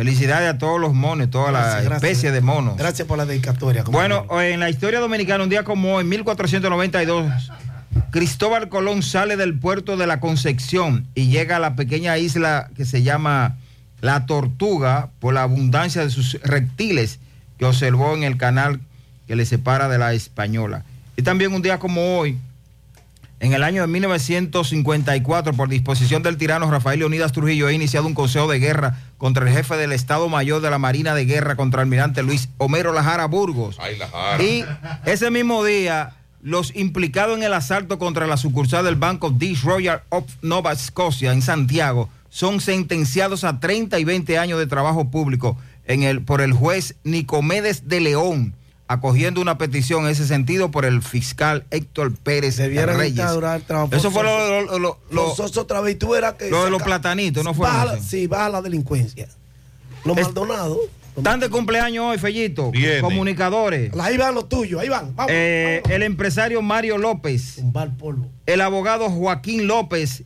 Felicidades a todos los monos, toda la especie de monos. Gracias por la dedicatoria. Bueno, en la historia dominicana, un día como hoy, en 1492, Cristóbal Colón sale del puerto de la Concepción y llega a la pequeña isla que se llama La Tortuga por la abundancia de sus reptiles que observó en el canal que le separa de la Española. Y también un día como hoy, en el año de 1954, por disposición del tirano Rafael Leonidas Trujillo, ha iniciado un consejo de guerra contra el jefe del Estado Mayor de la Marina de Guerra, contra el almirante Luis Homero Lajara Burgos. Y ese mismo día, los implicados en el asalto contra la sucursal del Banco D. Royal of Nova Scotia en Santiago son sentenciados a 30 y 20 años de trabajo público en el, por el juez Nicomedes de León acogiendo una petición en ese sentido por el fiscal Héctor Pérez Debieran Reyes. Eso fue lo, lo, lo, lo otra vez. Tú eras que lo de los platanitos, ¿no fue? sí, baja la delincuencia. Los Maldonados. Están de cumpleaños hoy, Fellito. Comunicadores. Ahí van los tuyos, ahí van. Eh, el empresario Mario López. polvo. El abogado Joaquín López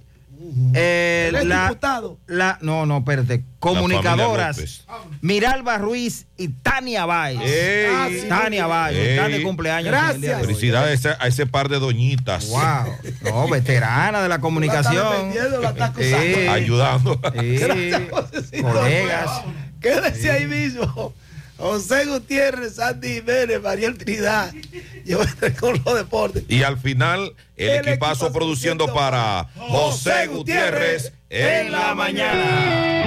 eh, la, diputado? La, no, no, espérate. Comunicadoras. Miralba Ruiz y Tania Báez. Ah, Tania Báez, están de cumpleaños. Gracias. Felicidades a ese, par de doñitas. Wow. No, veterana de la comunicación. Ayudando. Colegas. ¿Qué decía ahí mismo? José Gutiérrez, Sandy Jiménez, María Trinidad. Yo con los deportes. Y al final, el, equipazo, produciendo para José Gutiérrez en la mañana.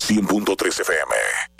100.3 FM.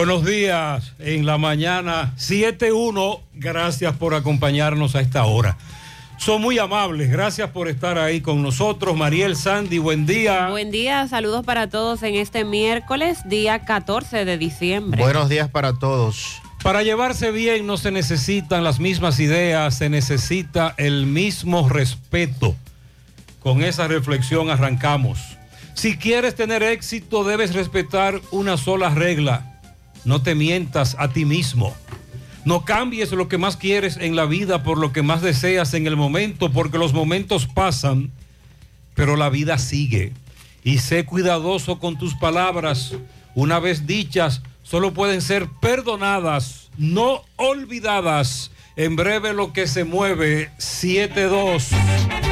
Buenos días en la mañana 7.1. Gracias por acompañarnos a esta hora. Son muy amables, gracias por estar ahí con nosotros. Mariel Sandy, buen día. Buen día, saludos para todos en este miércoles, día 14 de diciembre. Buenos días para todos. Para llevarse bien no se necesitan las mismas ideas, se necesita el mismo respeto. Con esa reflexión arrancamos. Si quieres tener éxito debes respetar una sola regla no te mientas a ti mismo. No cambies lo que más quieres en la vida por lo que más deseas en el momento, porque los momentos pasan, pero la vida sigue. y sé cuidadoso con tus palabras. Una vez dichas, solo pueden ser perdonadas, no olvidadas. En breve lo que se mueve, 7-2.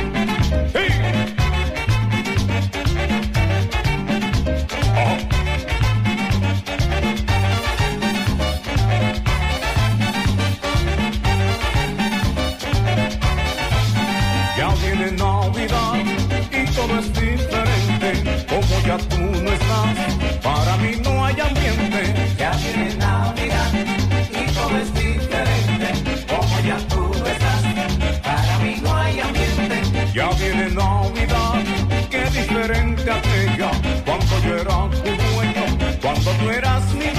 Ya viene Navidad, qué diferente aquella. Cuando yo era tu dueño, cuando tú eras mi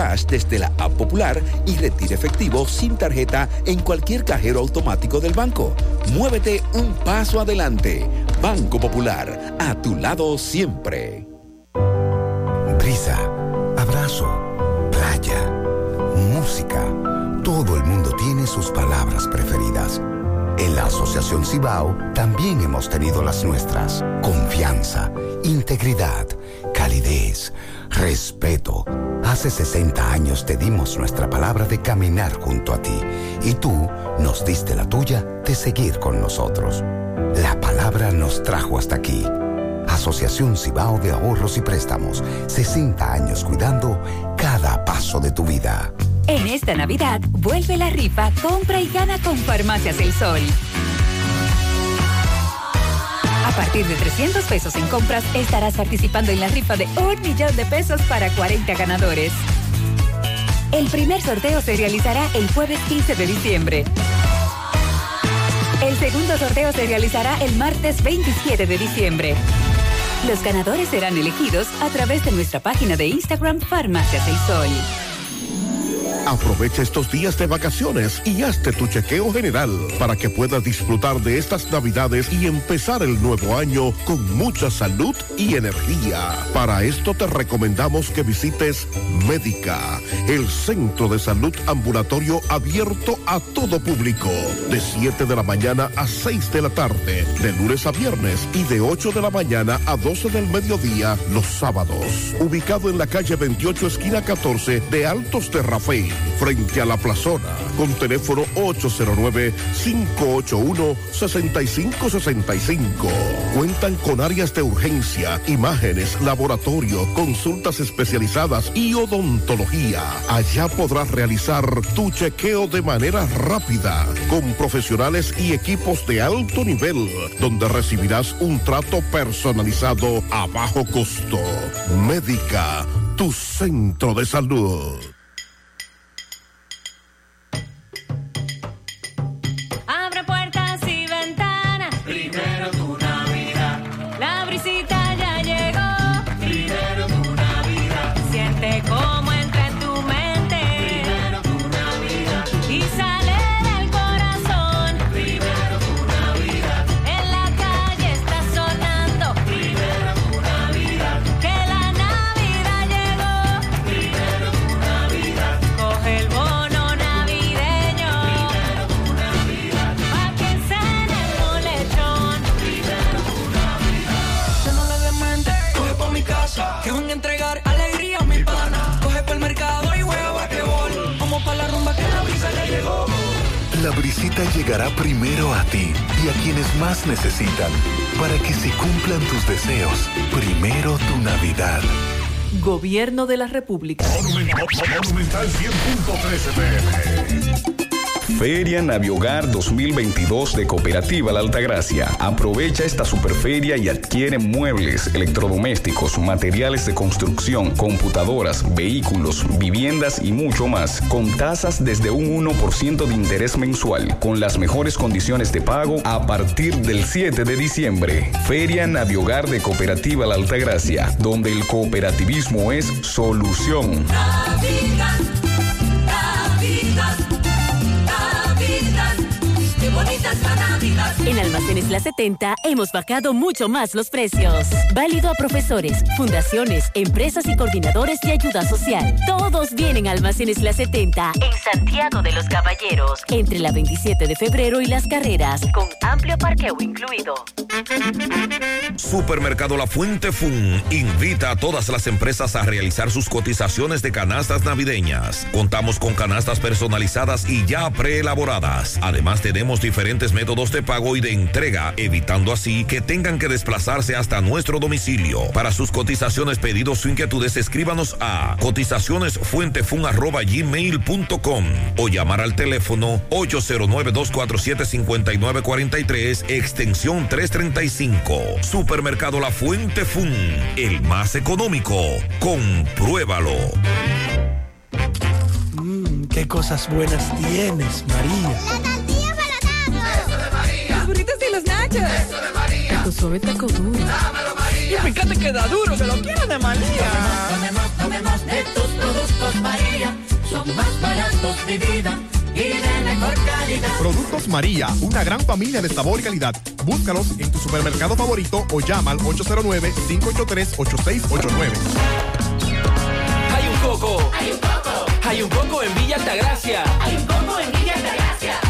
cash desde la app popular y retira efectivo sin tarjeta en cualquier cajero automático del banco. Muévete un paso adelante. Banco Popular, a tu lado siempre. Brisa, abrazo, playa, música. Todo el mundo tiene sus palabras preferidas. En la Asociación Cibao también hemos tenido las nuestras. Confianza, integridad, calidez, respeto. Hace 60 años te dimos nuestra palabra de caminar junto a ti y tú nos diste la tuya de seguir con nosotros. La palabra nos trajo hasta aquí. Asociación Cibao de Ahorros y Préstamos. 60 años cuidando cada paso de tu vida. En esta Navidad, vuelve la rifa, compra y gana con Farmacias El Sol. A partir de 300 pesos en compras, estarás participando en la rifa de un millón de pesos para 40 ganadores. El primer sorteo se realizará el jueves 15 de diciembre. El segundo sorteo se realizará el martes 27 de diciembre. Los ganadores serán elegidos a través de nuestra página de Instagram Farmacias El Sol. Aprovecha estos días de vacaciones y hazte tu chequeo general para que puedas disfrutar de estas navidades y empezar el nuevo año con mucha salud y energía. Para esto te recomendamos que visites Médica, el centro de salud ambulatorio abierto a todo público, de 7 de la mañana a 6 de la tarde, de lunes a viernes y de 8 de la mañana a 12 del mediodía los sábados. Ubicado en la calle 28 esquina 14 de Altos de frente a la plazona, con teléfono 809-581-6565. Cuentan con áreas de urgencia, imágenes, laboratorio, consultas especializadas y odontología. Allá podrás realizar tu chequeo de manera rápida, con profesionales y equipos de alto nivel, donde recibirás un trato personalizado a bajo costo. Médica, tu centro de salud. Gobierno de la República. Monumental 100.13 pm. Feria Naviogar 2022 de Cooperativa La Altagracia. Aprovecha esta superferia y adquiere muebles, electrodomésticos, materiales de construcción, computadoras, vehículos, viviendas y mucho más, con tasas desde un 1% de interés mensual, con las mejores condiciones de pago a partir del 7 de diciembre. Feria Naviogar de Cooperativa La Altagracia, donde el cooperativismo es solución. En Almacenes La 70 hemos bajado mucho más los precios. Válido a profesores, fundaciones, empresas y coordinadores de ayuda social. Todos vienen a Almacenes La 70 en Santiago de los Caballeros, entre la 27 de febrero y las carreras, con amplio parqueo incluido. Supermercado La Fuente Fun invita a todas las empresas a realizar sus cotizaciones de canastas navideñas. Contamos con canastas personalizadas y ya preelaboradas. Además tenemos diferentes métodos de pago y de entrega, evitando así que tengan que desplazarse hasta nuestro domicilio. Para sus cotizaciones, pedidos o inquietudes, escríbanos a cotizacionesfuentefun@gmail.com o llamar al teléfono 809-247-5943, extensión 335. Supermercado La Fuente Fun, el más económico. Compruébalo. Mmm, qué cosas buenas tienes, María. Nachos. Eso de María. Tu suave taco duro. Dámelo, María. Y fíjate que da duro, que lo quiero de María. Tomemos, tomemos de tus productos, María. Son más baratos de vida y de mejor calidad. Productos María, una gran familia de sabor y calidad. Búscalos en tu supermercado favorito o llama al 809-583-8689. Hay un coco. Hay un coco. Hay un coco en Villa Altagracia. Hay un coco en Villa Altagracia.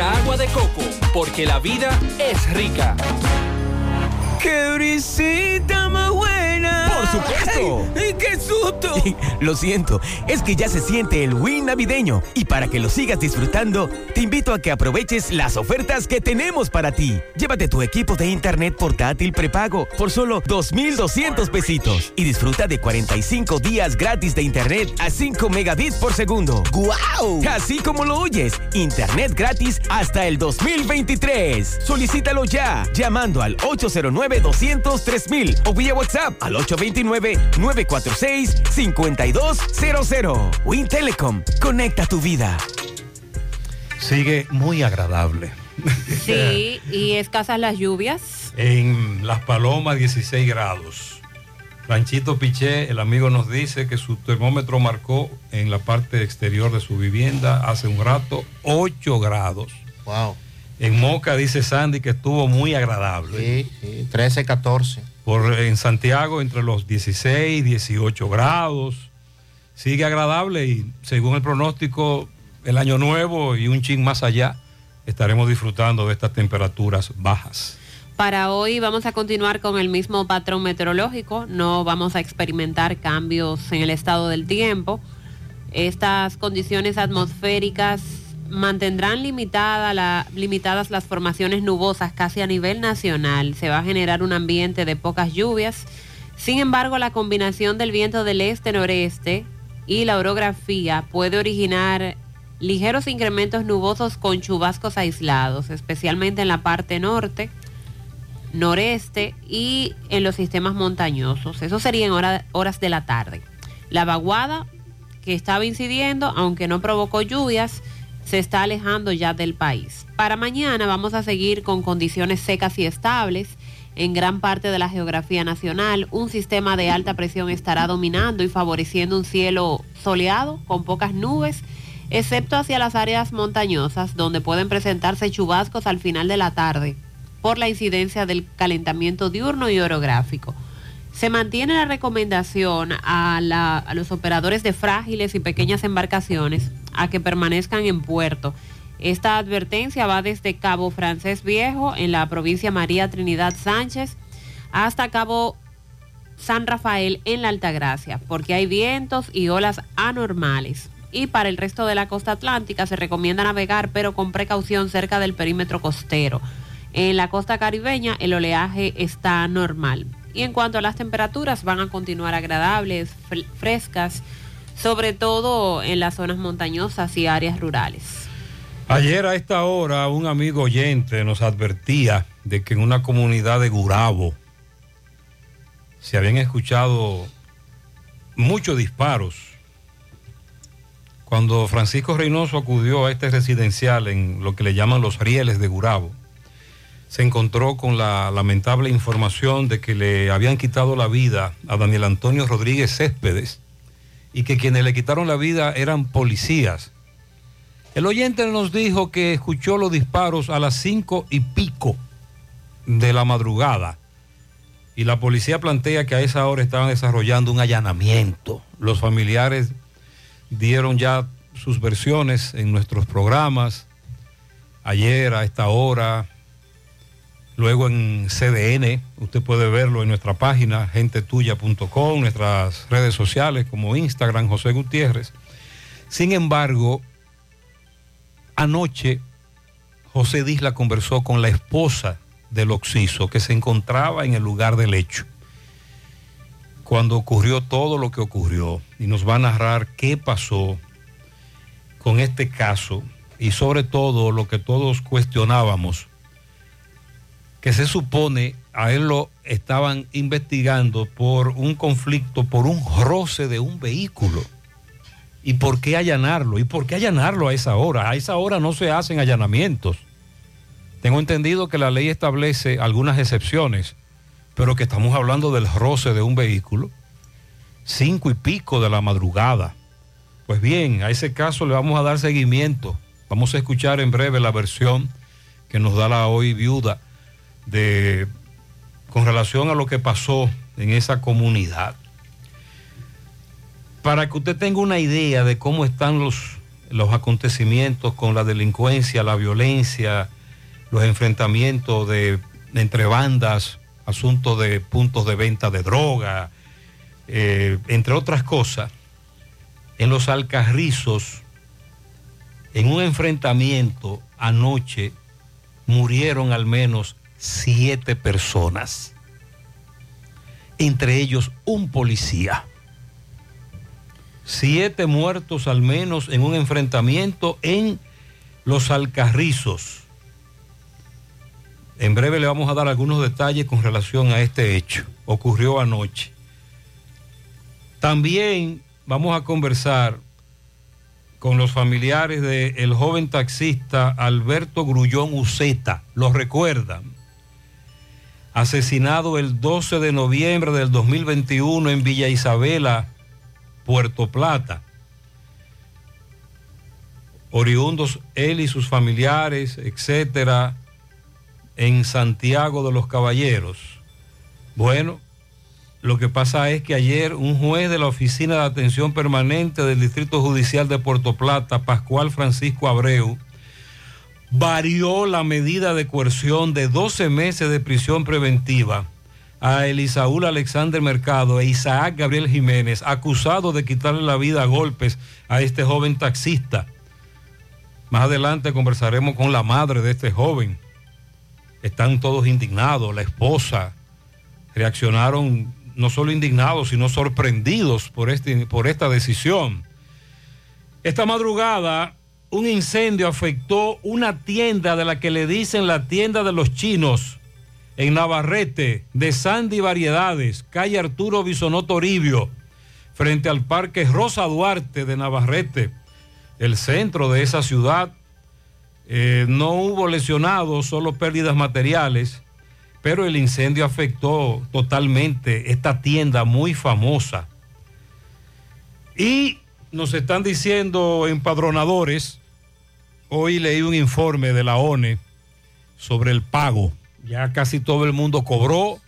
Agua de coco, porque la vida es rica. ¡Qué brisita más buena! ¡Por supuesto! ¡Ay, ¡Qué susto! Lo siento, es que ya se siente el win navideño y para que lo sigas disfrutando, te invito a que aproveches las ofertas que tenemos para ti. Llévate tu equipo de internet portátil prepago por solo 2,200 pesitos y disfruta de 45 días gratis de internet a 5 megabits por segundo. ¡Guau! Así como lo oyes, internet gratis hasta el 2023. Solicítalo ya llamando al 809-203 o vía WhatsApp al 829-946-5200. Win Telecom, conecta tu vida. Sigue muy agradable. Sí, y escasas las lluvias. En Las Palomas 16 grados. Ranchito Piché, el amigo nos dice que su termómetro marcó en la parte exterior de su vivienda hace un rato 8 grados. Wow. En Moca dice Sandy que estuvo muy agradable. Sí, sí, 13, 14. Por, en Santiago entre los 16 y 18 grados. Sigue agradable y según el pronóstico, el año nuevo y un chin más allá, estaremos disfrutando de estas temperaturas bajas. Para hoy vamos a continuar con el mismo patrón meteorológico, no vamos a experimentar cambios en el estado del tiempo. Estas condiciones atmosféricas mantendrán limitadas las formaciones nubosas casi a nivel nacional. Se va a generar un ambiente de pocas lluvias. Sin embargo, la combinación del viento del este-noreste y la orografía puede originar ligeros incrementos nubosos con chubascos aislados, especialmente en la parte norte noreste y en los sistemas montañosos. Eso sería en hora- horas de la tarde. La vaguada que estaba incidiendo, aunque no provocó lluvias, se está alejando ya del país. Para mañana vamos a seguir con condiciones secas y estables en gran parte de la geografía nacional. Un sistema de alta presión estará dominando y favoreciendo un cielo soleado con pocas nubes, excepto hacia las áreas montañosas donde pueden presentarse chubascos al final de la tarde por la incidencia del calentamiento diurno y orográfico. Se mantiene la recomendación a, la- los operadores de frágiles y pequeñas embarcaciones a que permanezcan en puerto. Esta advertencia va desde Cabo Francés Viejo en la provincia María Trinidad Sánchez hasta Cabo San Rafael en la Altagracia, porque hay vientos y olas anormales. Y para el resto de la costa atlántica se recomienda navegar, pero con precaución cerca del perímetro costero. En la costa caribeña el oleaje está normal. Y en cuanto a las temperaturas, van a continuar agradables, fre- frescas, sobre todo en las zonas montañosas y áreas rurales. Ayer a esta hora un amigo oyente nos advertía de que en una comunidad de Gurabo se habían escuchado muchos disparos. Cuando Francisco Reynoso acudió a este residencial en lo que le llaman los rieles de Gurabo, se encontró con la lamentable información de que le habían quitado la vida a Daniel Antonio Rodríguez Céspedes y que quienes le quitaron la vida eran policías. El oyente nos dijo que escuchó los disparos a las cinco y pico de la madrugada y la policía plantea que a esa hora estaban desarrollando un allanamiento. Los familiares dieron ya sus versiones en nuestros programas, ayer a esta hora, luego en CDN, usted puede verlo en nuestra página gentetuya.com, nuestras redes sociales como Instagram, José Gutiérrez. Sin embargo, anoche José Disla conversó con la esposa del Oxiso que se encontraba en el lugar del hecho cuando ocurrió todo lo que ocurrió y nos va a narrar qué pasó con este caso y sobre todo lo que todos cuestionábamos, que se supone a él lo estaban investigando por un conflicto, por un roce de un vehículo. ¿Y por qué allanarlo? ¿Y por qué allanarlo a esa hora? A esa hora no se hacen allanamientos. Tengo entendido que la ley establece algunas excepciones, pero que estamos hablando del roce de un vehículo, cinco y pico de la madrugada. Pues bien, a ese caso le vamos a dar seguimiento. Vamos a escuchar en breve la versión que nos da la hoy viuda de con relación a lo que pasó en esa comunidad. Para que usted tenga una idea de cómo están los, los acontecimientos con la delincuencia, la violencia, los enfrentamientos de, entre bandas, asuntos de puntos de venta de droga, eh, entre otras cosas, en los Alcarrizos, en un enfrentamiento anoche, murieron al menos siete personas, entre ellos un policía. Siete muertos al menos en un enfrentamiento en los Alcarrizos. En breve le vamos a dar algunos detalles con relación a este hecho. Ocurrió anoche. También vamos a conversar con los familiares del joven taxista Alberto Grullón Uceta. ¿Lo recuerdan? Asesinado el 12 de noviembre del 2021 en Villa Isabela, Puerto Plata. Oriundos él y sus familiares, etcétera, en Santiago de los Caballeros. Bueno, lo que pasa es que ayer un juez de la Oficina de Atención Permanente del Distrito Judicial de Puerto Plata, Pascual Francisco Abreu, varió la medida de coerción de 12 meses de prisión preventiva a Elisaúl Alexander Mercado e Isaac Gabriel Jiménez, acusados de quitarle la vida a golpes a este joven taxista. Más adelante conversaremos con la madre de este joven. Están todos indignados, la esposa. Reaccionaron no solo indignados, sino sorprendidos por, este, por esta decisión. Esta madrugada, un incendio afectó una tienda de la que le dicen la tienda de los chinos en Navarrete, de Sandy Variedades, calle Arturo Bisonó Toribio, frente al Parque Rosa Duarte de Navarrete, el centro de esa ciudad. Eh, no hubo lesionados, solo pérdidas materiales, pero el incendio afectó totalmente esta tienda muy famosa. Y nos están diciendo empadronadores, hoy leí un informe de la ONE sobre el pago. Ya casi todo el mundo cobró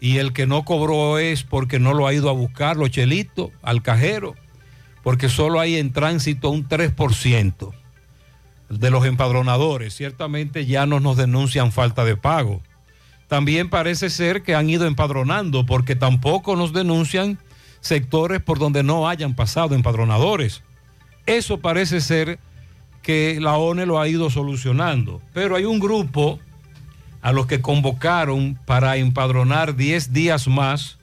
y el que no cobró es porque no lo ha ido a buscar, los chelitos, al cajero, porque solo hay en tránsito un 3% de los empadronadores. Ciertamente ya no nos denuncian falta de pago. También parece ser que han ido empadronando porque tampoco nos denuncian sectores por donde no hayan pasado empadronadores. Eso parece ser que la ONE lo ha ido solucionando. Pero hay un grupo a los que convocaron para empadronar 10 días más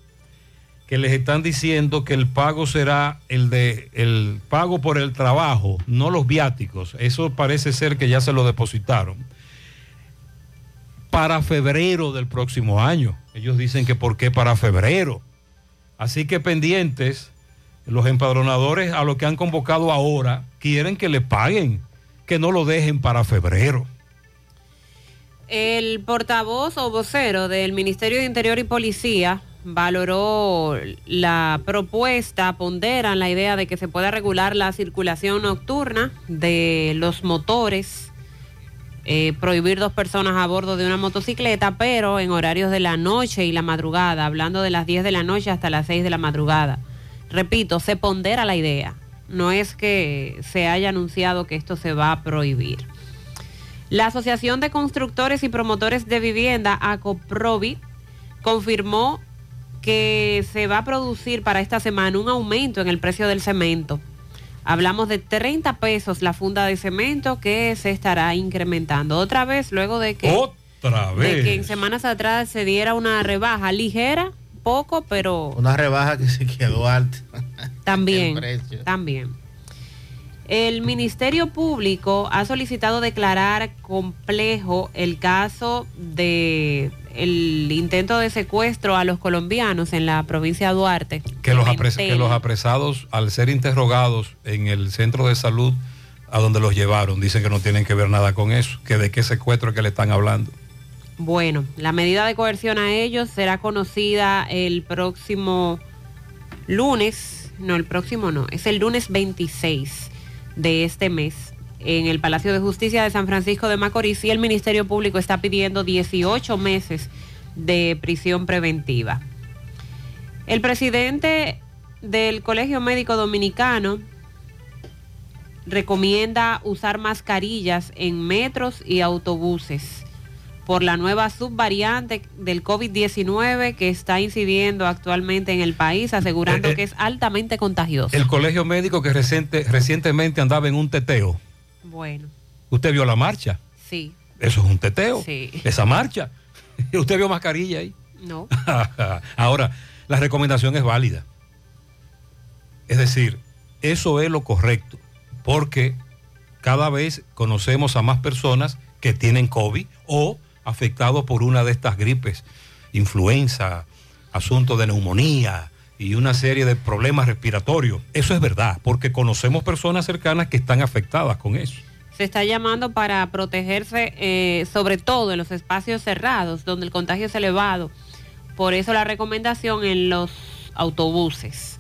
que les están diciendo que el pago será el de el pago por el trabajo, no los viáticos. Eso parece ser que ya se lo depositaron. Para febrero del próximo año. Ellos dicen que por qué para febrero. Así que pendientes, los empadronadores a lo que han convocado ahora quieren que le paguen, que no lo dejen para febrero. El portavoz o vocero del Ministerio de Interior y Policía valoró la propuesta, ponderan la idea de que se pueda regular la circulación nocturna de los motores, eh, prohibir dos personas a bordo de una motocicleta, pero en horarios de la noche y la madrugada, hablando de las 10 de la noche hasta las 6 de la madrugada. Repito, se pondera la idea, no es que se haya anunciado que esto se va a prohibir. La Asociación de Constructores y Promotores de Vivienda, ACOPROVI, confirmó que se va a producir para esta semana un aumento en el precio del cemento. Hablamos de 30 pesos la funda de cemento que se estará incrementando. Otra vez, luego de que, Otra de vez. que en semanas atrás se diera una rebaja ligera, poco, pero Una rebaja que se quedó alta. también, también. El Ministerio Público ha solicitado declarar complejo el caso de el intento de secuestro a los colombianos en la provincia de Duarte. que los, apres- que los apresados, al ser interrogados en el centro de salud a donde los llevaron, dicen que no tienen que ver nada con eso, que de qué secuestro es que le están hablando. Bueno, la medida de coerción a ellos será conocida el próximo lunes, no, el próximo no, es el lunes 26 de este mes en el Palacio de Justicia de San Francisco de Macorís y el Ministerio Público está pidiendo 18 meses de prisión preventiva. El presidente del Colegio Médico Dominicano recomienda usar mascarillas en metros y autobuses por la nueva subvariante del COVID-19 que está incidiendo actualmente en el país, asegurando Eh, eh, que es altamente contagioso. El colegio médico que reciente- recientemente andaba en un teteo. Bueno, ¿Usted vio la marcha? sí, Eso es un teteo. Sí. Esa marcha. ¿Usted vio mascarilla ahí? no. Ahora, la recomendación es válida. Es decir, eso es lo correcto, porque cada vez conocemos a más personas que tienen COVID o afectados por una de estas gripes, influenza, asunto de neumonía y una serie de problemas respiratorios. Eso es verdad, porque conocemos personas cercanas que están afectadas con eso. se está llamando para protegerse eh, sobre todo en los espacios cerrados donde el contagio es elevado. Por eso la recomendación en los autobuses.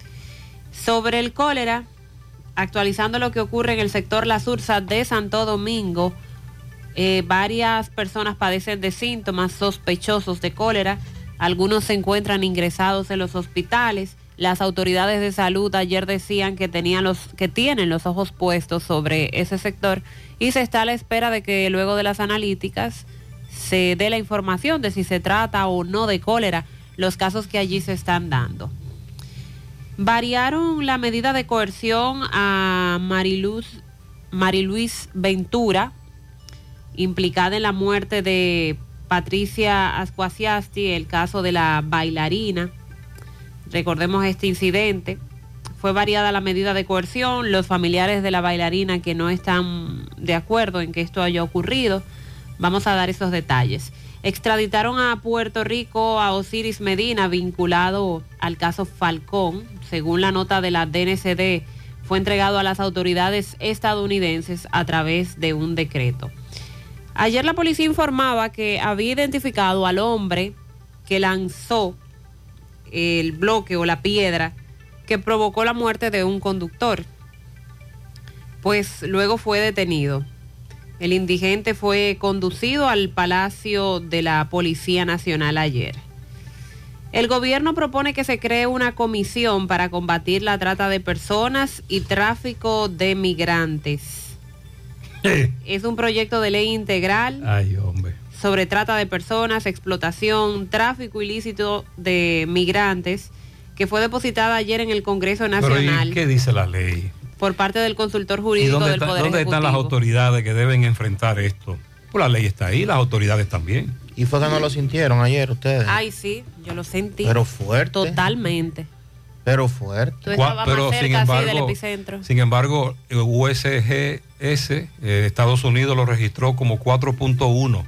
Sobre el cólera, actualizando lo que ocurre en el sector La Sursa de Santo Domingo, eh, varias personas padecen de síntomas sospechosos de cólera. Algunos se encuentran ingresados en los hospitales. Las autoridades de salud ayer decían que, tenían los, que tienen los ojos puestos sobre ese sector y se está a la espera de que luego de las analíticas se dé la información de si se trata o no de cólera, los casos que allí se están dando. Variaron la medida de coerción a Mariluz, Mariluis Ventura, implicada en la muerte de Patricia Ascuasiasti, el caso de la bailarina. Recordemos este incidente. Fue variada la medida de coerción. Los familiares de la bailarina que no están de acuerdo en que esto haya ocurrido. Vamos a dar esos detalles. Extraditaron a Puerto Rico a Osiris Medina vinculado al caso Falcón. Según la nota de la DNCD, fue entregado a las autoridades estadounidenses a través de un decreto. Ayer la policía informaba que había identificado al hombre que lanzó el bloque o la piedra que provocó la muerte de un conductor. Pues luego fue detenido. El indigente fue conducido al Palacio de la Policía Nacional ayer. El gobierno propone que se cree una comisión para combatir la trata de personas y tráfico de migrantes. Es un proyecto de ley integral Ay, hombre. sobre trata de personas, explotación, tráfico ilícito de migrantes, que fue depositada ayer en el Congreso Pero Nacional ¿y qué dice la ley? por parte del consultor ¿Y jurídico dónde, del está- Poder dónde están las autoridades que deben enfrentar esto? Pues la ley está ahí, las autoridades también. Y fue que no lo sintieron ayer ustedes. Ay, sí, yo lo sentí. Pero fuerte. Totalmente. Pero fuerte. Pero sin cerca así del embargo, epicentro. sin embargo, el USGS, eh, Estados Unidos lo registró como 4.1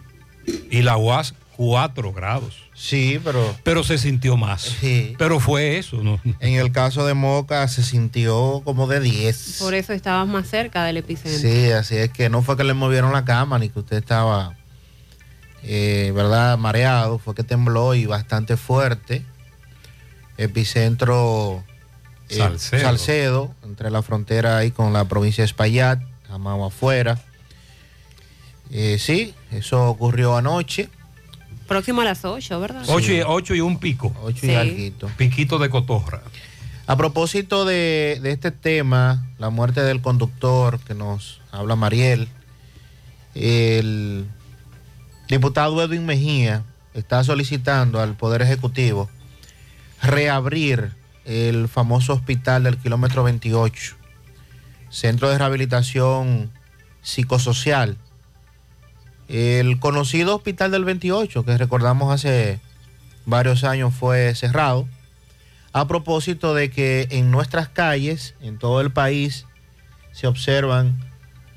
y la UAS 4 grados. Sí, pero... Pero se sintió más. Sí. Pero fue eso, ¿no? En el caso de Moca se sintió como de 10. Por eso estabas más cerca del epicentro. Sí, así es que no fue que le movieron la cama ni que usted estaba, eh, ¿verdad?, mareado, fue que tembló y bastante fuerte. Epicentro eh, Salcedo. Salcedo, entre la frontera ahí con la provincia de Espaillat, Amado afuera. Eh, sí, eso ocurrió anoche. Próximo a las 8, ¿verdad? 8 y, ocho y un pico. 8 Sí. y alguito. Piquito de cotorra. A propósito de, de este tema, la muerte del conductor que nos habla Mariel, el diputado Edwin Mejía está solicitando al Poder Ejecutivo reabrir el famoso hospital del kilómetro 28, centro de rehabilitación psicosocial. El conocido hospital del 28, que recordamos hace varios años fue cerrado, a propósito de que en nuestras calles, en todo el país, se observan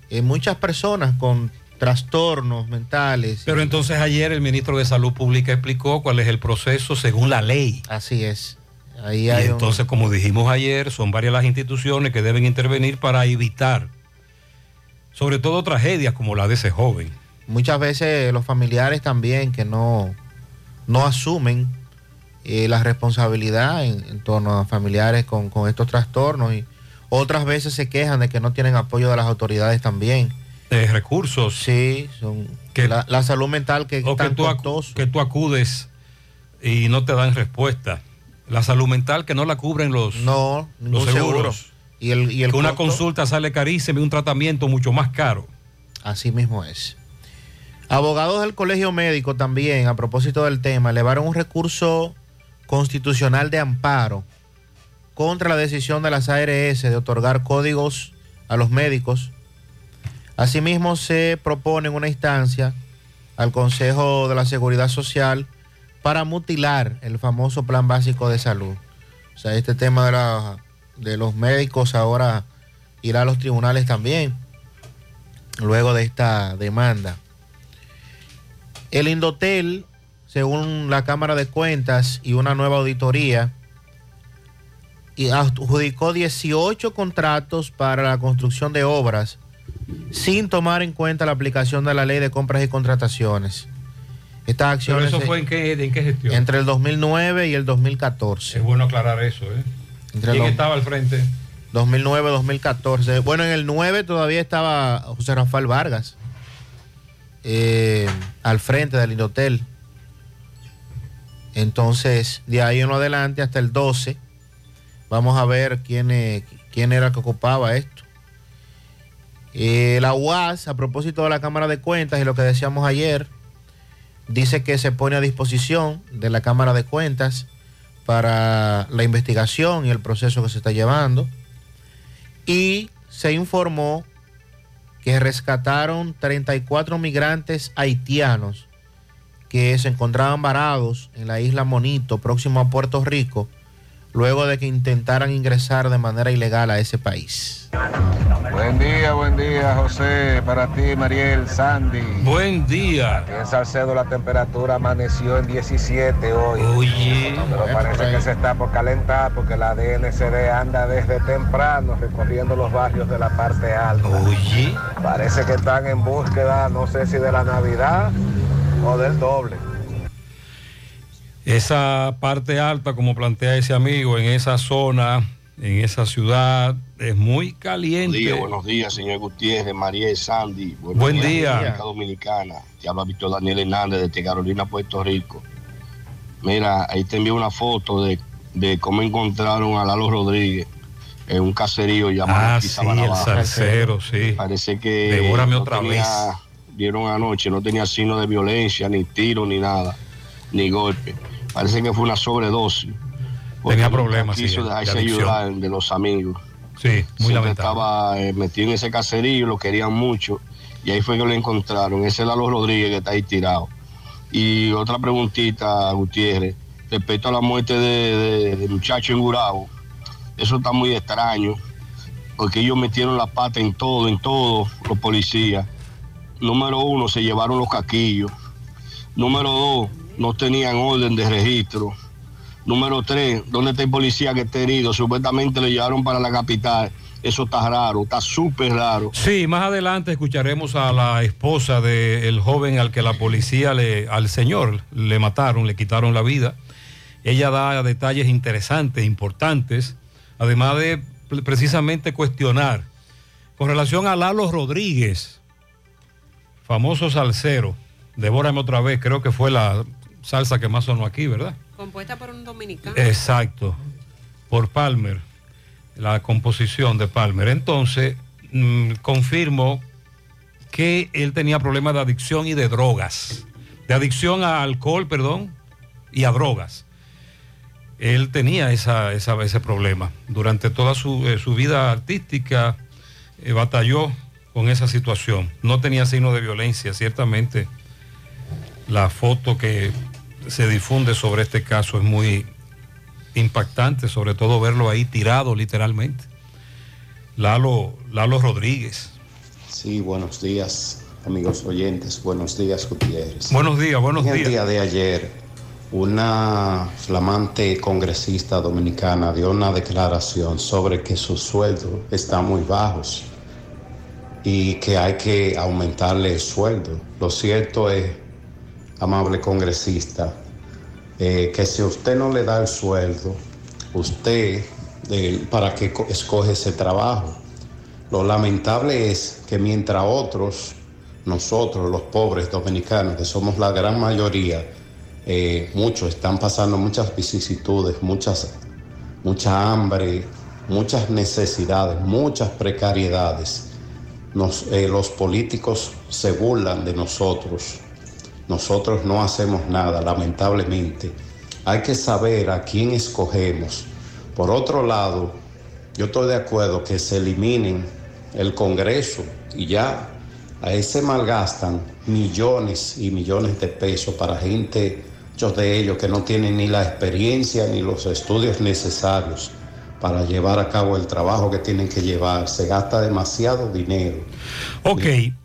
eh, muchas personas con trastornos mentales. Pero entonces ayer el ministro de Salud Pública explicó cuál es el proceso según la ley. Así es. Ahí Y hay un- entonces, como dijimos ayer, son varias las instituciones que deben intervenir para evitar, sobre todo tragedias como la de ese joven. muchas veces los familiares también que no, no asumen eh, la responsabilidad en, en torno a familiares con, con estos trastornos y otras veces se quejan de que no tienen apoyo de las autoridades también. De recursos. Sí, son la, la salud mental que O que tú, acu- costoso. que tú acudes y no te dan respuesta. La salud mental que no la cubren los, no, los seguro. seguros. Y el, y el que una consulta sale carísima y un tratamiento mucho más caro. Así mismo es. Abogados del Colegio Médico también, a propósito del tema, elevaron un recurso constitucional de amparo contra la decisión de las ARS de otorgar códigos a los médicos. Asimismo, se propone una instancia al Consejo de la Seguridad Social para mutilar el famoso Plan Básico de Salud. O sea, este tema de, la- de los médicos ahora irá a los tribunales también, luego de esta demanda. El Indotel, según la Cámara de Cuentas y una nueva auditoría, adjudicó 18 contratos para la construcción de obras sin tomar en cuenta la aplicación de la ley de compras y contrataciones. Estas Pero acciones eso se- fue en qué, en qué gestión. entre el 2009 y el 2014. Es bueno aclarar eso, ¿eh? Entre ¿Quién los- estaba al frente? 2009-2014. Bueno, en el 9 todavía estaba José Rafael Vargas eh, al frente del Indotel. Entonces, de ahí en adelante hasta el 12, vamos a ver quién, eh, quién era que ocupaba esto. Eh, la UAS, a propósito de la Cámara de Cuentas y lo que decíamos ayer, dice que se pone a disposición de la Cámara de Cuentas para la investigación y el proceso que se está llevando. Y se informó que rescataron 34 migrantes haitianos que se encontraban varados en la isla Monito, próximo a Puerto Rico, luego de que intentaran ingresar de manera ilegal a ese país. Buen día, buen día, José, para ti, Mariel, Sandy. Buen día. Aquí en Salcedo la temperatura amaneció en 17 hoy. Oye. Pero parece que se está por calentar porque la DNCD anda desde temprano recorriendo los barrios de la parte alta. Oye. Parece que están en búsqueda, no sé si de la Navidad o del doble. Esa parte alta, como plantea ese amigo, en esa zona, en esa ciudad, es muy caliente. Buenos días, buenos días, señor Gutiérrez, María y Sandy. Buenos Buen días, día. República Dominicana. Te habla Víctor Daniel Hernández de Carolina, Puerto Rico. Mira, ahí te envío una foto de, de cómo encontraron a Lalo Rodríguez en un caserío llamado Ah, sí, el salsero, sí. Parece que Devórame no otra tenía- vez. Vieron anoche, no tenía signo de violencia, ni tiro, ni nada, ni golpe. Parece que fue una sobredosis. Tenía problemas, sí, Quiso de dejarse adicción. ayudar de los amigos. Sí, muy Siempre lamentable. estaba eh, metido en ese caserío, lo querían mucho. Y ahí fue que lo encontraron. Ese es Lalo Rodríguez que está ahí tirado. Y otra preguntita, Gutiérrez, respecto a la muerte de, de- del muchacho en Gurabo. Eso está muy extraño, porque ellos metieron la pata en todo, en todo, los policías. Número uno, se llevaron los caquillos. Número dos, no tenían orden de registro. Número tres, ¿dónde está el policía que está herido? Supuestamente le llevaron para la capital. Eso está raro, está súper raro. Sí, más adelante escucharemos a la esposa del joven al que la policía, le, al señor, le mataron, le quitaron la vida. Ella da detalles interesantes, importantes, además de pre- precisamente cuestionar con relación a Lalo Rodríguez, famoso salsero. Devórame otra vez, creo que fue la salsa que más sonó aquí, ¿verdad? Compuesta por un dominicano. Exacto, por Palmer, la composición de Palmer. Entonces, mm, confirmo que él tenía problemas de adicción y de drogas, de adicción a alcohol, perdón, y a drogas. Él tenía esa, esa- ese problema. Durante toda su, eh, su vida artística eh, batalló con esa situación. No tenía signo de violencia, ciertamente. La foto que se difunde sobre este caso es muy impactante, sobre todo verlo ahí tirado literalmente. Lalo, Lalo Rodríguez. Sí, buenos días, amigos oyentes. Buenos días, Gutiérrez. Buenos días, buenos En el días. día de ayer, una flamante congresista dominicana dio una declaración sobre que sus sueldos están muy bajos y que hay que aumentarle el sueldo. Lo cierto es, amable congresista, eh, que si usted no le da el sueldo, usted, eh, ¿para qué co- escoge ese trabajo? Lo lamentable es que mientras otros, nosotros los pobres dominicanos, que somos la gran mayoría, eh, muchos están pasando muchas vicisitudes, muchas, mucha hambre, muchas necesidades, muchas precariedades. Nos- los políticos se burlan de nosotros. Nosotros no hacemos nada, lamentablemente. Hay que saber a quién escogemos. Por otro lado, yo estoy de acuerdo que se eliminen el Congreso y ya ahí se malgastan millones y millones de pesos para gente, muchos de ellos que no tienen ni la experiencia ni los estudios necesarios para llevar a cabo el trabajo que tienen que llevar. Se gasta demasiado dinero. Ok,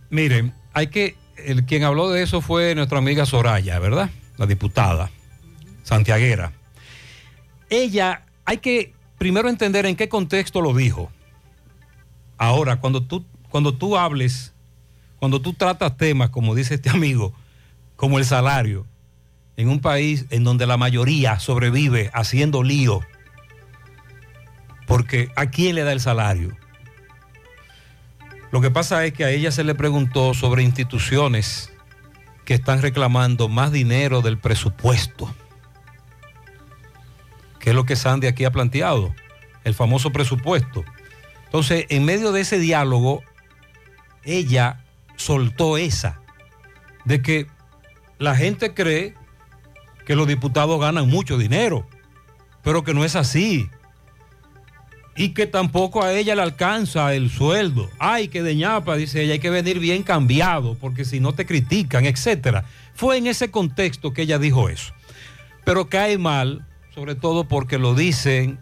miren, hay que, el quien habló de eso fue nuestra amiga Soraya, ¿verdad? La diputada santiaguera. Ella, hay que primero entender en qué contexto lo dijo. Ahora, cuando tú, cuando tú hables, cuando tú tratas temas, como dice este amigo, como el salario, en un país en donde la mayoría sobrevive haciendo lío, porque ¿a quién le da el salario? Lo que pasa es que a ella se le preguntó sobre instituciones que están reclamando más dinero del presupuesto, que es lo que Sandy aquí ha planteado, el famoso presupuesto. Entonces, en medio de ese diálogo, ella soltó esa, de que la gente cree que los diputados ganan mucho dinero, pero que no es así. Y que tampoco a ella le alcanza el sueldo. Ay, que de ñapa, dice ella, hay que venir bien cambiado, porque si no te critican, etcétera. Fue en ese contexto que ella dijo eso. Pero cae mal, sobre todo porque lo dicen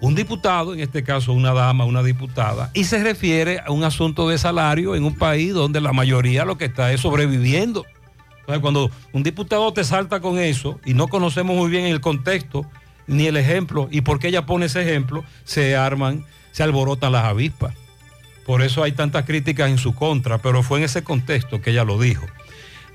un diputado, en este caso una dama, una diputada, y se refiere a un asunto de salario en un país donde la mayoría lo que está es sobreviviendo. Entonces, cuando un diputado te salta con eso y no conocemos muy bien el contexto ni el ejemplo y por qué ella pone ese ejemplo, se arman, se alborotan las avispas. Por eso hay tantas críticas en su contra, pero fue en ese contexto que ella lo dijo.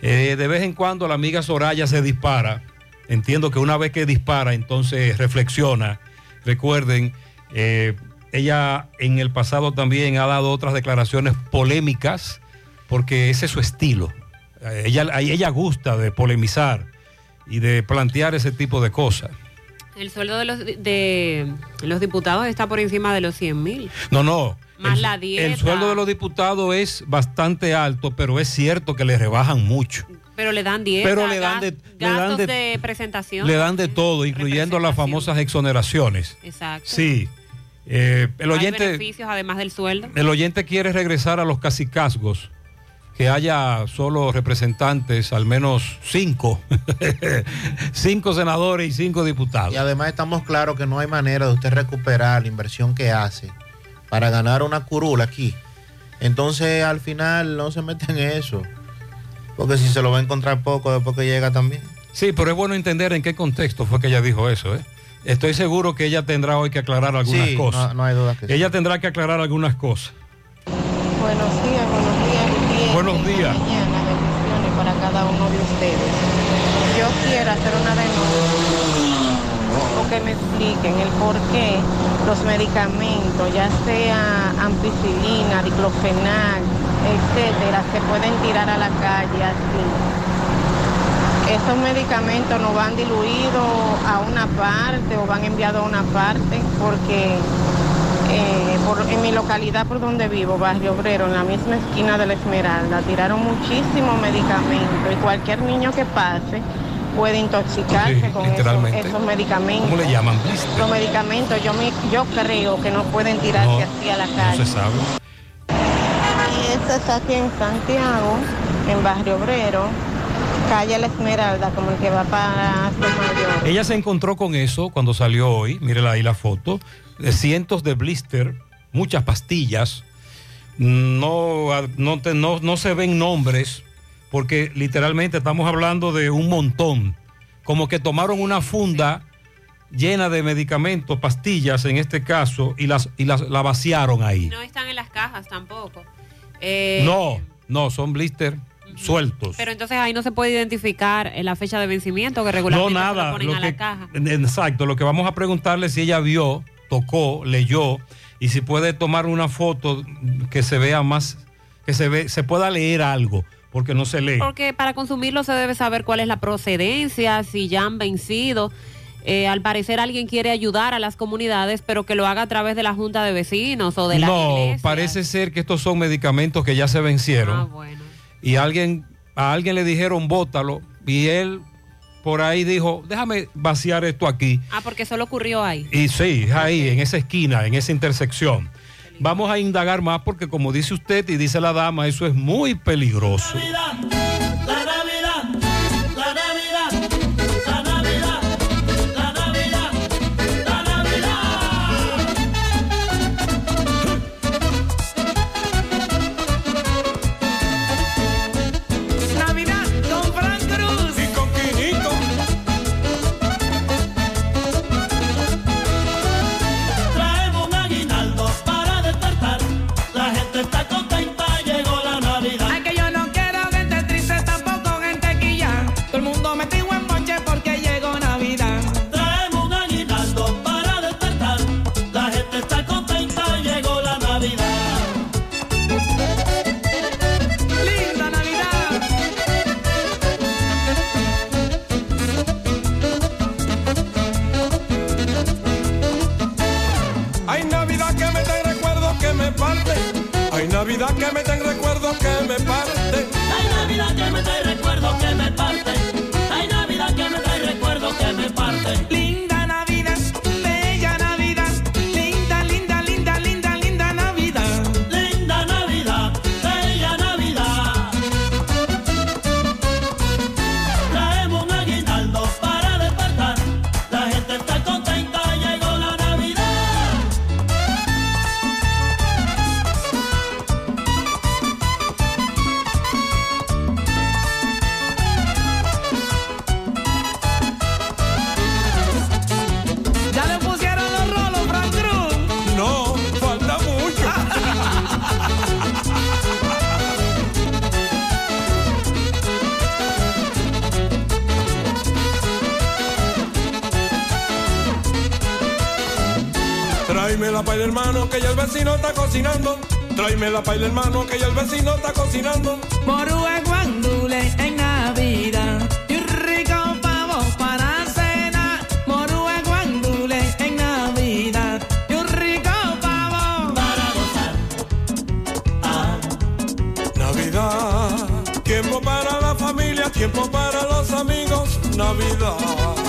Eh, de vez en cuando la amiga Soraya se dispara. Entiendo que una vez que dispara, entonces reflexiona. Recuerden, eh, ella en el pasado también ha dado otras declaraciones polémicas, porque ese es su estilo. Eh, Ella, ella gusta de polemizar y de plantear ese tipo de cosas. El sueldo de los, de los diputados está por encima de los 100 mil. No, no. Más el, la dieta. el sueldo de los diputados es bastante alto, pero es cierto que le rebajan mucho. Pero le dan dieta, Pero le dan de- le dan gastos de- de, presentación. Le dan de todo, incluyendo las famosas exoneraciones. Exacto. Sí. Eh, el Hay oyente, beneficios además del sueldo. el oyente quiere regresar a los cacicazgos, que haya solo representantes, al menos cinco, cinco senadores y cinco diputados. Y además estamos claros que no hay manera de usted recuperar la inversión que hace para ganar una curula aquí. Entonces al final no se mete en eso. Porque si se lo va a encontrar poco después que llega también. Sí, pero es bueno entender en qué contexto fue que ella dijo eso. ¿eh? Estoy seguro que ella tendrá hoy que aclarar algunas Sí, cosas. no, no hay duda que sí. Ella tendrá que aclarar algunas cosas. Buenos días, buenos días, Gutiérrez. Buenos días. Mañana, bendiciones para cada uno de ustedes. Yo quiero hacer una denuncia o que me expliquen el por qué los medicamentos, ya sea ampicilina, diclofenal, etcétera, se pueden tirar a la calle así. Esos medicamentos no van diluidos a una parte o van enviados a una parte porque eh, por- en mi localidad por donde vivo, Barrio Obrero, en la misma esquina de la Esmeralda, tiraron muchísimos medicamentos y cualquier niño que pase puede intoxicarse Sí, con esos, medicamentos. ¿Cómo le llaman? Blister. Los medicamentos yo, me- yo creo que no pueden tirarse No, así a la No calle. se sabe. Y eso es aquí en Santiago, en Barrio Obrero, calle La Esmeralda, como el que va para Mayor. Ella se encontró con eso cuando salió hoy, mírela ahí la foto, de cientos de blister, muchas pastillas, no, no, te- no, no se ven nombres, porque literalmente estamos hablando de un montón, como que tomaron una funda llena de medicamentos, pastillas en este caso, y, las, y las, la vaciaron ahí. No están en las cajas tampoco. Eh, No, no, son blister sueltos. Pero entonces ahí no se puede identificar eh, la fecha de vencimiento que No, regularmente se nada. lo ponen Lo a que, la caja. exacto, lo que vamos a preguntarle es si ella vio, tocó, leyó y si puede tomar una foto que se vea más, que se, ve, se pueda leer algo, porque no se lee. Porque para consumirlo se debe saber cuál es la procedencia, si ya han vencido. Eh, al parecer alguien quiere ayudar a las comunidades, pero que lo haga a través de la Junta de Vecinos o de la No, parece ser que estos son medicamentos que ya se vencieron. Ah, bueno. Y alguien, a alguien le dijeron bótalo y él por ahí dijo, déjame vaciar esto aquí. Ah, porque eso le ocurrió ahí. Y sí, ahí, en esa esquina, en esa intersección. Vamos a indagar más porque como dice usted y dice la dama, eso es muy peligroso. La paila hermano que ya el vecino está cocinando. Morúa guandule en Navidad. Y un rico pavo para cenar. Morúa guandule en Navidad. Y un rico pavo para gozar. Navidad, tiempo para la familia, tiempo para los amigos. Navidad.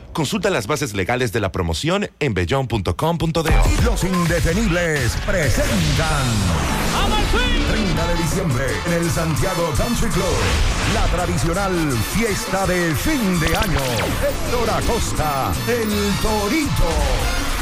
Consulta las bases legales de la promoción en bellón.com.do. Los indetenibles presentan 30 de diciembre en el Santiago Country Club. La tradicional fiesta de fin de año. Héctor Acosta, el Torito.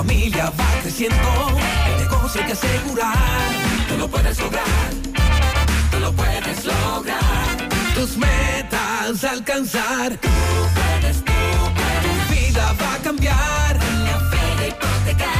Familia va creciendo. El negocio hay que asegurar. Tú lo puedes lograr. Tú lo puedes lograr. Tus metas alcanzar. Tú puedes, tú puedes. Tu vida va a cambiar. La fe hipotecaria mi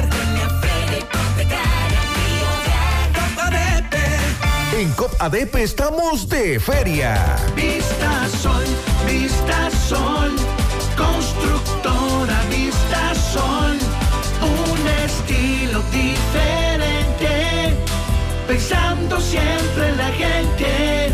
En COP ADP estamos de feria. Vista Sol, Vista Sol, constructora Vista Sol, un estilo diferente, pensando siempre en la gente,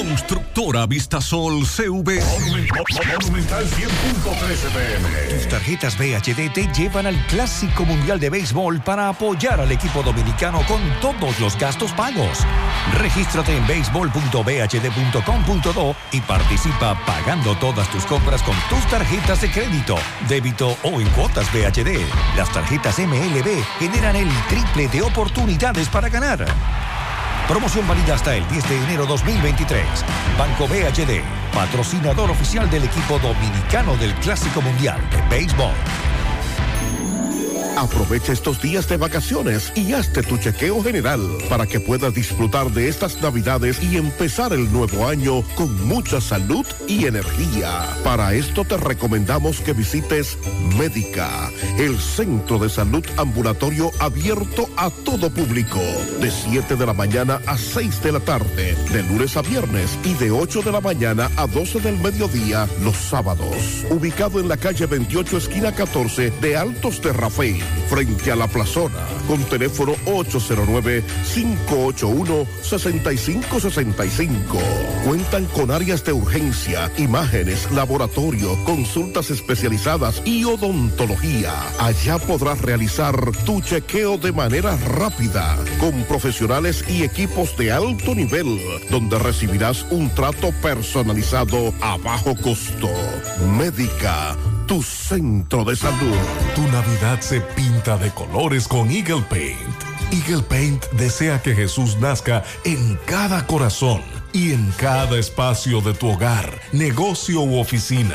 Constructora Vistasol CV. Monumental 100.13 pm. Tus tarjetas VHD te llevan al Clásico Mundial de Béisbol para apoyar al equipo dominicano con todos los gastos pagos. Regístrate en béisbol.bhd.com.do y participa pagando todas tus compras con tus tarjetas de crédito, débito o en cuotas VHD. Las tarjetas MLB generan el triple de oportunidades para ganar. Promoción válida hasta el 10 de enero 2023. Banco BHD, patrocinador oficial del equipo dominicano del Clásico Mundial de Béisbol. Aprovecha estos días de vacaciones y hazte tu chequeo general para que puedas disfrutar de estas navidades y empezar el nuevo año con mucha salud y energía. Para esto te recomendamos que visites Médica, el centro de salud ambulatorio abierto a todo público, de 7 de la mañana a 6 de la tarde, de lunes a viernes y de 8 de la mañana a 12 del mediodía los sábados. Ubicado en la calle 28 esquina 14 de Altos de. Frente a la plazona, con teléfono 809-581-6565. Cuentan con áreas de urgencia, imágenes, laboratorio, consultas especializadas y odontología. Allá podrás realizar tu chequeo de manera rápida, con profesionales y equipos de alto nivel, donde recibirás un trato personalizado a bajo costo. Médica, tu centro de salud. Tu Navidad se pinta de colores con Eagle Paint. Eagle Paint desea que Jesús nazca en cada corazón y en cada espacio de tu hogar, negocio u oficina.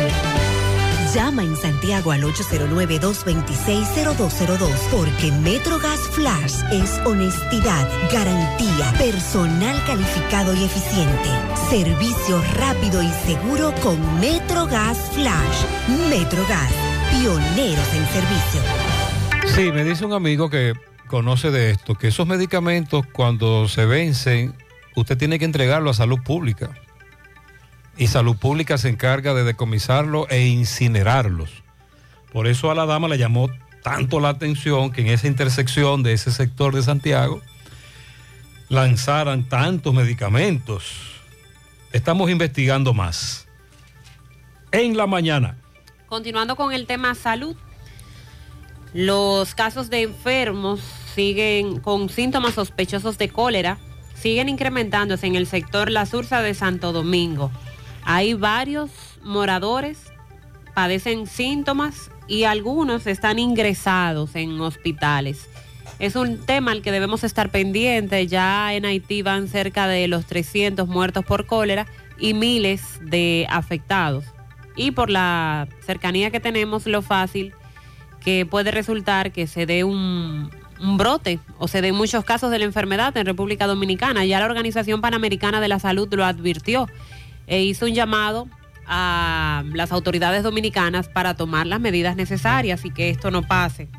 Llama en Santiago al 809-226-0202 porque MetroGas Flash es honestidad, garantía, personal calificado y eficiente, servicio rápido y seguro con MetroGas Flash. MetroGas, pioneros en servicio. Sí, me dice un amigo que conoce de esto, que esos medicamentos cuando se vencen, usted tiene que entregarlo a salud pública. Y salud pública se encarga de decomisarlo e incinerarlos. Por eso a la dama le llamó tanto la atención que en esa intersección de ese sector de Santiago lanzaran tantos medicamentos. Estamos investigando más. En la mañana. Continuando con el tema salud, los casos de enfermos siguen con síntomas sospechosos de cólera, siguen incrementándose en el sector La Sursa de Santo Domingo. Hay varios moradores, padecen síntomas y algunos están ingresados en hospitales. Es un tema al que debemos estar pendientes. Ya en Haití van cerca de los 300 muertos por cólera y miles de afectados. Y por la cercanía que tenemos, lo fácil que puede resultar que se dé un, un brote o se den muchos casos de la enfermedad en República Dominicana. Ya la Organización Panamericana de la Salud lo advirtió e hizo un llamado a las autoridades dominicanas para tomar las medidas necesarias y que esto no pase.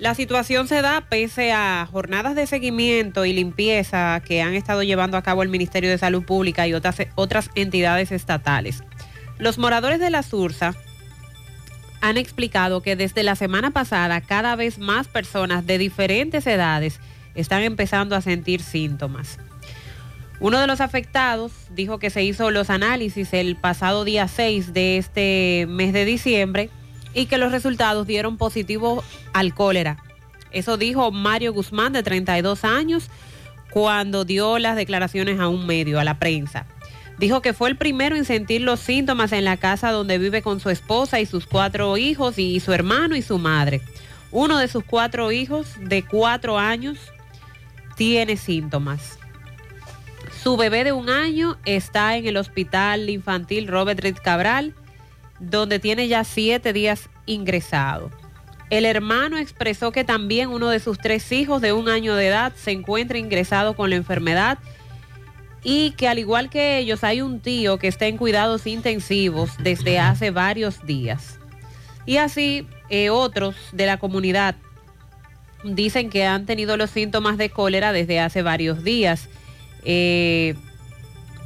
La situación se da pese a jornadas de seguimiento y limpieza que han estado llevando a cabo el Ministerio de Salud Pública y otras, otras entidades estatales. Los moradores de la Sursa han explicado que desde la semana pasada cada vez más personas de diferentes edades están empezando a sentir síntomas. Uno de los afectados dijo que se hizo los análisis el pasado día 6 de este mes de diciembre y que los resultados dieron positivo al cólera. Eso dijo Mario Guzmán, de 32 años, cuando dio las declaraciones a un medio, a la prensa. Dijo que fue el primero en sentir los síntomas en la casa donde vive con su esposa y sus cuatro hijos y su hermano y su madre. Uno de sus cuatro hijos de cuatro años tiene síntomas. Su bebé de un año está en el hospital infantil Robert Reed Cabral, donde tiene ya siete días ingresado. El hermano expresó que también uno de sus tres hijos de un año de edad se encuentra ingresado con la enfermedad y que al igual que ellos hay un tío que está en cuidados intensivos desde hace varios días. Y así eh, otros de la comunidad dicen que han tenido los síntomas de cólera desde hace varios días. Eh,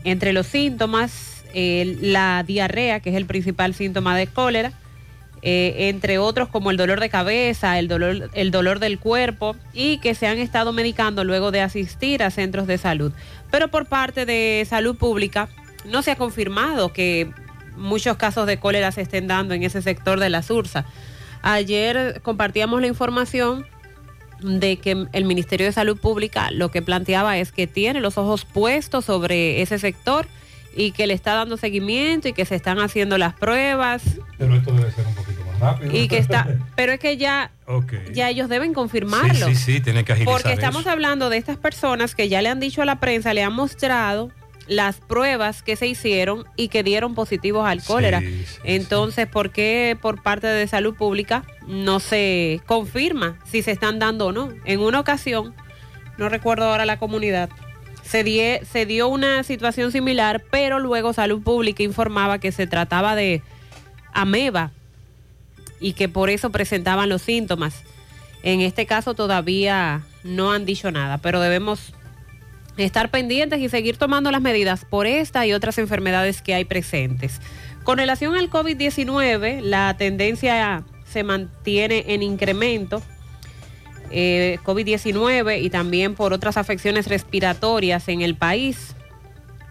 entre los síntomas, eh, la diarrea, que es el principal síntoma de cólera, eh, entre otros como el dolor de cabeza, el dolor, el dolor del cuerpo y que se han estado medicando luego de asistir a centros de salud. Pero por parte de salud pública no se ha confirmado que muchos casos de cólera se estén dando en ese sector de la Sursa. Ayer compartíamos la información de que el Ministerio de Salud Pública lo que planteaba es que tiene los ojos puestos sobre ese sector y que le está dando seguimiento y que se están haciendo las pruebas Pero esto debe ser un poquito más rápido. y que está, pero es que ya, ya ellos deben confirmarlo. Sí, sí, sí, tiene que agilizar Porque estamos eso. hablando de estas personas que ya le han dicho a la prensa, le han mostrado las pruebas que se hicieron y que dieron positivos al cólera. Entonces, ¿por qué por parte de salud pública no se confirma si se están dando o no? En una ocasión, no recuerdo ahora la comunidad, se, die- se dio una situación similar, pero luego salud pública informaba que se trataba de ameba y que por eso presentaban los síntomas. En este caso todavía no han dicho nada, pero debemos estar pendientes y seguir tomando las medidas por esta y otras enfermedades que hay presentes. Con relación al COVID-19, la tendencia se mantiene en incremento. eh, COVID-19 y también por otras afecciones respiratorias en el país.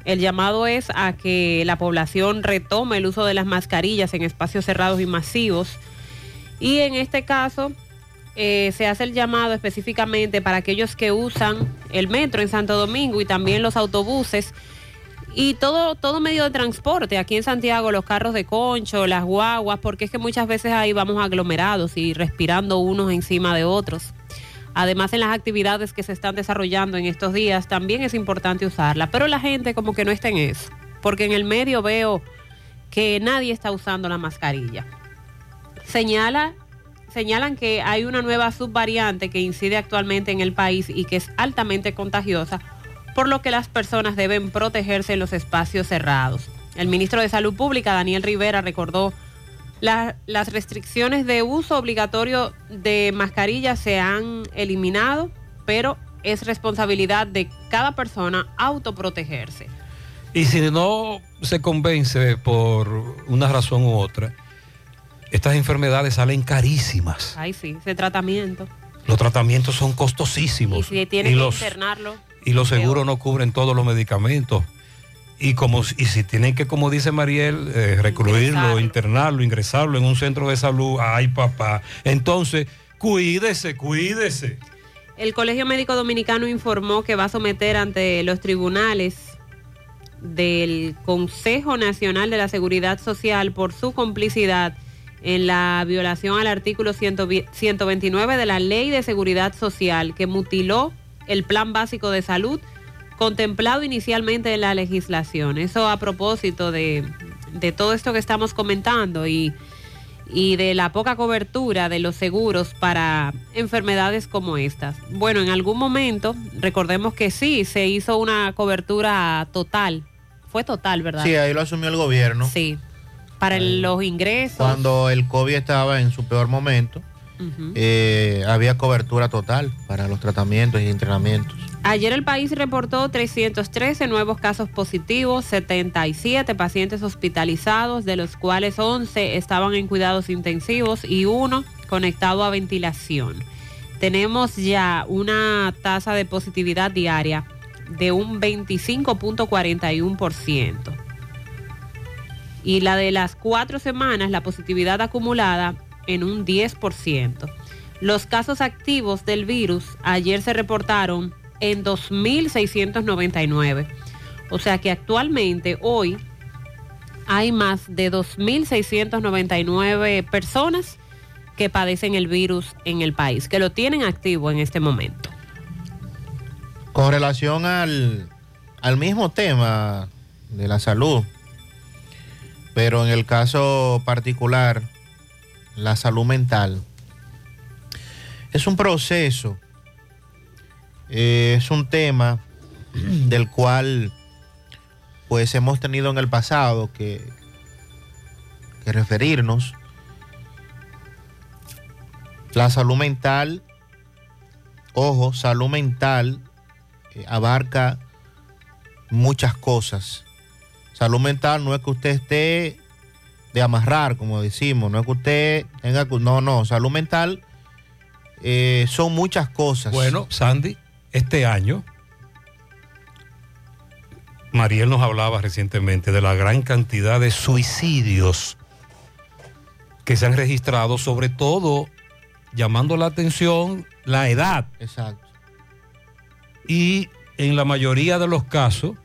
El llamado es a que la población retome el uso de las mascarillas en espacios cerrados y masivos. Y en este caso eh, se hace el llamado específicamente para aquellos que usan el metro en Santo Domingo y también los autobuses y todo, todo medio de transporte. Aquí en Santiago los carros de concho, las guaguas, porque es que muchas veces ahí vamos aglomerados y respirando unos encima de otros. Además, en las actividades que se están desarrollando en estos días, también es importante usarla. Pero la gente como que no está en eso, porque en el medio veo que nadie está usando la mascarilla. Señala, señalan que hay una nueva subvariante que incide actualmente en el país y que es altamente contagiosa, por lo que las personas deben protegerse en los espacios cerrados. El ministro de Salud Pública, Daniel Rivera, recordó la- las restricciones de uso obligatorio de mascarillas se han eliminado, pero es responsabilidad de cada persona autoprotegerse. Y si no se convence por una razón u otra, estas enfermedades salen carísimas. Ay, sí, ese tratamiento. Los tratamientos son Y costosísimos. si tiene que los, internarlo, y los seguros no cubren todos los medicamentos. Y, como, y si tienen que, como dice Mariel, eh, recluirlo, internarlo, ingresarlo en un centro de salud, ay papá. Entonces, cuídese, cuídese. El Colegio Médico Dominicano informó que va a someter ante los tribunales del Consejo Nacional de la Seguridad Social por su complicidad en la violación al artículo 100 129 de la Ley de Seguridad Social que mutiló el Plan Básico de Salud contemplado inicialmente en la legislación. Eso a propósito de, de todo esto que estamos comentando y, y de la poca cobertura de los seguros para enfermedades como estas. Bueno, en algún momento, recordemos que sí, se hizo una cobertura total. Fue total, ¿verdad? Sí, ahí lo asumió el gobierno. Sí. Para los ingresos. Cuando el COVID estaba en su peor momento, eh, había cobertura total para los tratamientos y entrenamientos. Ayer el país reportó 313 nuevos casos positivos, 77 pacientes hospitalizados, de los cuales 11 estaban en cuidados intensivos y uno conectado a ventilación. Tenemos ya una tasa de positividad diaria de un 25.41%. Y la de las cuatro semanas, la positividad acumulada en un 10%. Los casos activos del virus ayer se reportaron en 2.699. O sea que actualmente, hoy, hay más de 2.699 personas que padecen el virus en el país, que lo tienen activo en este momento. Con relación al, al mismo tema de la salud, pero en el caso particular, la salud mental, es un proceso, eh, es un tema del cual pues hemos tenido en el pasado que, referirnos. La salud mental, ojo, salud mental eh, abarca muchas cosas. Salud mental no es que usted esté de amarrar, como decimos. No es que usted tenga... que- No, no, salud mental eh, son muchas cosas. Bueno, Sandy, este año, Mariel nos hablaba recientemente de la gran cantidad de suicidios que se han registrado, sobre todo llamando la atención la edad. Exacto. Y en la mayoría de los casos,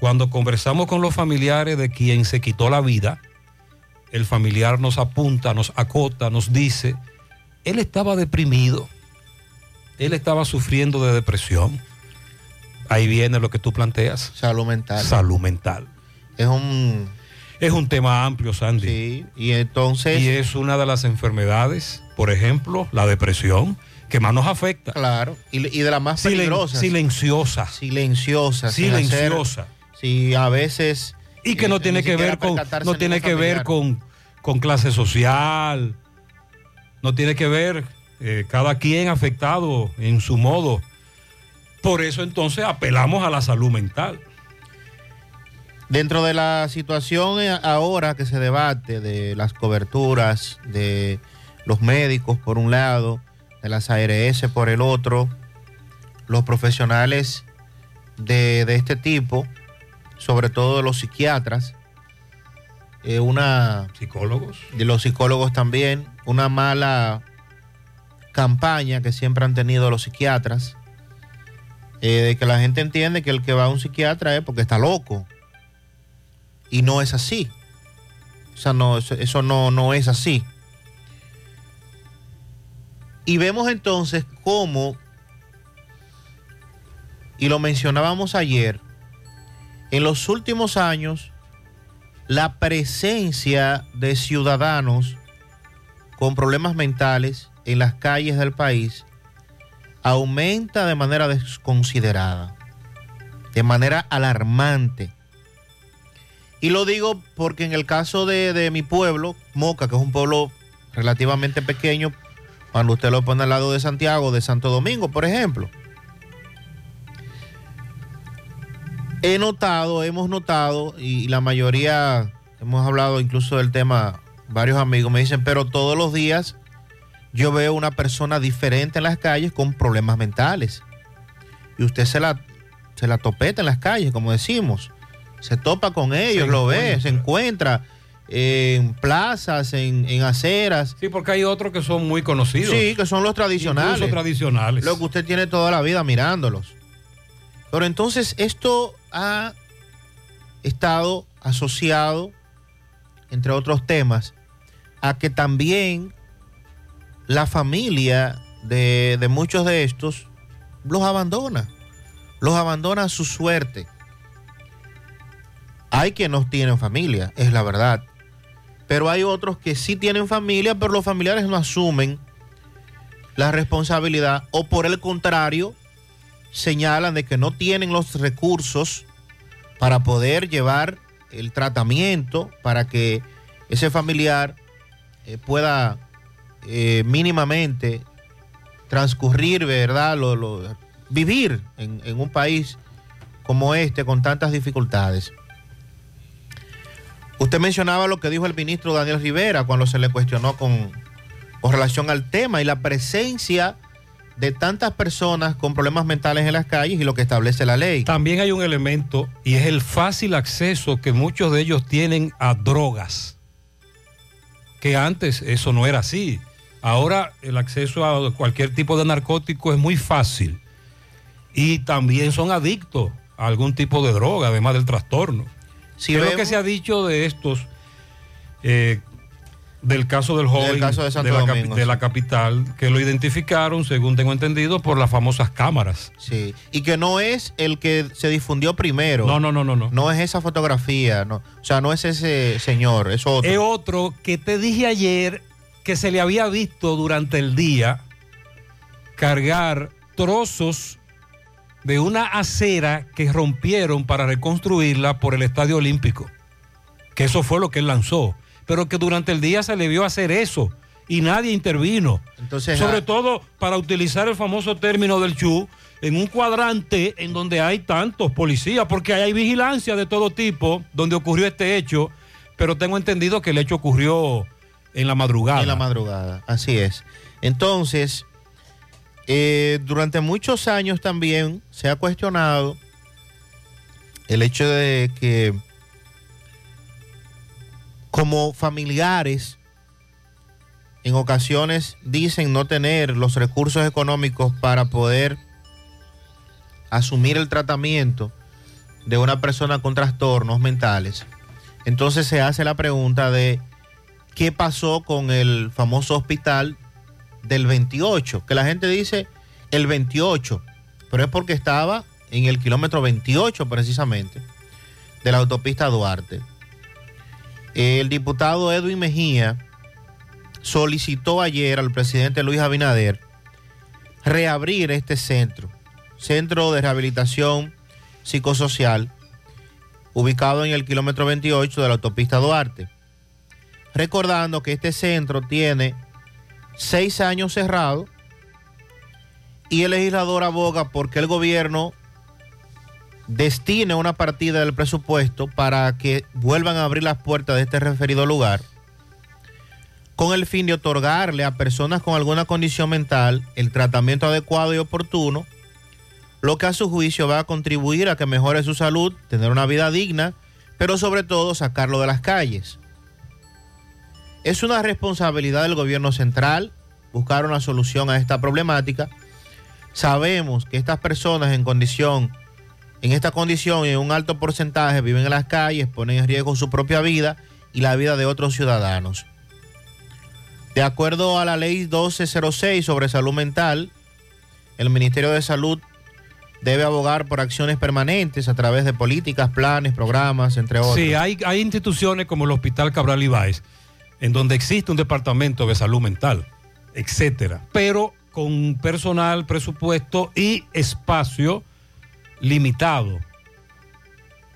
cuando conversamos con los familiares de quien se quitó la vida, el familiar nos apunta, nos acota, nos dice, él estaba deprimido, él estaba sufriendo de depresión. Ahí viene lo que tú planteas. Salud mental. Salud mental. Es un... Es un tema amplio, Sandy. Sí, y entonces... Y es una de las enfermedades, por ejemplo, la depresión, que más nos afecta. Claro, y, y de las más Silen- peligrosas. Silenciosa. Silenciosa. Silenciosa. Sí, a veces... Y que no eh, tiene que ver con, no tiene que ver con, con clase social, no tiene que ver eh, cada quien afectado en su modo. Por eso entonces apelamos a la salud mental. Dentro de la situación eh, ahora que se debate de las coberturas de los médicos por un lado, de las ARS por el otro, los profesionales de, de este tipo, sobre todo los psiquiatras, eh, una... Psicólogos. De los psicólogos también, una mala campaña que siempre han tenido los psiquiatras, eh, de que la gente entiende que el que va a un psiquiatra es porque está loco. Y no es así. O sea, no, eso, eso no, no es así. Y vemos entonces cómo, y lo mencionábamos ayer, en los últimos años, la presencia de ciudadanos con problemas mentales en las calles del país aumenta de manera desconsiderada, de manera alarmante. Y lo digo porque en el caso de, mi pueblo, Moca, que es un pueblo relativamente pequeño, cuando usted lo pone al lado de Santiago, de Santo Domingo, por ejemplo, he notado, hemos notado, y la mayoría, hemos hablado incluso del tema, varios amigos me dicen, pero todos los días yo veo una persona diferente en las calles con problemas mentales. Y usted se la, se la topeta en las calles, como decimos. Se topa con ellos, Se lo ve, se encuentra en plazas, en, en aceras. Sí, porque hay otros que son muy conocidos. Sí, que son los tradicionales. Incluso tradicionales. Lo que usted tiene toda la vida mirándolos. Pero entonces esto ha estado asociado, entre otros temas, a que también la familia de, de muchos de estos los abandona. Los abandona a su suerte. Hay quienes no tienen familia, es la verdad. Pero hay otros que sí tienen familia, pero los familiares no asumen la responsabilidad o por el contrario señalan de que no tienen los recursos para poder llevar el tratamiento para que ese familiar eh, pueda eh, mínimamente transcurrir, ¿verdad? Vivir en, un país como este con tantas dificultades. Usted mencionaba lo que dijo el ministro Daniel Rivera cuando se le cuestionó con relación al tema y la presencia de tantas personas con problemas mentales en las calles y lo que establece la ley. También hay un elemento y es el fácil acceso que muchos de ellos tienen a drogas. Que antes eso no era así. Ahora el acceso a cualquier tipo de narcótico es muy fácil. Y también son adictos a algún tipo de droga, además del trastorno. Si ¿Qué es lo vemos- que se ha dicho de estos, eh, del caso del joven caso de Santo la, capi- Domingo, de sí. la capital, que lo identificaron, según tengo entendido, por las famosas cámaras. Sí, y que no es el que se difundió primero. No, no, no, no, no. No es esa fotografía, no. O sea, no es ese señor, es otro. Es otro que te dije ayer que se le había visto durante el día cargar trozos de una acera que rompieron para reconstruirla por el Estadio Olímpico. Que eso fue lo que él lanzó. Pero que durante el día se le vio hacer eso y nadie intervino. Entonces, Sobre ah, todo para utilizar el famoso término del CHU en un cuadrante en donde hay tantos policías, porque hay vigilancia de todo tipo donde ocurrió este hecho, pero tengo entendido que el hecho ocurrió en la madrugada. En la madrugada, así es. Entonces, eh, durante muchos años también se ha cuestionado el hecho de que como familiares en ocasiones dicen no tener los recursos económicos para poder asumir el tratamiento de una persona con trastornos mentales. Entonces se hace la pregunta de qué pasó con el famoso hospital del 28, que la gente dice el 28, pero es porque estaba en el kilómetro 28 precisamente de la autopista Duarte. El diputado Edwin Mejía solicitó ayer al presidente Luis Abinader reabrir este centro, centro de rehabilitación psicosocial, ubicado en el kilómetro 28 de la autopista Duarte. Recordando que este centro tiene seis años cerrado y el legislador aboga porque el gobierno destine una partida del presupuesto para que vuelvan a abrir las puertas de este referido lugar con el fin de otorgarle a personas con alguna condición mental el tratamiento adecuado y oportuno, lo que a su juicio va a contribuir a que mejore su salud, tener una vida digna, pero sobre todo sacarlo de las calles. Es una responsabilidad del gobierno central buscar una solución a esta problemática. Sabemos que estas personas en condición en esta condición y en un alto porcentaje viven en las calles, ponen en riesgo su propia vida y la vida de otros ciudadanos. De acuerdo a la ley 1206 sobre salud mental, el Ministerio de Salud debe abogar por acciones permanentes a través de políticas, planes, programas, entre otros. Sí, hay, hay instituciones como el Hospital Cabral Ibáez, en donde existe un departamento de salud mental, etcétera, pero con personal, presupuesto y espacio limitado.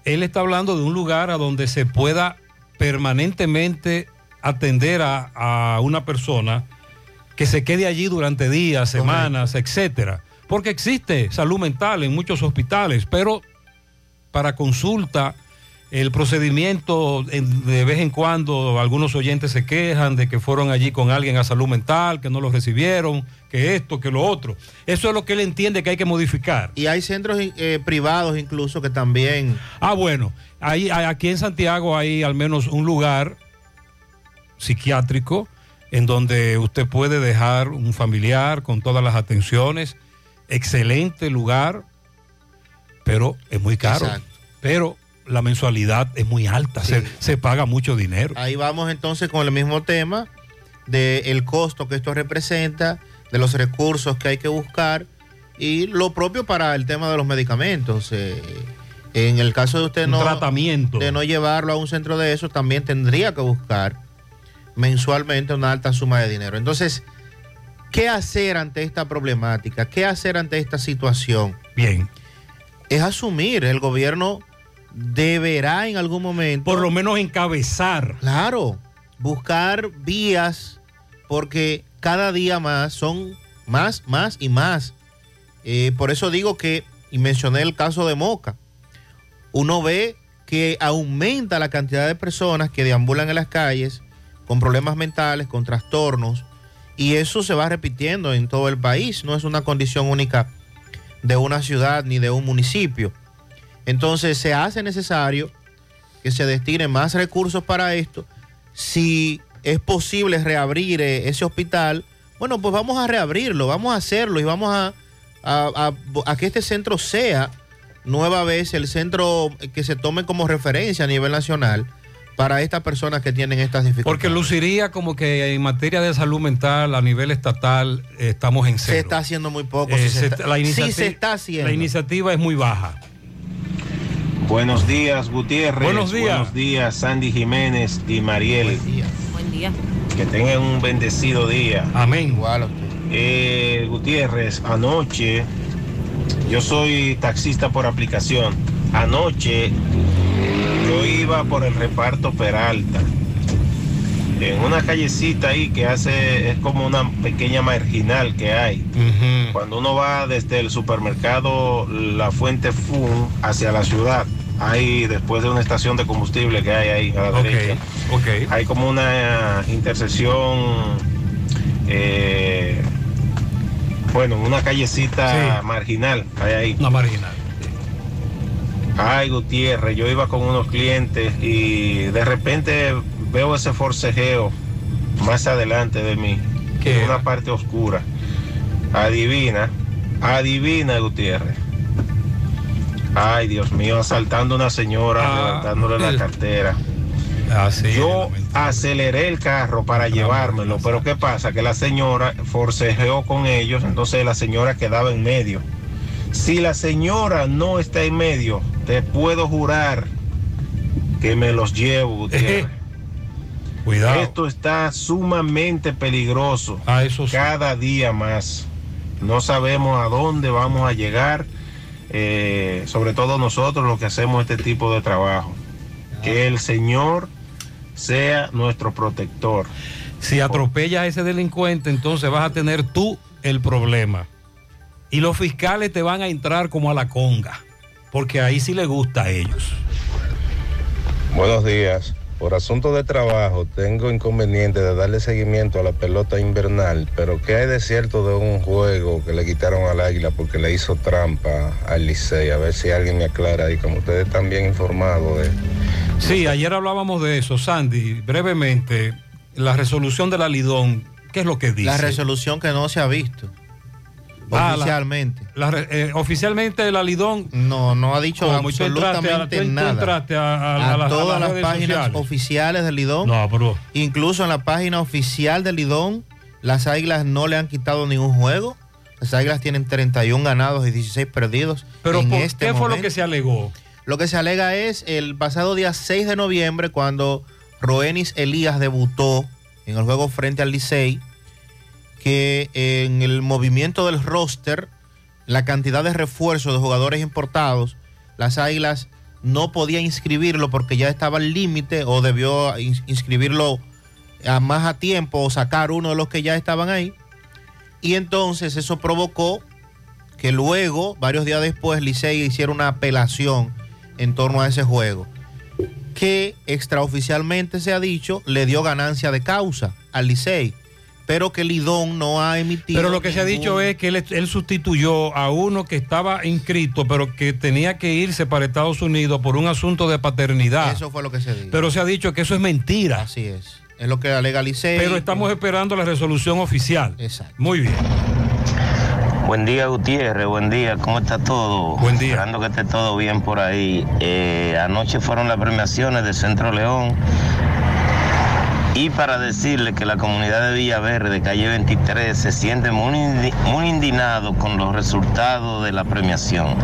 Él está hablando de un lugar a donde se pueda permanentemente atender a, a una persona que se quede allí durante días, semanas, etcétera. Porque existe salud mental en muchos hospitales, pero para consulta, el procedimiento en- de vez en cuando algunos oyentes se quejan de que fueron allí con alguien a salud mental, que no lo recibieron, que esto, que lo otro. Eso es lo que él entiende que hay que modificar. Y hay centros eh, privados incluso que también... Ah, bueno, aquí en Santiago hay al menos un lugar psiquiátrico en donde usted puede dejar un familiar con todas las atenciones. Excelente lugar, pero es muy caro. Exacto. Pero la mensualidad es muy alta, se, se paga mucho dinero. Ahí vamos entonces con el mismo tema del costo que esto representa, de los recursos que hay que buscar y lo propio para el tema de los medicamentos. Eh, en el caso de usted Un no, tratamiento. de no llevarlo a un centro de eso, también tendría que buscar mensualmente una alta suma de dinero. Entonces, ¿qué hacer ante esta problemática? ¿Qué hacer ante esta situación? Bien. Es asumir, el gobierno deberá en algún momento... Por lo menos encabezar. Claro, buscar vías, porque cada día más son más, más y más. Eh, por eso digo que, y mencioné el caso de Moca, uno ve que aumenta la cantidad de personas que deambulan en las calles con problemas mentales, con trastornos, y eso se va repitiendo en todo el país, no es una condición única de una ciudad ni de un municipio. Entonces se hace necesario que se destinen más recursos para esto. Si es posible reabrir eh, ese hospital, bueno, pues vamos a reabrirlo, vamos a hacerlo y vamos a, a- a- a que este centro sea nueva vez el centro que se tome como referencia a nivel nacional para estas personas que tienen estas dificultades. Porque luciría como que en materia de salud mental a nivel estatal eh, estamos en cero. se está haciendo muy poco. Eh, si se está- sí iniciativa- se está haciendo. La iniciativa es muy baja. Buenos días, Gutiérrez. Buenos días. Buenos días, Sandy Jiménez y Mariel. Buen día. Que tengan un bendecido día. Amén. Igual Eh, Gutiérrez, anoche, yo soy taxista por aplicación. Anoche yo iba por el reparto Peralta. En una callecita ahí que hace, es como una pequeña marginal que hay. Cuando uno va desde el supermercado La Fuente Fun hacia la ciudad, hay después de una estación de combustible que hay ahí a la derecha. Hay como una intersección, eh, bueno, una callecita marginal. Hay ahí. Una marginal. Ay, Gutiérrez, yo iba con unos clientes y de repente veo ese forcejeo más adelante de mí, en una parte oscura. Adivina, adivina, Gutiérrez. Ay, Dios mío, asaltando a una señora, Ah, levantándole la cartera. Yo aceleré el carro para llevármelo, pero ¿qué pasa? Que la señora forcejeó con ellos, entonces la señora quedaba en medio. Si la señora no está en medio, te puedo jurar que me los llevo, Gutiérrez. Cuidado. Esto está sumamente peligroso. Cada día más. No sabemos a dónde vamos a llegar, eh, sobre todo nosotros los que hacemos este tipo de trabajo. Que el Señor sea nuestro protector. Si atropellas a ese delincuente, entonces vas a tener tú el problema. Y los fiscales te van a entrar como a la conga, porque ahí sí le gusta a ellos. Buenos días. Por asunto de trabajo, tengo inconveniente de darle seguimiento a la pelota invernal, pero ¿qué hay de cierto de un juego que le quitaron al águila porque le hizo trampa al Licey? A ver si alguien me aclara y como ustedes están bien informados de... Sí, ayer hablábamos de eso, Sandy, brevemente, la resolución de la Lidón, ¿qué es lo que dice? La resolución que no se ha visto. Ah, la- oficialmente. La re- eh, oficialmente la Lidón... No, no ha dicho ¿Cómo? ¿Y tú entraste a- absolutamente nada. a- a- a las- a todas las páginas sociales? oficiales del Lidón. No, bro. Incluso en la página oficial del Lidón, las águilas no le han quitado ningún juego. Las águilas tienen 31 ganados y 16 perdidos. Pero en ¿por este qué fue lo que se alegó? Lo que se alega es el pasado día 6 de noviembre, cuando Roenis Elías debutó en el juego frente al Licey, que en el movimiento del roster, la cantidad de refuerzos de jugadores importados, las Águilas no podía inscribirlo porque ya estaba al límite o debió ins- inscribirlo a más a tiempo o sacar uno de los que ya estaban ahí. Y entonces eso provocó que luego, varios días después, Licey hiciera una apelación en torno a ese juego, que extraoficialmente se ha dicho le dio ganancia de causa al Licey, pero que Lidón no ha emitido. Pero lo que se ha dicho es que él, él sustituyó a uno que estaba inscrito, pero que tenía que irse para Estados Unidos por un asunto de paternidad. Eso fue lo que se dijo. Pero se ha dicho que eso es mentira. Así es. Es lo que alega Licey. Pero estamos esperando la resolución oficial. Exacto. Muy bien. Buen día, Gutiérrez. Buen día. ¿Cómo está todo? Buen día. Esperando que esté todo bien por ahí. Eh, anoche fueron las premiaciones de Centro León. Y para decirle que la comunidad de Villaverde, calle 23, se siente muy, muy indignado con los resultados de la premiación.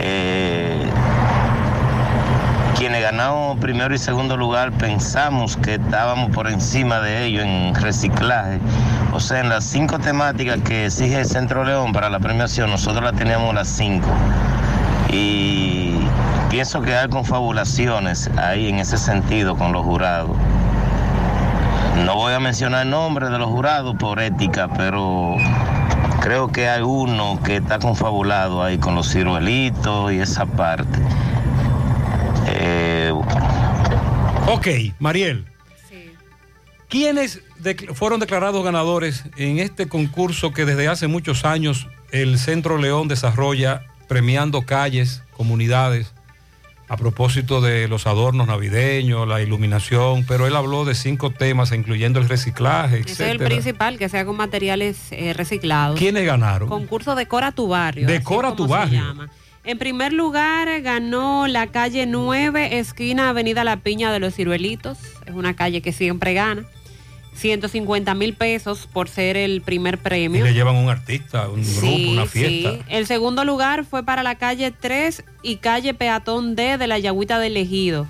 Eh, quienes ganamos primero y segundo lugar pensamos que estábamos por encima de ellos en reciclaje. O sea, en las cinco temáticas que exige el Centro León para la premiación, nosotros la teníamos las cinco. Y pienso que hay confabulaciones ahí en ese sentido con los jurados. No voy a mencionar el nombre de los jurados por ética, pero creo que hay uno que está confabulado ahí con los ciruelitos y esa parte. Eh, Ok, Mariel. ¿Quiénes dec- fueron declarados ganadores en este concurso que desde hace muchos años el Centro León desarrolla premiando calles, comunidades, a propósito de los adornos navideños, la iluminación, pero él habló de cinco temas, incluyendo el reciclaje, Ese es el principal, que sea con materiales eh, reciclados. ¿Quiénes ganaron? Concurso Decora tu barrio. Decora tu se barrio. llama. En primer lugar ganó la calle 9, esquina Avenida La Piña de los Ciruelitos. Es una calle que siempre gana. 150 mil pesos por ser el primer Y premio. le llevan un artista, un grupo, Sí, una sí. fiesta. El segundo lugar fue para la calle 3 y calle Peatón D de la Yagüita del Ejido,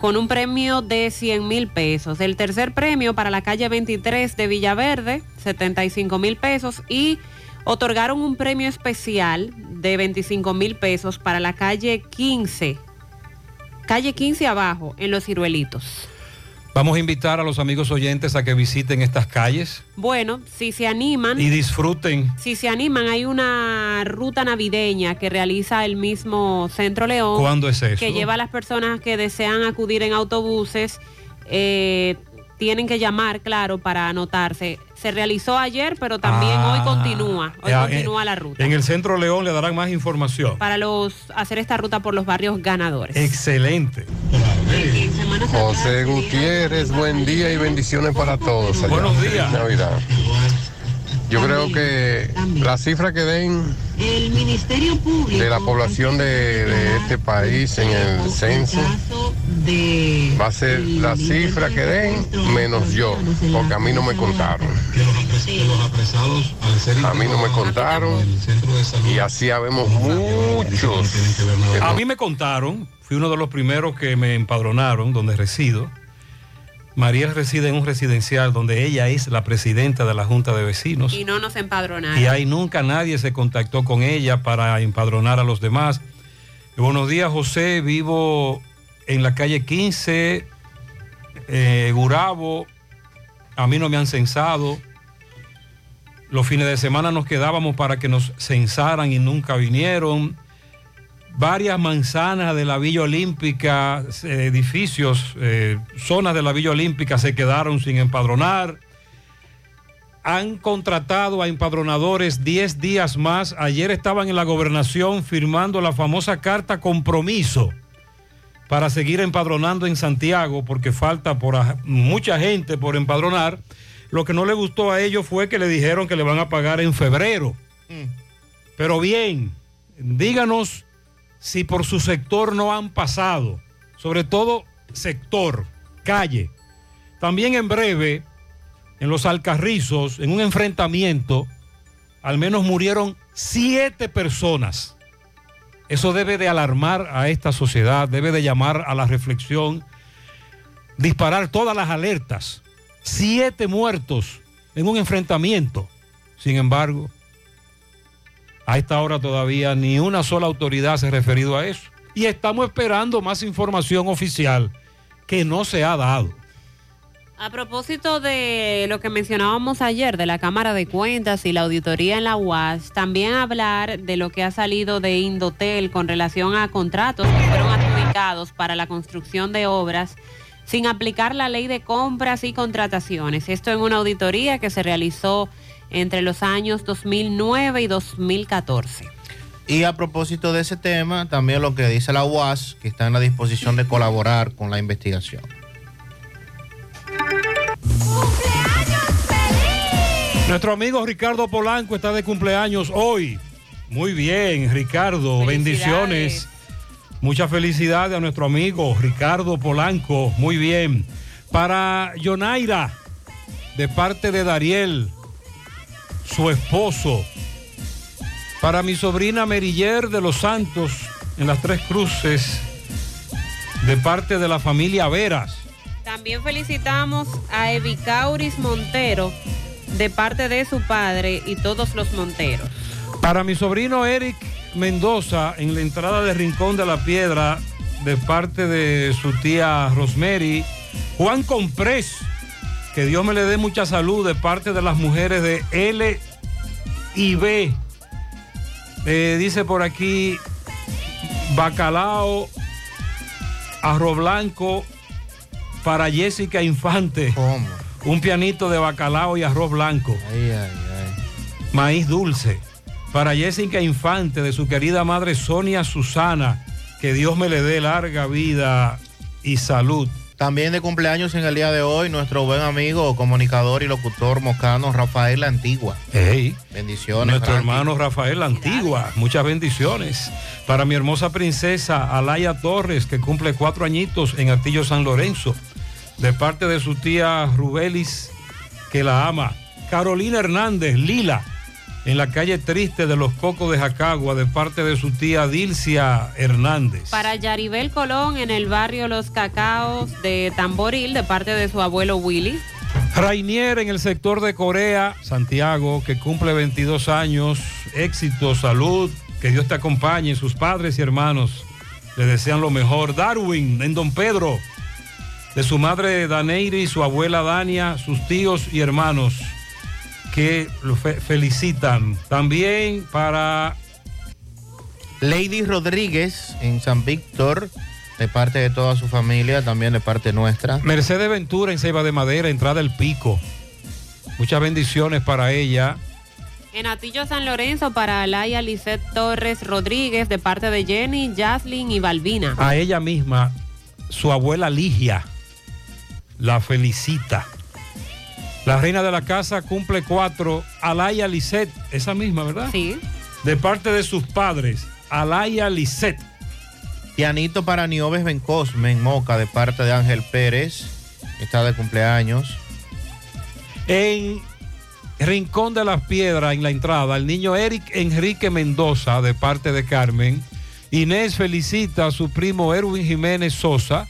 con un premio de 100 mil pesos. El tercer premio para la calle 23 de Villaverde, 75 mil pesos. Y otorgaron un premio especial de 25 mil pesos para la calle 15, calle 15 abajo, en Los Ciruelitos. Vamos a invitar a los amigos oyentes a que visiten estas calles Bueno, si se animan, y disfruten. si se animan, hay una ruta navideña que realiza el mismo Centro León. ¿Cuándo es eso? Que lleva a las personas que desean acudir en autobuses. eh, tienen que llamar, claro, para anotarse. Se realizó ayer, pero también Ah, hoy continúa. Hoy ya, continúa en- la ruta. En el Centro León le darán más información. Para los hacer esta ruta por los barrios ganadores. Excelente. José Gutiérrez, buen día y bendiciones para todos. allá. Buenos días. Navidad. Yo creo que la cifra que den El Ministerio Público de la población de, de este país en el censo va a ser la cifra que den menos yo, porque a mí no me contaron. A mí no me contaron y así habemos muchos. A mí me contaron, fui uno de los primeros que me empadronaron donde resido. Mariel reside en un residencial donde ella es la presidenta de la Junta de Vecinos. Y no nos empadronaron. Y ahí nunca nadie se contactó con ella para empadronar a los demás. Buenos días, José. Vivo en la calle 15, eh, Gurabo. A mí no me han censado. Los fines de semana nos quedábamos para que nos censaran y nunca vinieron. Varias manzanas de la Villa Olímpica, eh, edificios, eh, zonas de la Villa Olímpica se quedaron sin empadronar han contratado a empadronadores 10 días más. Ayer estaban en la gobernación firmando la famosa carta compromiso para seguir empadronando en Santiago porque falta por mucha gente por empadronar. Lo que no le gustó a ellos fue que le dijeron que le van a pagar en febrero. Pero bien, díganos si por su sector no han pasado, sobre todo sector, calle. También en breve en los Alcarrizos, en un enfrentamiento, al menos murieron siete personas. Eso debe de alarmar a esta sociedad, debe de llamar a la reflexión, disparar todas las alertas. Siete muertos en un enfrentamiento. Sin embargo, a esta hora todavía ni una sola autoridad se ha referido a eso. Y estamos esperando más información oficial que no se ha dado. A propósito de lo que mencionábamos ayer de la Cámara de Cuentas y la auditoría en la UAS, también hablar de lo que ha salido de Indotel con relación a contratos que fueron adjudicados para la construcción de obras sin aplicar la ley de compras y contrataciones. Esto en una auditoría que se realizó entre los años 2009 y 2014. Y a propósito de ese tema, también lo que dice la UAS, que está en la disposición de colaborar con la investigación. Nuestro amigo Ricardo Polanco está de cumpleaños hoy. Muy bien, Ricardo, bendiciones. Mucha felicidad a nuestro amigo Ricardo Polanco. Muy bien. Para Yonaira, de parte de Dariel, su esposo. Para mi sobrina Meriller de los Santos, en las Tres Cruces, de parte de la familia Veras. También felicitamos a Evicauris Montero de parte de su padre y todos los Monteros. Para mi sobrino Eric Mendoza, en la entrada de Rincón de la Piedra, de parte de su tía Rosemary. Juan Comprés, que Dios me le dé mucha salud, de parte de las mujeres de L y B. Eh, dice por aquí, bacalao, arroz blanco, para Jessica Infante. Un pianito de bacalao y arroz blanco. Maíz dulce. Para Jessica Infante, de su querida madre Sonia Susana. Que Dios me le dé larga vida y salud. También de cumpleaños en el día de hoy, nuestro buen amigo, comunicador y locutor mocano Rafael Antigua. Hey, Bendiciones. Nuestro Frankie. hermano Rafael Antigua, muchas bendiciones. Para mi hermosa princesa Alaya Torres, que cumple cuatro añitos en Artillo San Lorenzo, de parte de su tía Rubelis, que la ama. Carolina Hernández, Lila, en la calle Triste de los Cocos de Jacagua, de parte de su tía Dilcia Hernández. Para Yaribel Colón en el barrio Los Cacaos de Tamboril de parte de su abuelo Willy. Rainier en el sector de Corea, Santiago, que cumple 22 años, éxito, salud, que Dios te acompañe, sus padres y hermanos le desean lo mejor. Darwin en Don Pedro, de su madre Daneiri, su abuela Dania, sus tíos y hermanos que lo fe- felicitan. También para Lady Rodríguez en San Víctor, de parte de toda su familia, también de parte nuestra. Mercedes Ventura en Ceiba de Madera, entrada El Pico. Muchas bendiciones para ella. En Atillo San Lorenzo para Alaya Lisette Torres Rodríguez de parte de Jenny, Jaslyn y Balbina. A ella misma, su abuela Ligia, la felicita. La reina de la casa cumple cuatro. Alaya Lisette, esa misma, ¿verdad? Sí. De parte de sus padres, Alaya Lisette. Pianito para Nioves Bencosme en Moca, de parte de Ángel Pérez, está de cumpleaños. En Rincón de las Piedras, en la entrada, el niño Eric Enrique Mendoza, de parte de Carmen. Inés felicita a su primo Erwin Jiménez Sosa,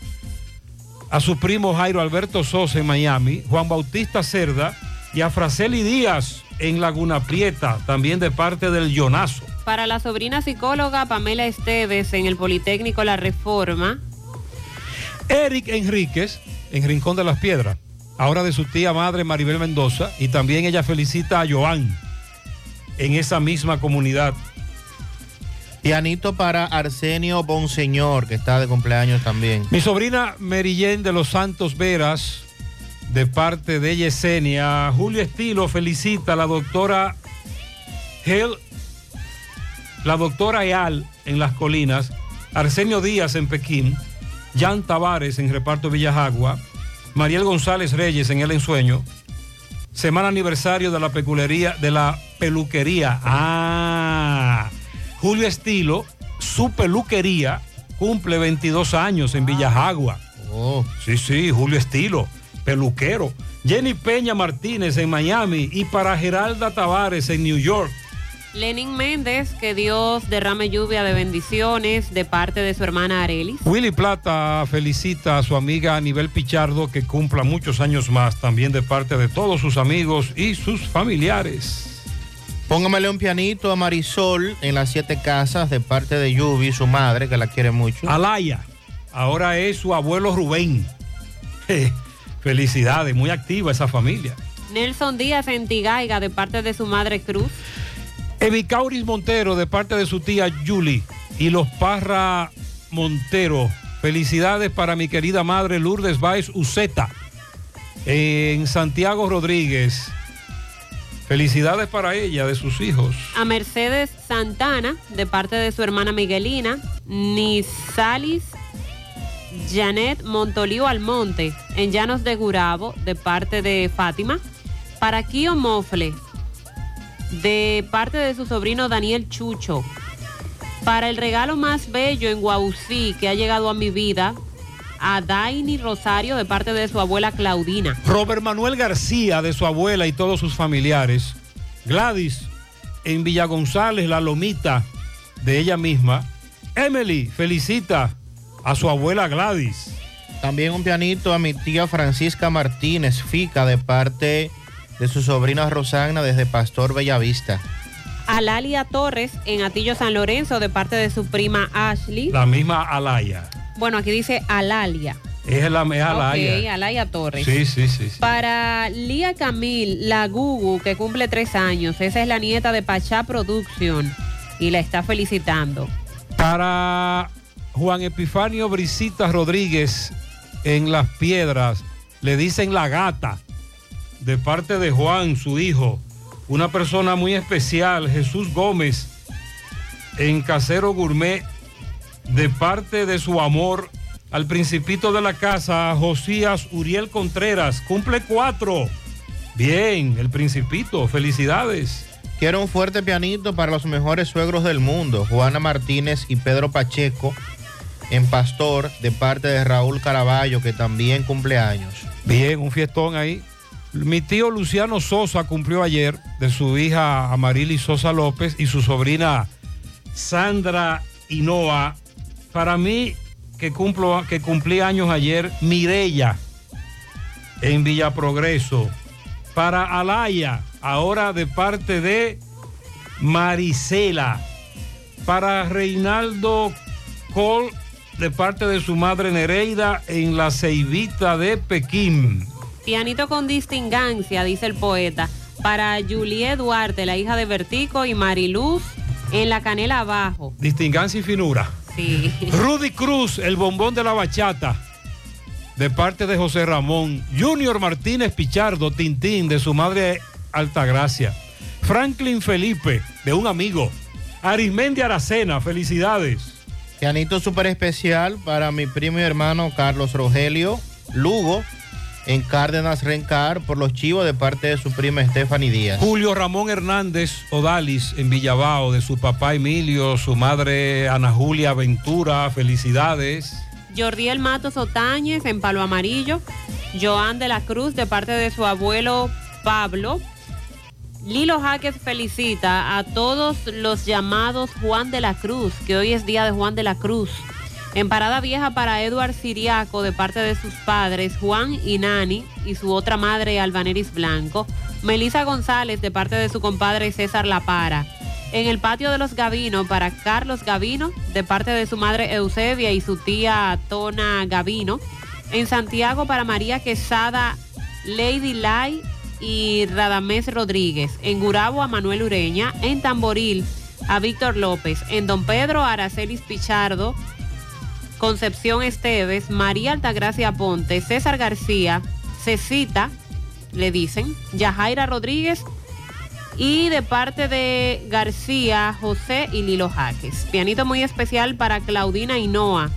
a su primo Jairo Alberto Sosa en Miami, Juan Bautista Cerda y a Fraceli Díaz en Laguna Prieta, también de parte del Yonazo. Para la sobrina psicóloga Pamela Esteves en el Politécnico La Reforma. Eric Enríquez en Rincón de las Piedras, ahora de su tía madre Maribel Mendoza, y también ella felicita a Joan en esa misma comunidad. Pianito para Arsenio Bonseñor, que está de cumpleaños también. Mi sobrina Merillén de los Santos Veras, de parte de Yesenia, Julio Estilo felicita a la doctora Hel, la doctora Eal en Las Colinas, Arsenio Díaz en Pekín, Jan Tavares en Reparto Villajagua, Mariel González Reyes en El Ensueño, semana aniversario de la peculería, de la peluquería. Ah, Julio Estilo, su peluquería, cumple 22 años en Villajagua. Sí, sí, Julio Estilo, peluquero. Jenny Peña Martínez en Miami y para Geralda Tavares en New York. Lenin Méndez, que Dios derrame lluvia de bendiciones de parte de su hermana Arelis. Willy Plata felicita a su amiga Anibel Pichardo que cumpla muchos años más, también de parte de todos sus amigos y sus familiares. Póngamele un pianito a Marisol en las siete casas, de parte de Yubi, su madre, que la quiere mucho. Alaya, ahora es su abuelo Rubén. Felicidades, muy activa esa familia. Nelson Díaz en Tigaiga de parte de su madre Cruz. Evicauris Montero de parte de su tía Julie y los Parra Montero. Felicidades para mi querida madre Lourdes Baez Uceta en Santiago Rodríguez. Felicidades para ella, de sus hijos. A Mercedes Santana de parte de su hermana Miguelina. Nisalis Janet Montolío Almonte en Llanos de Gurabo de parte de Fátima. Para Kio Mofle de parte de su sobrino Daniel Chucho. Para el regalo más bello en Guausí que ha llegado a mi vida, a Daini Rosario de parte de su abuela Claudina. Robert Manuel García de su abuela y todos sus familiares. Gladys en Villa González, la lomita de ella misma. Emily felicita a su abuela Gladys. También un pianito a mi tía Francisca Martínez Fica, de parte de su sobrina Rosana desde Pastor Bellavista. A Lalia Torres en Atillo San Lorenzo de parte de su prima Ashley. La misma Alaya. Bueno, aquí dice Alalia. Es la es Alaya. Alaya Torres. Sí, sí, sí. sí. Para Lía Camil, la Gugu, que cumple tres años. Esa es la nieta de Pachá Production y la está felicitando. Para Juan Epifanio Brisita Rodríguez en Las Piedras, le dicen la gata, de parte de Juan, su hijo, una persona muy especial, Jesús Gómez, en Casero Gourmet, de parte de su amor al principito de la casa, Josías Uriel Contreras, cumple cuatro. Bien, el principito, felicidades. Quiero un fuerte pianito para los mejores suegros del mundo, Juana Martínez y Pedro Pacheco, en Pastor, de parte de Raúl Caraballo, que también cumple años. Bien, un fiestón ahí. Mi tío Luciano Sosa cumplió ayer de su hija Amarili Sosa López y su sobrina Sandra Hinoa. Para mí, que, cumplo, que cumplí años ayer, Mirella en Villa Progreso. Para Alaya, ahora de parte de Marisela. Para Reinaldo Col de parte de su madre Nereida en la Ceibita de Pekín. Pianito con distingancia, dice el poeta, para Juliet Duarte, la hija de Vertico, y Mariluz en la canela abajo. Distingancia y finura. Sí. Rudy Cruz, el bombón de la bachata, de parte de José Ramón. Junior Martínez Pichardo, Tintín, de su madre Altagracia. Franklin Felipe, de un amigo. Arismendi Aracena, felicidades. Pianito súper especial para mi primo y hermano Carlos Rogelio Lugo en Cárdenas Rencar por los chivos de parte de su prima Stephanie Díaz. Julio Ramón Hernández Odalis en Villabao, de su papá Emilio, su madre Ana Julia Ventura, felicidades. Jordiel Matos Otañez en Palo Amarillo. Joan de la Cruz de parte de su abuelo Pablo. Lilo Jaques felicita a todos los llamados Juan de la Cruz, que hoy es día de Juan de la Cruz. En Parada Vieja para Eduard Siriaco de parte de sus padres Juan y Nani y su otra madre Albaneris Blanco. Melisa González de parte de su compadre César La Para. En el patio de los Gavino para Carlos Gavino de parte de su madre Eusebia y su tía Tona Gavino. En Santiago para María Quesada, Lady Lai y Radamés Rodríguez. En Gurabo a Manuel Ureña. En Tamboril a Víctor López. En Don Pedro a Aracelis Pichardo. Concepción Esteves, María Altagracia Ponte, César García, Cecita, le dicen, Yajaira Rodríguez y de parte de García, José y Lilo Jaques. Pianito muy especial para Claudina Hinoa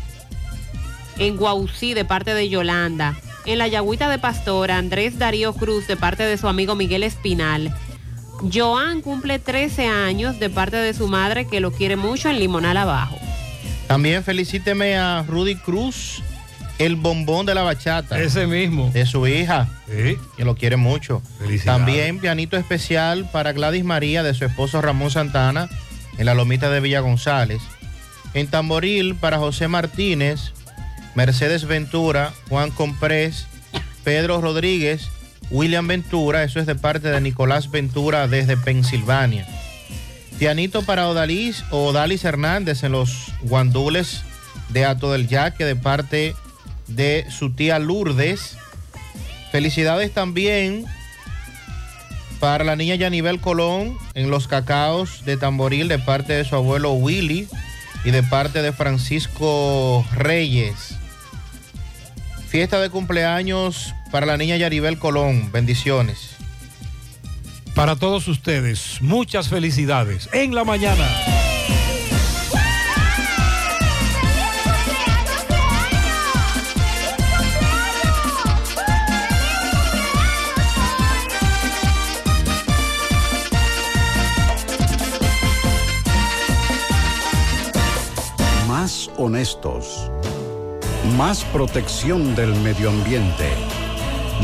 en Guausí de parte de Yolanda. En la Yagüita de Pastora, Andrés Darío Cruz de parte de su amigo Miguel Espinal. Joan cumple 13 años de parte de su madre que lo quiere mucho en Limonal Abajo. También felicíteme a Rudy Cruz, el bombón de la bachata. Ese mismo. De su hija. Sí. Que lo quiere mucho. También pianito especial para Gladys María de su esposo Ramón Santana en la lomita de Villa González. En Tamboril para José Martínez, Mercedes Ventura, Juan Comprés, Pedro Rodríguez, William Ventura, eso es de parte de Nicolás Ventura desde Pensilvania. Pianito para Odalis o Odalis Hernández en los guandules de Ato del Yaque de parte de su tía Lourdes. Felicidades también para la niña Yanivel Colón en los cacaos de Tamboril de parte de su abuelo Willy y de parte de Francisco Reyes. Fiesta de cumpleaños para la niña Yaribel Colón. Bendiciones. Para todos ustedes, muchas felicidades en la mañana. Más honestos. Más protección del medio ambiente.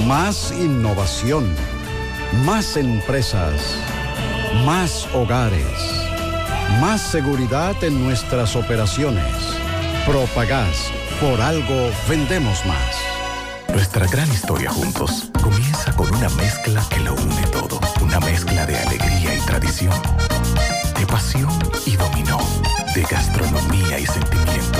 Más innovación. Más empresas. Más hogares. Más seguridad en nuestras operaciones. Propagás. Por algo vendemos más. Nuestra gran historia juntos comienza con una mezcla que lo une todo. Una mezcla de alegría y tradición. De pasión y dominó. De gastronomía y sentimiento.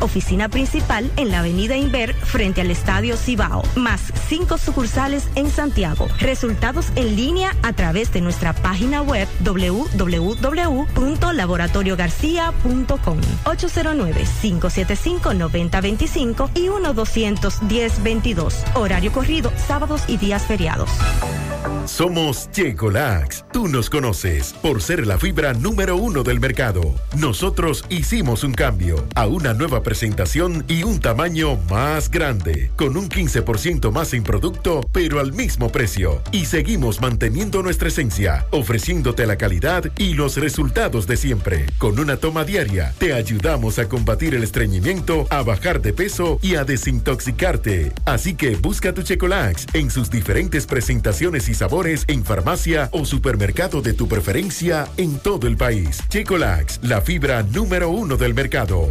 Oficina principal en la avenida Inver frente al Estadio Cibao, más cinco sucursales en Santiago. Resultados en línea a través de nuestra página web www.laboratoriogarcia.com 809-575-9025 y 1-210-22. Horario corrido, sábados y días feriados. Somos Checolax. Tú nos conoces por ser la fibra número uno del mercado. Nosotros hicimos un cambio una nueva presentación y un tamaño más grande, con un 15% más en producto, pero al mismo precio. Y seguimos manteniendo nuestra esencia, ofreciéndote la calidad y los resultados de siempre. Con una toma diaria, te ayudamos a combatir el estreñimiento, a bajar de peso y a desintoxicarte. Así que busca tu Checolax en sus diferentes presentaciones y sabores en farmacia o supermercado de tu preferencia en todo el país. Checolax, la fibra número uno del mercado.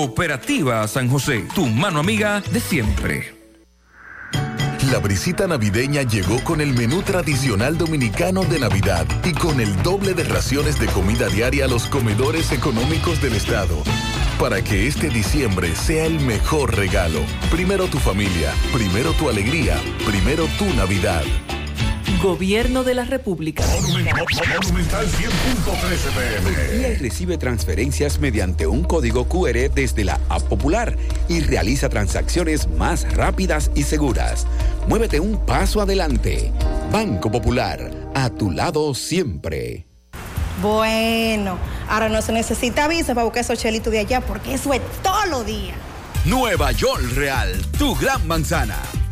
Cooperativa San José, tu mano amiga de siempre. La brisita navideña llegó con el menú tradicional dominicano de Navidad y con el doble de raciones de comida diaria a los comedores económicos del estado. Para que este diciembre sea el mejor regalo. Primero tu familia, primero tu alegría, primero tu Navidad. Gobierno de la República. y recibe transferencias mediante un código QR desde la App Popular y realiza transacciones más rápidas y seguras. Muévete un paso adelante. Banco Popular, a tu lado siempre. Bueno, ahora no se necesita visa para buscar esos chelitos de allá porque eso es todo lo día. Nueva York Real, tu gran manzana.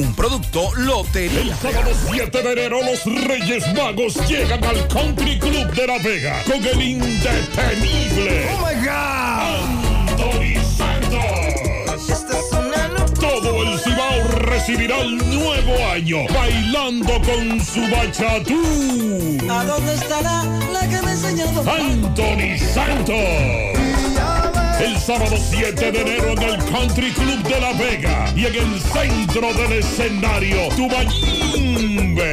Un producto lotería. El sábado 7 de enero los Reyes Magos llegan al Country Club de La Vega con el indetenible. Oh my God. Anthony Santos. Todo el Cibao recibirá el nuevo año bailando con su bachatú. ¿A dónde estará la que me ha enseñado? Anthony Santos. El sábado 7 de enero en el Country Club de La Vega y en el centro del escenario, Tubayimbe.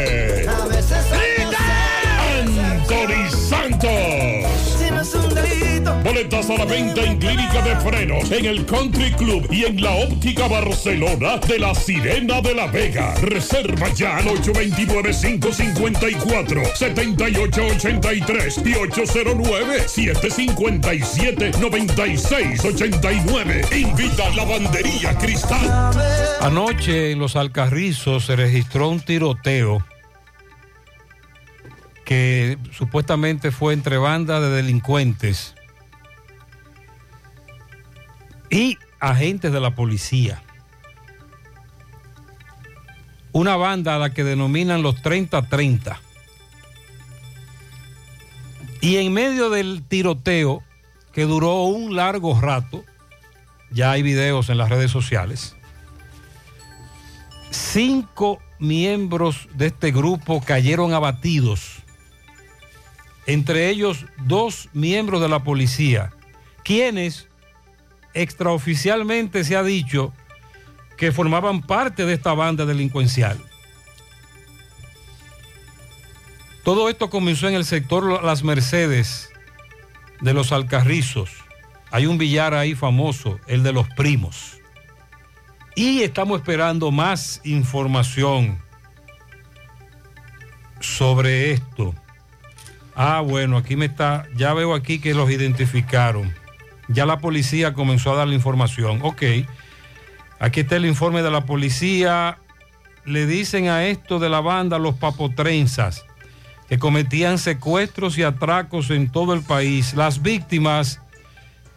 Anthony Santos. Boletas a la venta en Clínica de Frenos, en el Country Club y en la Óptica Barcelona de la Sirena de la Vega. Reserva ya al 829-554-7883 y 809-757-9689. Invita a Lavandería Cristal. Anoche en los Alcarrizos se registró un tiroteo que supuestamente fue entre bandas de delincuentes y agentes de la policía. Una banda a la que denominan los 30-30. Y en medio del tiroteo, que duró un largo rato, ya hay videos en las redes sociales, cinco miembros de este grupo cayeron abatidos, entre ellos dos miembros de la policía, quienes extraoficialmente se ha dicho que formaban parte de esta banda delincuencial. Todo esto comenzó en el sector Las Mercedes de los Alcarrizos. Hay un billar ahí famoso, el de los primos. Y estamos esperando más información sobre esto. Ah, bueno, aquí me está, ya veo aquí que los identificaron. Ya la policía comenzó a dar la información. Ok. Aquí está el informe de la policía. Le dicen a esto de la banda los papotrenzas, que cometían secuestros y atracos en todo el país. Las víctimas,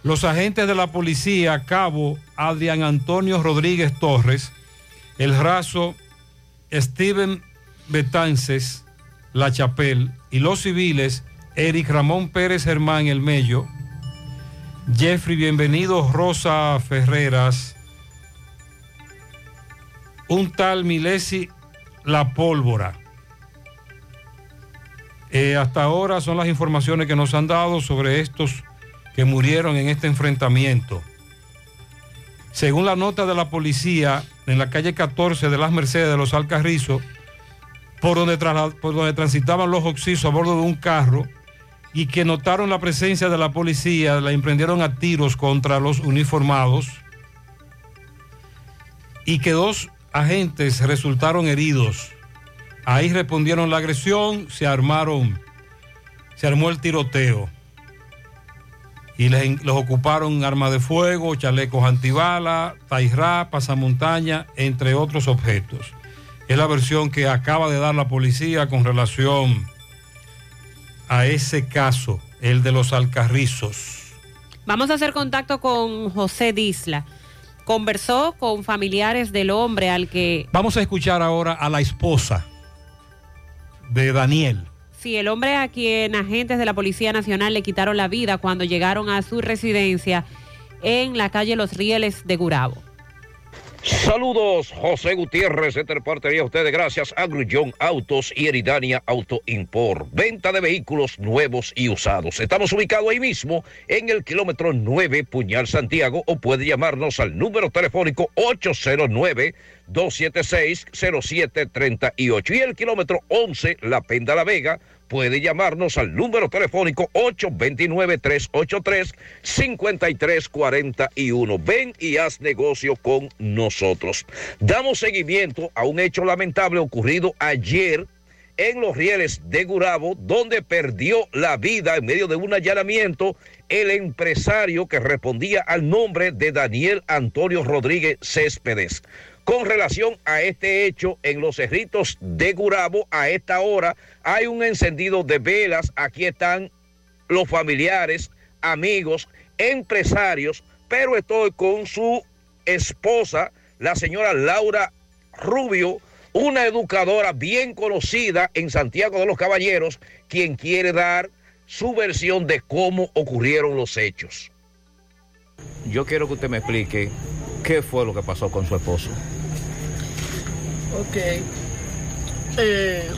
los agentes de la policía, cabo Adrián Antonio Rodríguez Torres, el raso Steven Betances, La Chapel, y los civiles, Eric Ramón Pérez Germán El Mello, Jeffrey Bienvenido Rosa Ferreras, un tal Milesi La Pólvora. Eh, hasta ahora son las informaciones que nos han dado sobre estos que murieron en este enfrentamiento. Según la nota de la policía, en la calle 14 de las Mercedes de los Alcarrizos, por donde, por donde transitaban los oxisos a bordo de un carro y que notaron la presencia de la policía, la emprendieron a tiros contra los uniformados y que dos agentes resultaron heridos. Ahí respondieron la agresión, se armaron, se armó el tiroteo y les, los ocuparon armas de fuego, chalecos antibala, tairra, pasamontaña, entre otros objetos. Es la versión que acaba de dar la policía con relación a ese caso, el de los alcarrizos. Vamos a hacer contacto con José Disla. Conversó con familiares del hombre al que, Vamos a escuchar ahora a la esposa de Daniel. sí, el hombre a quien agentes de la Policía Nacional le quitaron la vida cuando llegaron a su residencia en la calle Los Rieles de Gurabo. Saludos, José Gutiérrez, de reportería a ustedes gracias a Grullón Autos y Eridania Auto Import. Venta de vehículos nuevos y usados. Estamos ubicados ahí mismo en el kilómetro 9 Puñal Santiago o puede llamarnos al número telefónico 809 276-0738 y el kilómetro 11 La Penda La Vega puede llamarnos al número telefónico 829-383-5341. Ven y haz negocio con nosotros. Damos seguimiento a un hecho lamentable ocurrido ayer en los rieles de Gurabo, donde perdió la vida en medio de un allanamiento el empresario que respondía al nombre de Daniel Antonio Rodríguez Céspedes. Con relación a este hecho, en los cerritos de Gurabo, a esta hora hay un encendido de velas. Aquí están los familiares, amigos, empresarios, pero estoy con su esposa, la señora Laura Rubio, una educadora bien conocida en Santiago de los Caballeros, quien quiere dar su versión de cómo ocurrieron los hechos. Yo quiero que usted me explique qué fue lo que pasó con su esposo. Ok. Eh,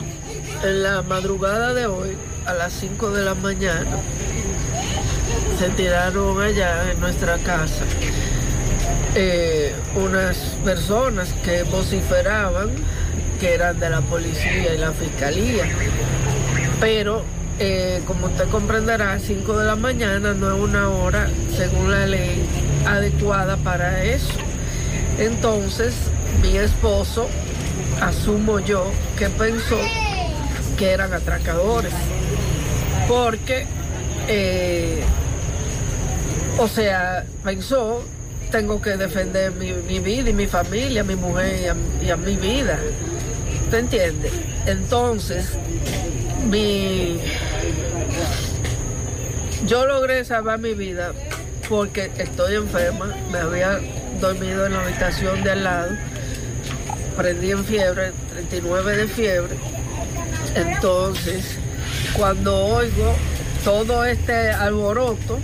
en la madrugada de hoy, a las 5 de la mañana, se tiraron allá en nuestra casa eh, unas personas que vociferaban que eran de la policía y la fiscalía. Pero, eh, como usted comprenderá, 5 de la mañana no es una hora, según la ley, adecuada para eso. Entonces, mi esposo, asumo yo, que pensó que eran atracadores. Porque, eh, o sea, pensó, tengo que defender mi, mi vida y mi familia, mi mujer y a, y a mi vida. ¿Te entiende? Entonces, mi... Yo logré salvar mi vida porque estoy enferma, me había dormido en la habitación de al lado, prendí en fiebre, 39 de fiebre. Entonces, cuando oigo todo este alboroto,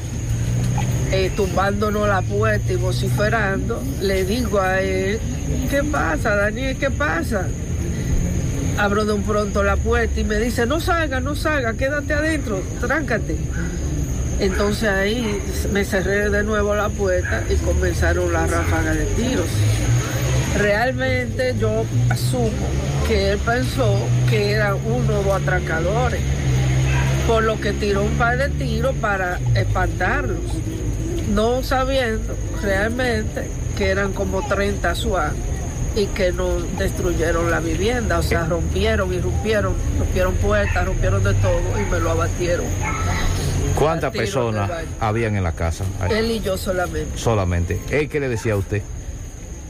eh, tumbándonos la puerta y vociferando, le digo a él, ¿qué pasa, Daniel? ¿Qué pasa? Abro de un pronto la puerta y me dice, no salga, no salga, quédate adentro, tráncate. Entonces ahí me cerré de nuevo la puerta y comenzaron las ráfagas de tiros. Realmente yo asumo que él pensó que eran unos dos atracadores, por lo que tiró un par de tiros para espantarlos, no sabiendo realmente que eran como 30 SWAT y que nos destruyeron la vivienda, o sea, rompieron y rompieron, rompieron puertas, rompieron de todo y me lo abatieron. ¿Cuántas personas habían en la casa? Él y yo solamente. Solamente. ¿Él qué le decía a usted?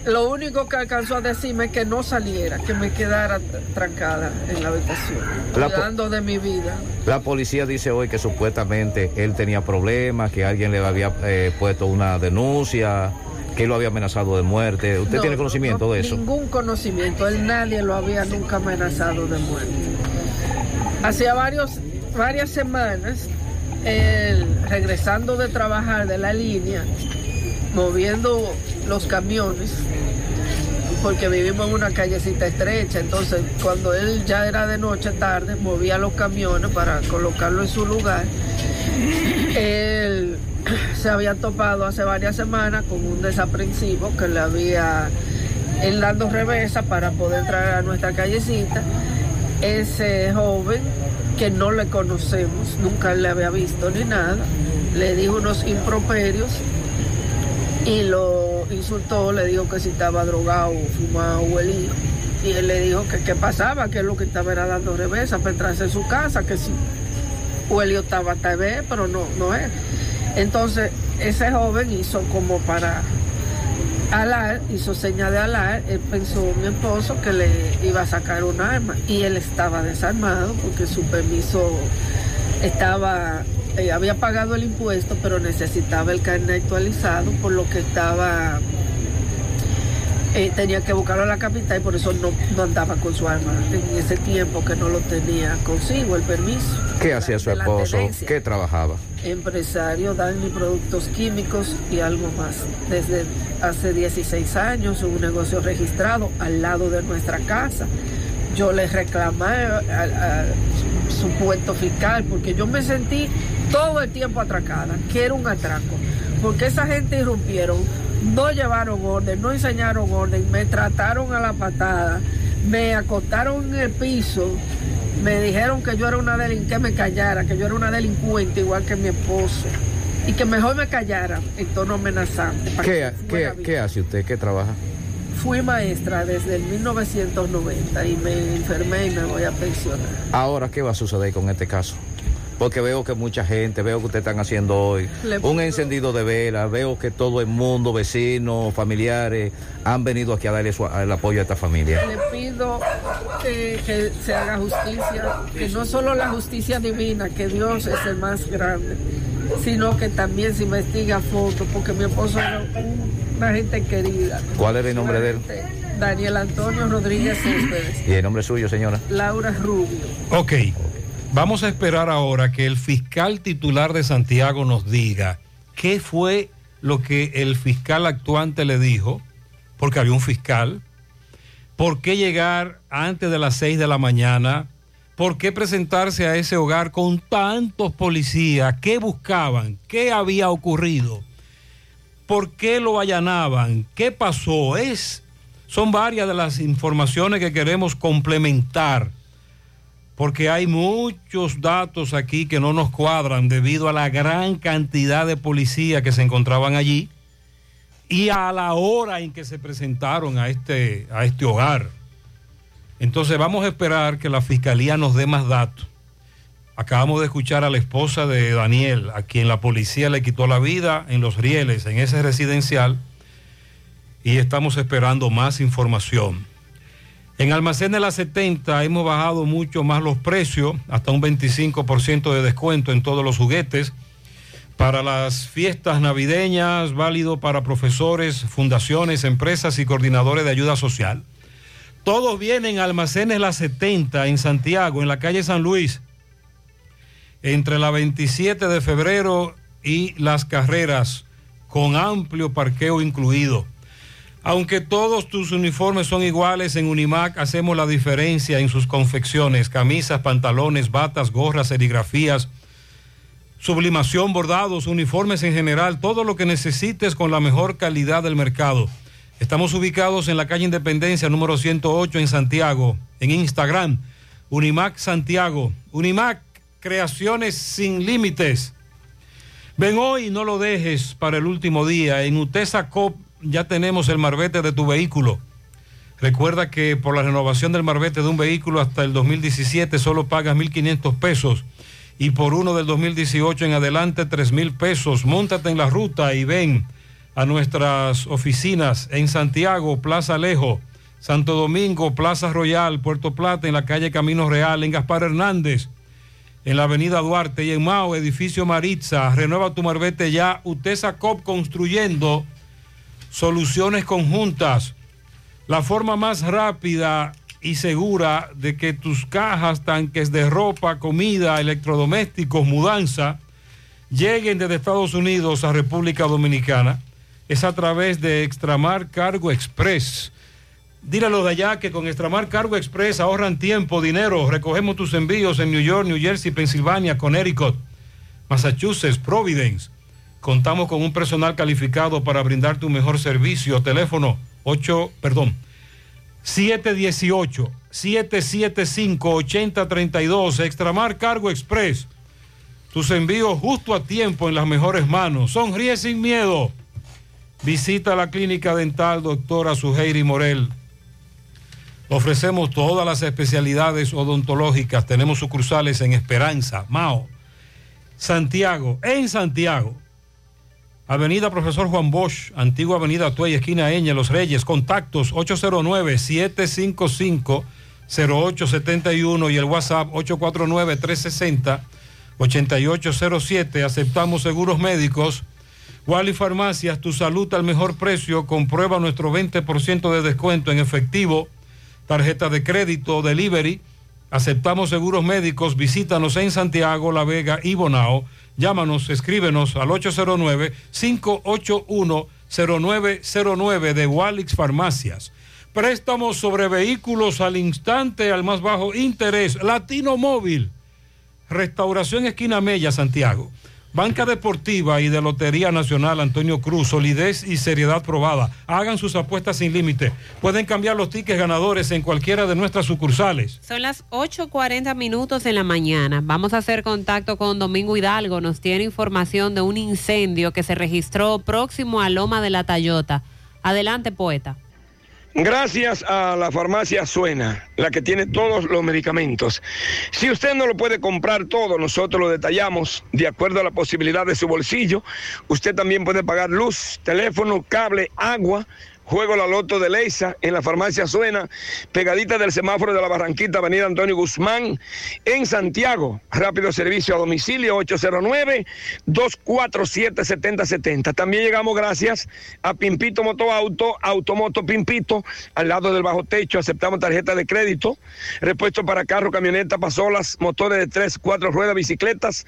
Lo único que alcanzó a decirme es que no saliera, que me quedara trancada en la habitación, La cuidando de mi vida. La policía dice hoy que supuestamente él tenía problemas, que alguien le había eh, puesto una denuncia, que lo había amenazado de muerte. ¿Usted No, tiene conocimiento no, de eso? Ningún conocimiento, él nadie lo había nunca amenazado de muerte. Hacía varios, varias semanas, él regresando de trabajar de la línea, moviendo los camiones, porque vivimos en una callecita estrecha, entonces cuando él ya era de noche tarde, movía los camiones para colocarlo en su lugar. Él se había topado hace varias semanas con un desaprensivo que le había él dando reversa para poder entrar a nuestra callecita. Ese joven que no le conocemos, nunca le había visto ni nada, le dijo unos improperios y lo insultó, le dijo que si estaba drogado, fumado o. Y él le dijo que qué pasaba, que él lo que estaba era dando reversa para entrarse en su casa, que si Huelio estaba tal vez, pero no, no es. Entonces, ese joven hizo como para alar, hizo seña de alar, él pensó mi esposo que le iba a sacar un arma y él estaba desarmado porque su permiso estaba, eh, había pagado el impuesto, pero necesitaba el carnet actualizado, por lo que estaba, eh, tenía que buscarlo a la capital y por eso no, no andaba con su arma en ese tiempo que no lo tenía consigo, el permiso. ¿Qué hacía su esposo? ¿Qué trabajaba? Empresario, Dani Productos Químicos y algo más. Desde hace 16 años, un negocio registrado al lado de nuestra casa. Yo le reclamé a, a su puesto fiscal porque yo me sentí todo el tiempo atracada, que era un atraco. Porque esa gente irrumpieron, no llevaron orden, no enseñaron orden, me trataron a la patada, me acostaron en el piso, me dijeron que yo era una delincuente, que me callara, que yo era una delincuente igual que mi esposo. Y que mejor me callara en tono amenazante. para ¿Qué, que fuera qué, qué hace usted? ¿Qué trabaja? Fui maestra desde el 1990 y me enfermé y me voy a pensionar. Ahora, ¿qué va a suceder con este caso? Porque veo que mucha gente, veo que ustedes están haciendo hoy un encendido de vela, veo que todo el mundo, vecinos, familiares, han venido aquí a darle su- el apoyo a esta familia. Le pido que se haga justicia, que no solo la justicia divina, que Dios es el más grande, sino que también se investigue a fondo, porque mi esposo era un- una gente querida. ¿Cuál era el nombre de él? Daniel Antonio Rodríguez Céspedes, ¿Y el nombre suyo, señora? Laura Rubio. Ok, vamos a esperar ahora que el fiscal titular de Santiago nos diga qué fue lo que el fiscal actuante le dijo, porque había un fiscal, por qué llegar antes de las 6 de la mañana, por qué presentarse a ese hogar con tantos policías, qué buscaban, qué había ocurrido, por qué lo allanaban, qué pasó, es... Son varias de las informaciones que queremos complementar porque hay muchos datos aquí que no nos cuadran debido a la gran cantidad de policías que se encontraban allí y a la hora en que se presentaron a este, a este hogar. Entonces vamos a esperar que la fiscalía nos dé más datos. Acabamos de escuchar a la esposa de Daniel, a quien la policía le quitó la vida en los rieles, en ese residencial, y estamos esperando más información. En Almacenes La 70 hemos bajado mucho más los precios, hasta un 25% de descuento en todos los juguetes. Para las fiestas navideñas, válido para profesores, fundaciones, empresas y coordinadores de ayuda social. Todos vienen a Almacenes La 70 en Santiago, en la calle San Luis, entre la 27 de febrero y las carreras, con amplio parqueo incluido. Aunque todos tus uniformes son iguales, en Unimac hacemos la diferencia en sus confecciones, camisas, pantalones, batas, gorras, serigrafías, sublimación, bordados, uniformes en general, todo lo que necesites con la mejor calidad del mercado. Estamos ubicados en la calle Independencia número 108 en Santiago, en Instagram, Unimac Santiago. Unimac, creaciones sin límites. Ven hoy, no lo dejes para el último día. En Utesa Cop ya tenemos el marbete de tu vehículo. Recuerda que por la renovación del marbete de un vehículo hasta el 2017 solo pagas 1.500 pesos y por uno del 2018 en adelante 3.000 pesos. Móntate en la ruta y ven a nuestras oficinas en Santiago, Plaza Alejo, Santo Domingo, Plaza Royal, Puerto Plata, en la calle Camino Real, en Gaspar Hernández, en la avenida Duarte y en Mao, edificio Maritza. Renueva tu marbete ya. Utesa Cop construyendo soluciones conjuntas. La forma más rápida y segura de que tus cajas, tanques de ropa, comida, electrodomésticos, mudanza, lleguen desde Estados Unidos a República Dominicana es a través de Extramar Cargo Express. Dígalo de allá que con Extramar Cargo Express ahorran tiempo, dinero. Recogemos tus envíos en New York, New Jersey, Pensilvania, Connecticut, Massachusetts, Providence. Contamos con un personal calificado para brindar tu mejor servicio. Teléfono 8, perdón, 718 775 8032 Extramar Cargo Express. Tus envíos justo a tiempo en las mejores manos. Sonríe sin miedo. Visita la clínica dental doctora Suheiri Morel. Ofrecemos todas las especialidades odontológicas. Tenemos sucursales en Esperanza, Mao, Santiago, en Santiago. Avenida Profesor Juan Bosch, antigua Avenida Tuey, esquina Eña, Los Reyes. Contactos 809-755-0871 y el WhatsApp 849-360-8807. Aceptamos seguros médicos. Wally Farmacias, tu salud al mejor precio. Comprueba nuestro 20% de descuento en efectivo, tarjeta de crédito, delivery. Aceptamos seguros médicos. Visítanos en Santiago, La Vega y Bonao. Llámanos, escríbenos al 809-581-0909 de Walix Farmacias. Préstamos sobre vehículos al instante, al más bajo interés. Latino Móvil. Restauración Esquina Mella, Santiago. Banca Deportiva y de Lotería Nacional Antonio Cruz, solidez y seriedad probada. Hagan sus apuestas sin límite. Pueden cambiar los tickets ganadores en cualquiera de nuestras sucursales. Son las 8.40 minutos en la mañana. Vamos a hacer contacto con Domingo Hidalgo. Nos tiene información de un incendio que se registró próximo a Loma de la Tayota. Adelante, poeta. Gracias a la farmacia Suena, la que tiene todos los medicamentos. Si usted no lo puede comprar todo, nosotros lo detallamos de acuerdo a la posibilidad de su bolsillo. Usted también puede pagar luz, teléfono, cable, agua. Juego la Loto de Leisa en la farmacia Suena, pegadita del semáforo de la Barranquita, Avenida Antonio Guzmán, en Santiago. Rápido servicio a domicilio 809-247-7070. También llegamos gracias a Pimpito Motoauto, Automoto Pimpito, al lado del bajo techo. Aceptamos tarjeta de crédito, repuesto para carro, camioneta, pasolas, motores de tres, cuatro ruedas, bicicletas.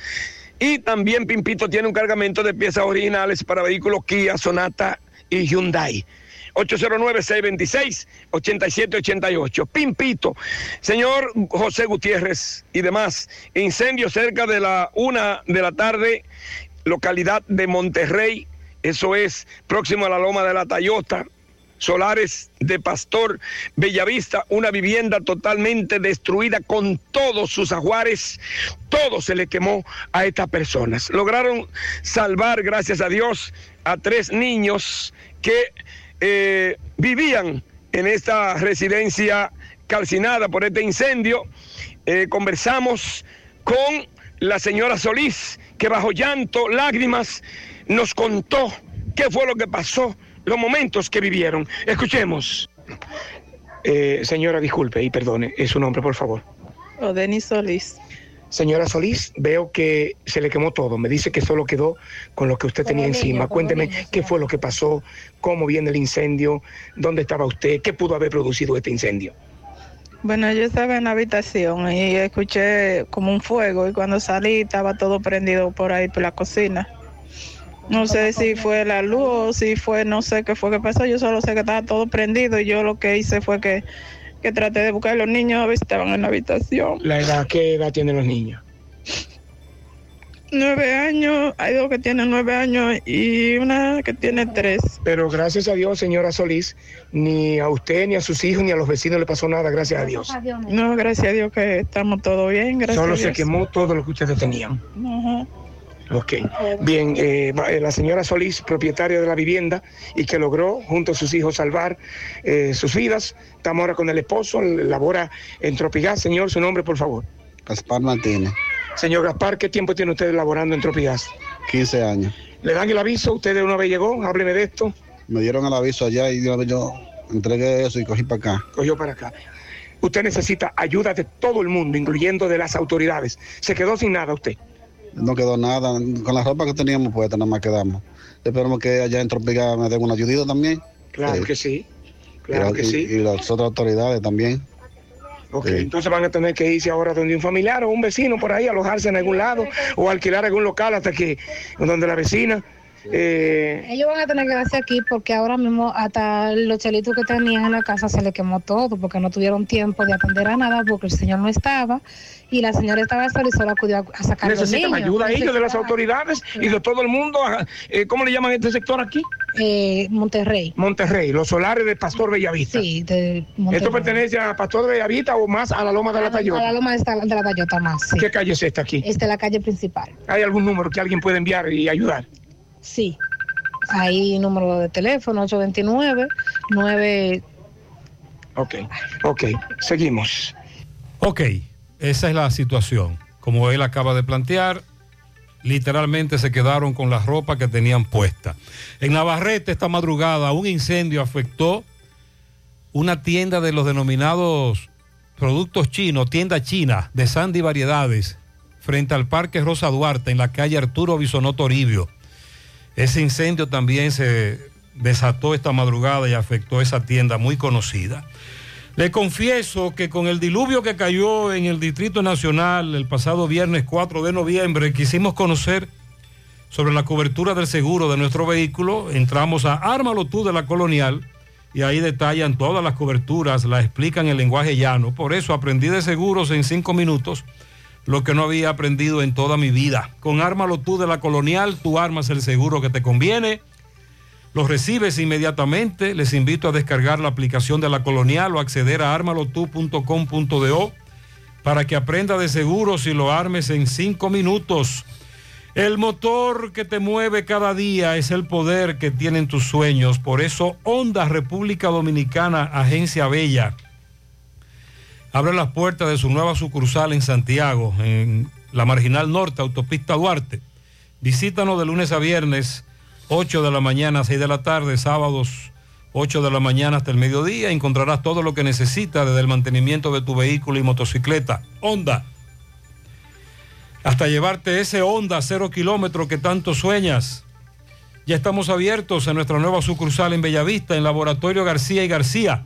Y también Pimpito tiene un cargamento de piezas originales para vehículos Kia, Sonata y Hyundai. 809-626-8788. Pimpito. Señor José Gutiérrez y demás, incendio cerca de la una de la tarde, localidad de Monterrey, eso es próximo a la Loma de la Tayota. Solares de Pastor Bellavista, una vivienda totalmente destruida con todos sus ajuares, todo se le quemó a estas personas. Lograron salvar, gracias a Dios, a tres niños que eh, vivían en esta residencia calcinada por este incendio. Eh, conversamos con la señora Solís, que bajo llanto, lágrimas, nos contó qué fue lo que pasó, los momentos que vivieron. Escuchemos. Eh, señora, disculpe y perdone, es su nombre, por favor. O Denis Solís. Señora Solís, veo que se le quemó todo. Me dice que solo quedó con lo que usted tenía niño, encima. Cuénteme niño, qué fue lo que pasó, cómo viene el incendio, dónde estaba usted, qué pudo haber producido este incendio. Bueno, yo estaba en la habitación y escuché como un fuego y cuando salí estaba todo prendido por ahí por la cocina. No sé si fue la luz o si fue, no sé qué fue que pasó, yo solo sé que estaba todo prendido y yo lo que hice fue que, que traté de buscar a los niños a ver si estaban en la habitación. La edad, ¿qué edad tienen los niños? Nueve años, hay dos que tienen nueve años y una que tiene tres. Pero gracias a Dios, señora Solís, ni a usted, ni a sus hijos, ni a los vecinos le pasó nada, gracias a Dios. No, gracias a Dios que estamos todo bien, gracias Solo a se Dios. quemó todo lo que ustedes tenían. Ajá. Ok, bien, eh, eh, la señora Solís, propietaria de la vivienda y que logró junto a sus hijos salvar eh, sus vidas. Estamos ahora con el esposo, labora en Tropigas. Señor, su nombre, por favor. Gaspar Martínez. Señor Gaspar, ¿qué tiempo tiene usted laborando en Tropigas? 15 años. ¿Le dan el aviso? ¿Usted de una vez llegó? Hábleme de esto. Me dieron el aviso allá y vez yo entregué eso y cogí para acá. Cogió para acá. Usted necesita ayuda de todo el mundo, incluyendo de las autoridades. ¿Se quedó sin nada usted? No quedó nada. Con la ropa que teníamos puesta nada más quedamos. Esperamos que allá en Tropical me den una ayudita también. Claro que sí. Claro y, que y- sí. Y las otras autoridades también. Ok, Sí. entonces van a tener que irse ahora donde un familiar o un vecino por ahí, alojarse en algún lado o alquilar algún local hasta que, donde la vecina. Eh, Ellos van a tener que quedarse aquí porque ahora mismo hasta los chelitos que tenían en la casa se les quemó todo porque no tuvieron tiempo de atender a nada porque el señor no estaba y la señora estaba sola y solo acudió a, a sacar los necesitan niños. ayuda ellos de las autoridades y de todo el mundo. Eh, ¿Cómo le llaman a este sector aquí? Eh, Monterrey. Monterrey, los solares de Pastor Bellavista. Sí, de Monterrey. ¿Esto pertenece a Pastor Bellavista o más a la Loma de la A Tayota? la loma de esta- de la Tayota más, sí. ¿Qué calle es esta aquí? Esta es la calle principal. ¿Hay algún número que alguien pueda enviar y ayudar? Sí. Ahí número de teléfono 829 9 Ok, ok, seguimos. Ok, esa es la situación. Como él acaba de plantear, literalmente se quedaron con la ropa que tenían puesta. En Navarrete esta madrugada un incendio afectó una tienda de los denominados productos chinos, tienda china de Sandy Variedades, frente al Parque Rosa Duarte, en la calle Arturo Bisonó Toribio. Ese incendio también se desató esta madrugada y afectó esa tienda muy conocida. Le confieso que con el diluvio que cayó en el Distrito Nacional el pasado viernes 4 de noviembre, quisimos conocer sobre la cobertura del seguro de nuestro vehículo. Entramos a Ármalo tú de la Colonial y ahí detallan todas las coberturas, la explican en lenguaje llano. Por eso aprendí de seguros en cinco minutos lo que no había aprendido en toda mi vida. Con Ármalo tú de la Colonial, tú armas el seguro que te conviene. Los recibes inmediatamente. Les invito a descargar la aplicación de la Colonial o acceder a armalotu.com.do para que aprenda de seguros y lo armes en cinco minutos. El motor que te mueve cada día es el poder que tienen tus sueños. Por eso, Honda República Dominicana, Agencia Bella, abre las puertas de su nueva sucursal en Santiago, en la Marginal Norte, Autopista Duarte. Visítanos de lunes a viernes, 8 de la mañana a 6 de la tarde, sábados 8 de la mañana hasta el mediodía. Encontrarás todo lo que necesitas desde el mantenimiento de tu vehículo y motocicleta. Honda. Hasta llevarte ese Honda cero kilómetro que tanto sueñas. Ya estamos abiertos en nuestra nueva sucursal en Bellavista, en Laboratorio García y García.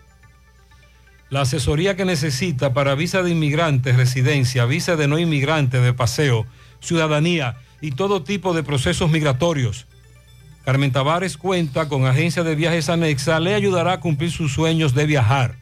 la asesoría que necesita para visa de inmigrante, residencia, visa de no inmigrante, de paseo, ciudadanía y todo tipo de procesos migratorios. Carmen Tavares cuenta con agencia de viajes anexa, le ayudará a cumplir sus sueños de viajar.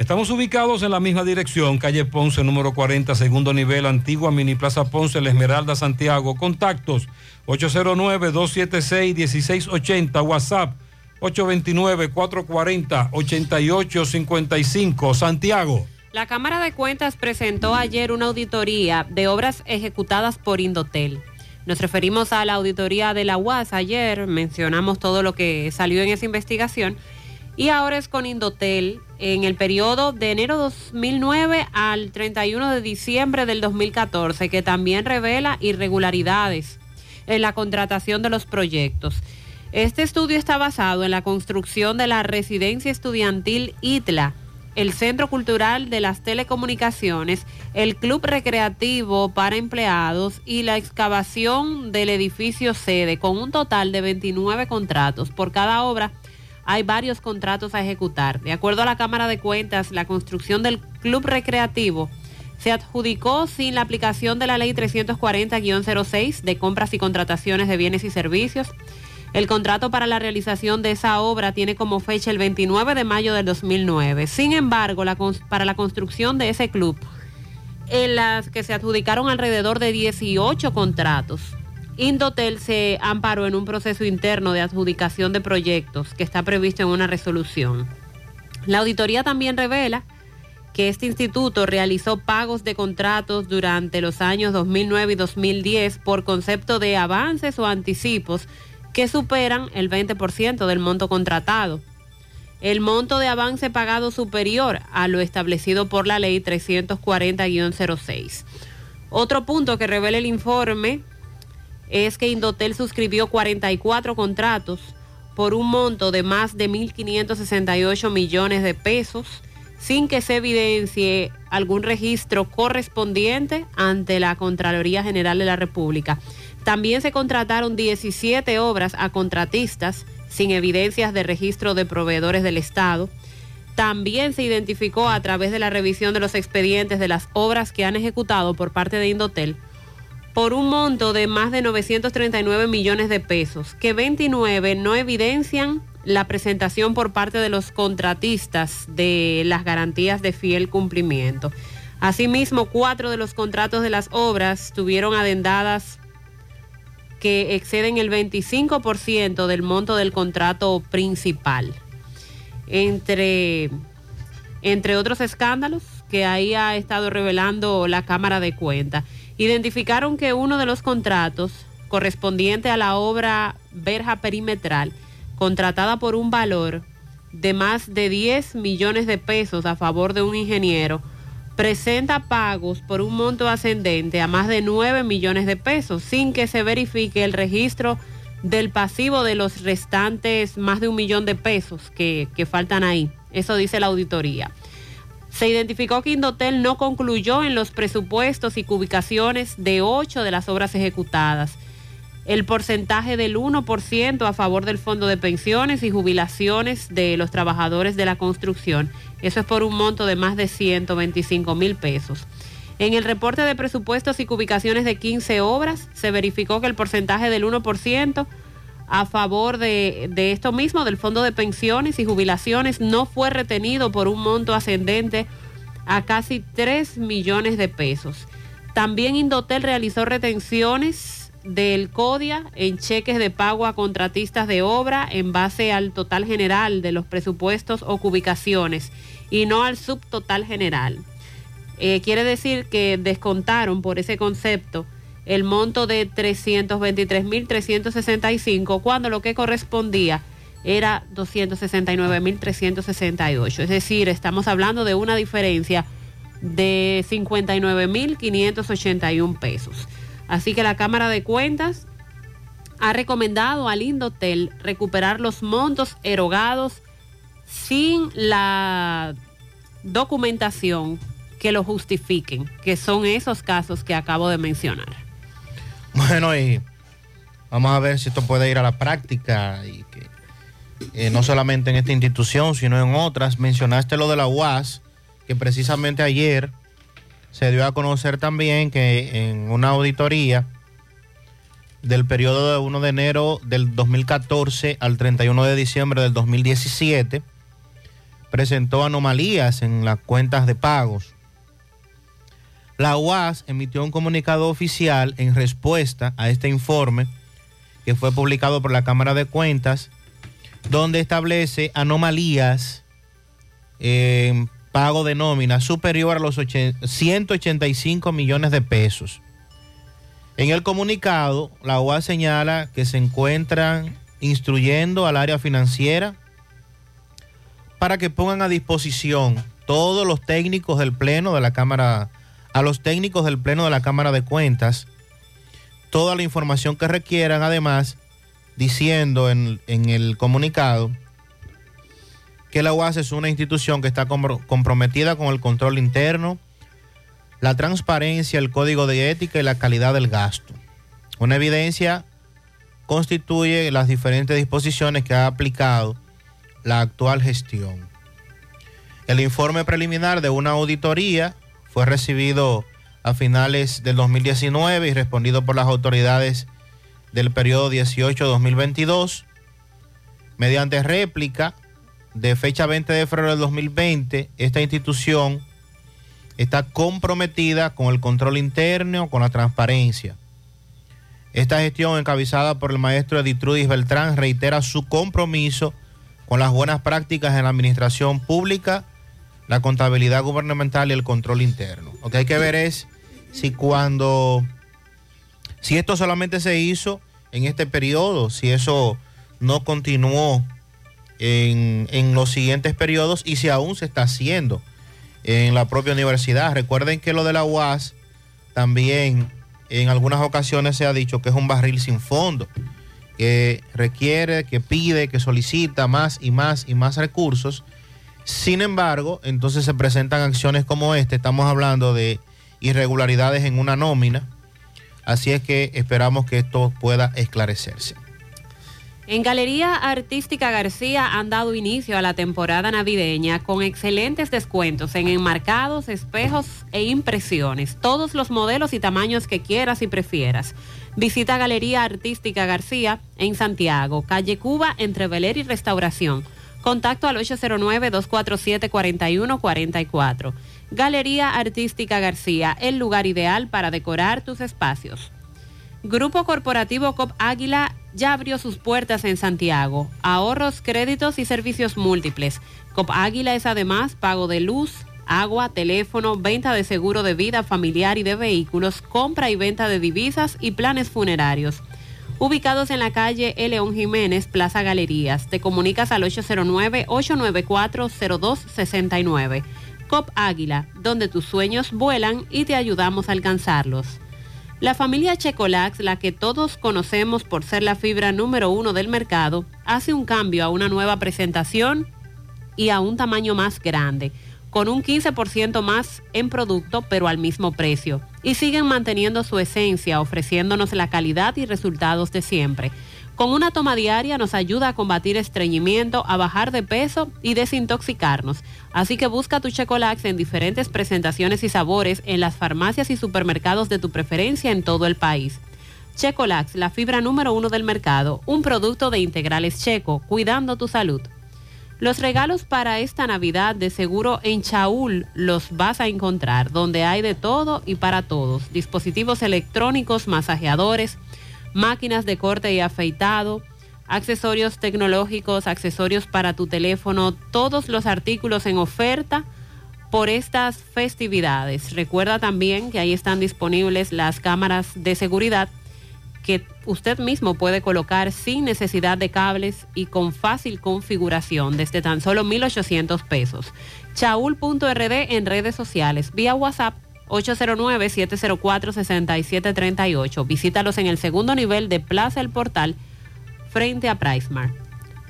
Estamos ubicados en la misma dirección, calle Ponce, número 40, segundo nivel, antigua Mini Plaza Ponce, La Esmeralda, Santiago. Contactos 809-276-1680, WhatsApp 829-440-8855, Santiago. La Cámara de Cuentas presentó ayer una auditoría de obras ejecutadas por Indotel. Nos referimos a la auditoría de la UAS ayer, mencionamos todo lo que salió en esa investigación y ahora es con Indotel en el periodo de enero 2009 al 31 de diciembre del 2014, que también revela irregularidades en la contratación de los proyectos. Este estudio está basado en la construcción de la residencia estudiantil ITLA el Centro Cultural de las Telecomunicaciones, el Club Recreativo para Empleados y la excavación del edificio sede, con un total de 29 contratos. Por cada obra hay varios contratos a ejecutar. De acuerdo a la Cámara de Cuentas, la construcción del Club Recreativo se adjudicó sin la aplicación de la Ley 340-06 de compras y contrataciones de bienes y servicios. El contrato para la realización de esa obra tiene como fecha el 29 de mayo del 2009. Sin embargo, para la construcción de ese club, en las que se adjudicaron alrededor de 18 contratos, Indotel se amparó en un proceso interno de adjudicación de proyectos que está previsto en una resolución. La auditoría también revela que este instituto realizó pagos de contratos durante los años 2009 y 2010 por concepto de avances o anticipos que superan el 20% del monto contratado. El monto de avance pagado superior a lo establecido por la ley 340-06. Otro punto que revela el informe es que Indotel suscribió 44 contratos por un monto de más de 1.568 millones de pesos sin que se evidencie algún registro correspondiente ante la Contraloría General de la República. También se contrataron 17 obras a contratistas sin evidencias de registro de proveedores del Estado. También se identificó a través de la revisión de los expedientes de las obras que han ejecutado por parte de Indotel por un monto de más de 939 millones de pesos, que 29 no evidencian la presentación por parte de los contratistas de las garantías de fiel cumplimiento. Asimismo, cuatro de los contratos de las obras tuvieron adendadas que exceden el 25% del monto del contrato principal. Entre, entre otros escándalos que ahí ha estado revelando la Cámara de Cuentas, identificaron que uno de los contratos correspondiente a la obra verja perimetral, contratada por un valor de más de 10 millones de pesos a favor de un ingeniero, presenta pagos por un monto ascendente a más de 9 millones de pesos sin que se verifique el registro del pasivo de los restantes más de un millón de pesos que, que faltan ahí. Eso dice la auditoría. Se identificó que Indotel no concluyó en los presupuestos y ubicaciones de ocho de las obras ejecutadas. El porcentaje del 1% a favor del Fondo de Pensiones y Jubilaciones de los Trabajadores de la Construcción. Eso es por un monto de más de 125 mil pesos. En el reporte de presupuestos y ubicaciones de 15 obras se verificó que el porcentaje del 1% a favor de, de, esto mismo, del Fondo de Pensiones y Jubilaciones, no fue retenido por un monto ascendente a casi 3 millones de pesos. También Indotel realizó retenciones del CODIA en cheques de pago a contratistas de obra en base al total general de los presupuestos o ubicaciones y no al subtotal general. Eh, quiere decir que descontaron por ese concepto el monto de 323.365 cuando lo que correspondía era 269.368. Es decir, estamos hablando de una diferencia de 59.581 pesos. Así que la Cámara de Cuentas ha recomendado al Indotel recuperar los montos erogados sin la documentación que lo justifiquen, que son esos casos que acabo de mencionar. Bueno, y vamos a ver si esto puede ir a la práctica y que eh, no solamente en esta institución, sino en otras. Mencionaste lo de la UAS, que precisamente ayer se dio a conocer también que en una auditoría del periodo de 1 de enero del 2014 al 31 de diciembre del 2017 presentó anomalías en las cuentas de pagos. La UAS emitió un comunicado oficial en respuesta a este informe que fue publicado por la Cámara de Cuentas, donde establece anomalías en pago de nómina superior a los 185 millones de pesos. En el comunicado, la UAS señala que se encuentran instruyendo al área financiera para que pongan a disposición todos los técnicos del Pleno de la Cámara a los técnicos del Pleno de la Cámara de Cuentas toda la información que requieran, además diciendo en, en el comunicado que la UAS es una institución que está compro- comprometida con el control interno, la transparencia, el código de ética y la calidad del gasto. Una evidencia constituye las diferentes disposiciones que ha aplicado la actual gestión. El informe preliminar de una auditoría fue recibido a finales del 2019 y respondido por las autoridades del periodo 18-2022. Mediante réplica de fecha 20 de febrero del 2020, esta institución está comprometida con el control interno, con la transparencia. Esta gestión encabezada por el maestro Editrudis Beltrán reitera su compromiso con las buenas prácticas en la administración pública, la contabilidad gubernamental y el control interno. Lo que hay que ver es si cuando, si esto solamente se hizo en este periodo, si eso no continuó en, los siguientes periodos y si aún se está haciendo en la propia universidad. Recuerden que lo de la UAS también en algunas ocasiones se ha dicho que es un barril sin fondo, que requiere, que pide, que solicita más y más y más recursos. Sin embargo, entonces se presentan acciones como esta. Estamos hablando de irregularidades en una nómina. Así es que esperamos que esto pueda esclarecerse. En Galería Artística García han dado inicio a la temporada navideña con excelentes descuentos en enmarcados, espejos e impresiones. Todos los modelos y tamaños que quieras y prefieras. Visita Galería Artística García en Santiago, calle Cuba, entre Beler y Restauración. Contacto al 809-247-4144. Galería Artística García, el lugar ideal para decorar tus espacios. Grupo Corporativo COP Águila ya abrió sus puertas en Santiago. Ahorros, créditos y servicios múltiples. COP Águila es además pago de luz, agua, teléfono, venta de seguro de vida familiar y de vehículos, compra y venta de divisas y planes funerarios. Ubicados en la calle E. León Jiménez, Plaza Galerías. Te comunicas al 809-894-0269. COP Águila, donde tus sueños vuelan y te ayudamos a alcanzarlos. La familia Checolax, la que todos conocemos por ser la fibra número uno del mercado, hace un cambio a una nueva presentación y a un tamaño más grande, con un 15% más en producto pero al mismo precio. Y siguen manteniendo su esencia, ofreciéndonos la calidad y resultados de siempre. Con una toma diaria nos ayuda a combatir estreñimiento, a bajar de peso y desintoxicarnos. Así que busca tu Checolax en diferentes presentaciones y sabores en las farmacias y supermercados de tu preferencia en todo el país. Checolax, la fibra número uno del mercado, un producto de integrales checo, cuidando tu salud. Los regalos para esta Navidad de seguro en Chaul los vas a encontrar, donde hay de todo y para todos. Dispositivos electrónicos, masajeadores, máquinas de corte y afeitado, accesorios tecnológicos, accesorios para tu teléfono, todos los artículos en oferta por estas festividades. Recuerda también que ahí están disponibles las cámaras de seguridad que usted mismo puede colocar sin necesidad de cables y con fácil configuración desde tan solo 1.800 pesos. Chaul.rd en redes sociales, vía WhatsApp 809-704-6738. Visítalos en el segundo nivel de Plaza El Portal frente a Pricemar.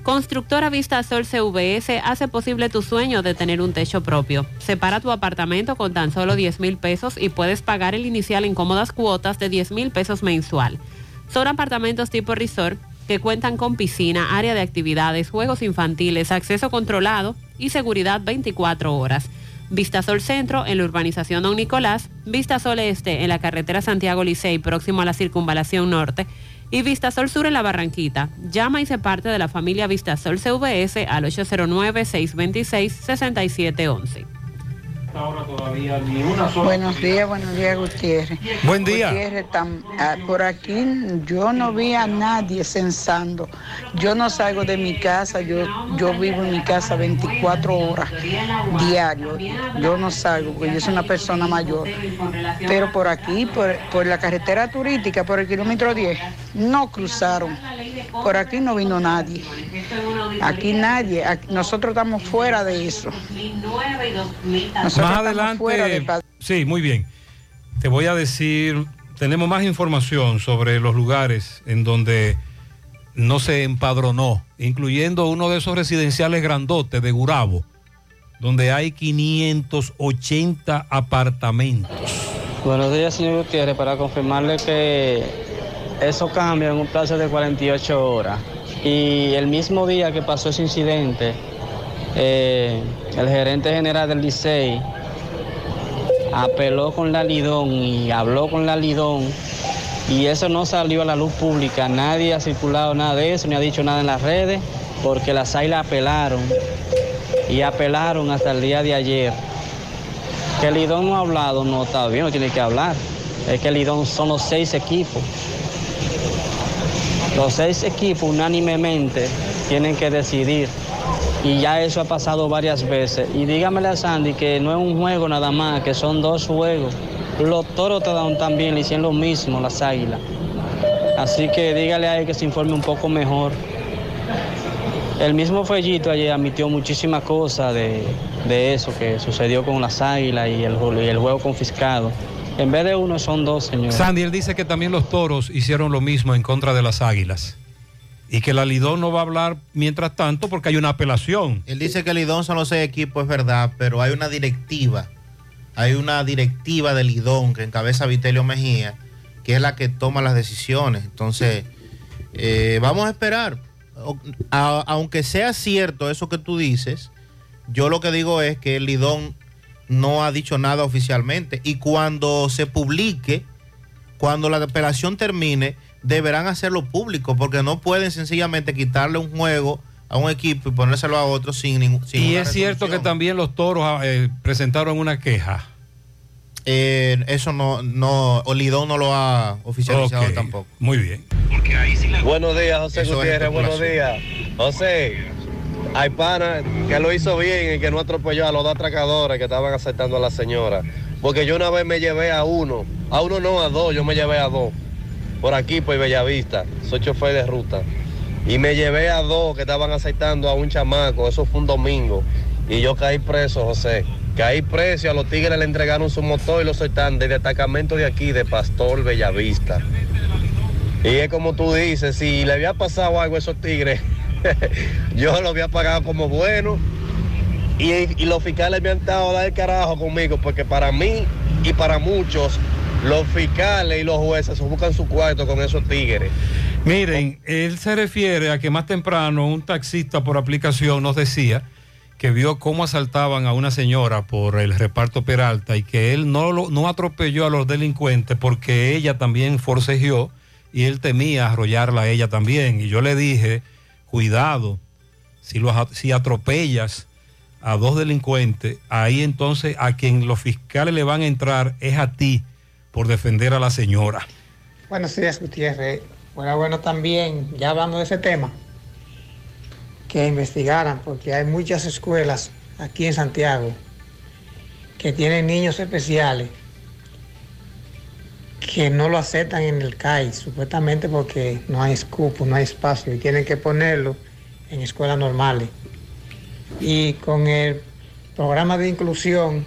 Constructora Vista Sol CVS hace posible tu sueño de tener un techo propio. Separa tu apartamento con tan solo 10 mil pesos y puedes pagar el inicial en cómodas cuotas de 10 mil pesos mensual. Son apartamentos tipo resort que cuentan con piscina, área de actividades, juegos infantiles, acceso controlado y seguridad 24 horas. Vistasol Centro en la urbanización Don Nicolás, Vistasol Este en la carretera Santiago Licey próximo a la circunvalación norte y Vistasol Sur en la Barranquita. Llama y se parte de la familia Vistasol CVS al 809-626-6711. Ahora todavía ni una sola. Buenos días, buenos días, Gutiérrez. Buen día. Gutiérrez, tam- ah, por aquí yo no vi a nadie censando. Yo no salgo de mi casa, yo, yo vivo en mi casa 24 horas diario. Yo no salgo, porque yo soy una persona mayor. Pero por aquí, por, por la carretera turística, por el kilómetro 10, no cruzaron. Por aquí no vino nadie. Aquí nadie. Aquí- nosotros estamos fuera de eso. Nosotros Más estamos fuera de adelante, sí, muy bien. Te voy a decir, tenemos más información sobre los lugares en donde no se empadronó, incluyendo uno de esos residenciales grandotes de Gurabo, donde hay 580 apartamentos. Buenos días, señor Gutiérrez, para confirmarle que eso cambia en un plazo de 48 horas. Y el mismo día que pasó ese incidente, eh, el gerente general del Licey apeló con la Lidón y habló con la Lidón y eso no salió a la luz pública. Nadie ha circulado nada de eso, ni ha dicho nada en las redes, porque las águilas apelaron y apelaron hasta el día de ayer. Que Lidón no ha hablado, no está bien, no tiene que hablar. Es que el Lidón son los seis equipos. Los seis equipos unánimemente tienen que decidir. Y ya eso ha pasado varias veces. Y dígamele a Sandy que no es un juego nada más, que son dos juegos. Los toros también le hicieron lo mismo, las águilas. Así que dígale a él que se informe un poco mejor. El mismo Fellito ayer admitió muchísimas cosas de, de eso que sucedió con las águilas y el, y el juego confiscado. En vez de uno son dos, señor. Sandy, él dice que también los toros hicieron lo mismo en contra de las águilas. Y que la Lidón no va a hablar mientras tanto porque hay una apelación. Él dice que el Lidón son los seis equipos, es verdad, pero hay una directiva. Hay una directiva del Lidón que encabeza Vitelio Mejía, que es la que toma las decisiones. Entonces, eh, vamos a esperar. Aunque sea cierto eso que tú dices, yo lo que digo es que el Lidón no ha dicho nada oficialmente. Y cuando se publique, cuando la apelación termine, deberán hacerlo público, porque no pueden sencillamente quitarle un juego a un equipo y ponérselo a otro sin ningún. sin Y es cierto que también los toros eh, presentaron una queja. Eh, eso no, no, Olidón no lo ha oficializado tampoco. Muy bien. Buenos días, José Eso Gutiérrez. Buenos días. José, hay pana que lo hizo bien y que no atropelló a los dos atracadores que estaban aceptando a la señora. Porque yo una vez me llevé a uno, a uno no, a dos, yo me llevé a dos. Por aquí, por Bellavista. Soy chofer de ruta. Y me llevé a dos que estaban aceptando a un chamaco. Eso fue un domingo. Y yo caí preso, José. Caí preso a los tigres le entregaron su motor y lo soltaron del destacamento de aquí, de Pastor Bellavista. Y es como tú dices, si le había pasado algo a esos tigres, yo lo había pagado como bueno. Y, y los fiscales me han estado a dar el carajo conmigo, porque para mí y para muchos, los fiscales y los jueces se buscan su cuarto con esos tigres. Miren, él se refiere a que más temprano un taxista por aplicación nos decía que vio cómo asaltaban a una señora por el reparto Peralta y que él no, lo- no atropelló a los delincuentes porque ella también forcejeó y él temía arrollarla a ella también. Y yo le dije, cuidado, si, los si atropellas a dos delincuentes, ahí entonces a quien los fiscales le van a entrar es a ti por defender a la señora. Buenos días, Gutiérrez. Bueno, bueno, también, ya hablando de ese tema, que investigaran, porque hay muchas escuelas aquí en Santiago que tienen niños especiales que no lo aceptan en el CAI, supuestamente porque no hay cupo, no hay espacio, y tienen que ponerlo en escuelas normales. Y con el programa de inclusión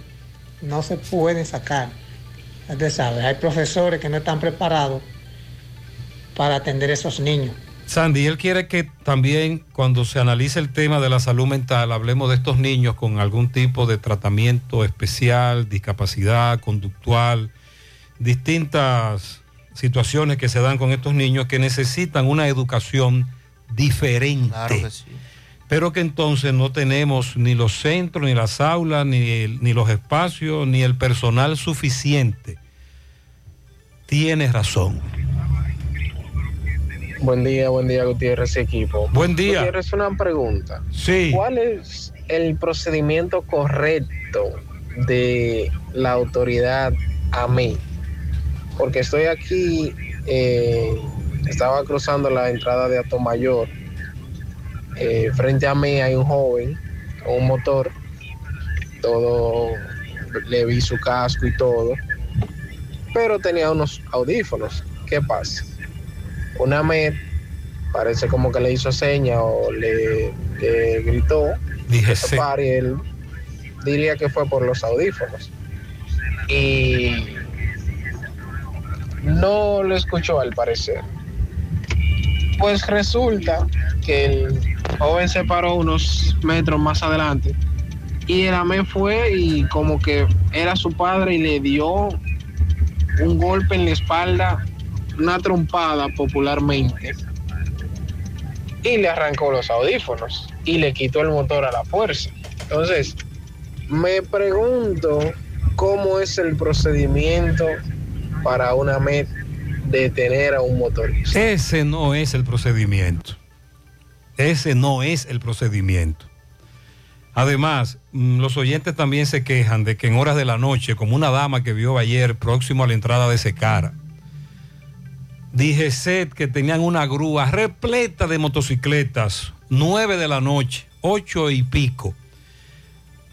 no se pueden sacar. Usted sabe, hay profesores que no están preparados para atender a esos niños. Sandy, él quiere que también cuando se analice el tema de la salud mental hablemos de estos niños con algún tipo de tratamiento especial, discapacidad conductual, distintas situaciones que se dan con estos niños que necesitan una educación diferente. Claro que sí. Pero que entonces no tenemos ni los centros, ni las aulas, ni, el- ni los espacios, ni el personal suficiente. Tienes razón. Buen día, buen día, Gutiérrez y equipo. Buen día. Gutiérrez, una pregunta. Sí. ¿Cuál es el procedimiento correcto de la autoridad a mí? Porque estoy aquí, eh, estaba cruzando la entrada de Atomayor. Eh, frente a mí hay un joven con un motor. Todo, le vi su casco y todo. Pero tenía unos audífonos. ¿Qué pasa? una MED parece como que le hizo seña o le, le gritó Dije y él diría que fue por los audífonos y no lo escuchó al parecer Pues resulta que el joven se paró unos metros más adelante y el amén fue y como que era su padre y le dio un golpe en la espalda, una trompada popularmente y le arrancó los audífonos y le quitó el motor a la fuerza. Entonces, me pregunto cómo es el procedimiento para una MED detener a un motorista. Ese no es el procedimiento. Ese no es el procedimiento. Además, mm, los oyentes también se quejan de que en horas de la noche, como una dama que vio ayer próximo a la entrada de Secara, dije set que tenían una grúa repleta de motocicletas, nueve de la noche, ocho y pico.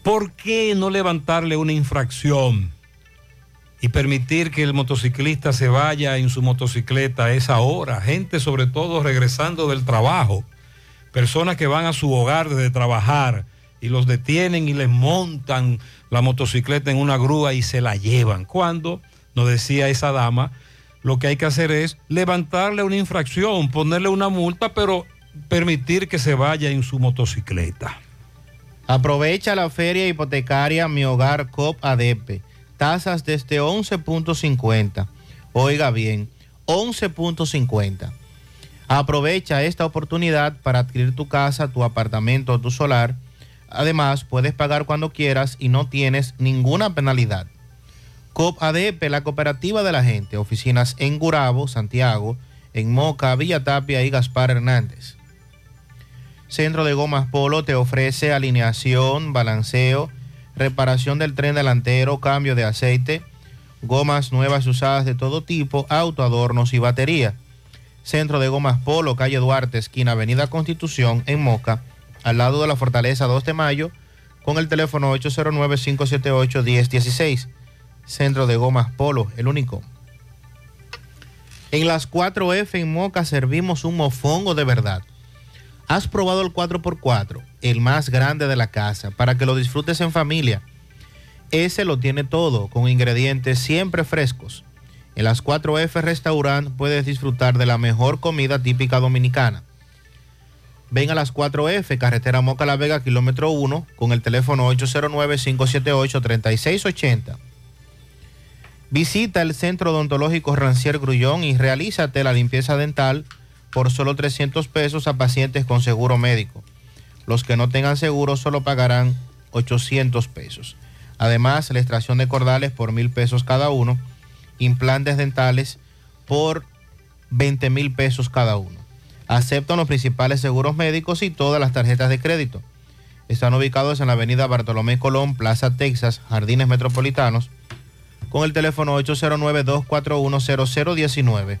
¿Por qué no levantarle una infracción y permitir que el motociclista se vaya en su motocicleta a esa hora? Gente sobre todo regresando del trabajo, personas que van a su hogar desde trabajar y los detienen y les montan la motocicleta en una grúa y se la llevan. Cuando, nos decía esa dama, lo que hay que hacer es levantarle una infracción, ponerle una multa, pero permitir que se vaya en su motocicleta. Aprovecha la feria hipotecaria Mi Hogar COP ADP. Tasas desde 11.50. Oiga bien, 11.50. Aprovecha esta oportunidad para adquirir tu casa, tu apartamento o tu solar. Además, puedes pagar cuando quieras y no tienes ninguna penalidad. COP ADP, la cooperativa de la gente. Oficinas en Gurabo, Santiago, en Moca, Villa Tapia y Gaspar Hernández. Centro de Gomas Polo te ofrece alineación, balanceo, reparación del tren delantero, cambio de aceite, gomas nuevas y usadas de todo tipo, autoadornos y batería. Centro de Gomas Polo, calle Duarte, esquina Avenida Constitución, en Moca, al lado de la Fortaleza 2 de Mayo, con el teléfono 809-578-1016. Centro de Gomas Polo, el único. En las 4F en Moca servimos un mofongo de verdad. ¿Has probado el 4x4, el más grande de la casa, para que lo disfrutes en familia? Ese lo tiene todo, con ingredientes siempre frescos. En las 4F Restaurant puedes disfrutar de la mejor comida típica dominicana. Ven a las 4F, carretera Moca La Vega, kilómetro 1, con el teléfono 809-578-3680. Visita el Centro Odontológico Rancier Grullón y realízate la limpieza dental por solo 300 pesos a pacientes con seguro médico. Los que no tengan seguro solo pagarán 800 pesos. Además, la extracción de cordales por mil pesos cada uno, implantes dentales por 20 mil pesos cada uno. Aceptan los principales seguros médicos y todas las tarjetas de crédito. Están ubicados en la avenida Bartolomé Colón, Plaza Texas, Jardines Metropolitanos, con el teléfono 809-241-0019.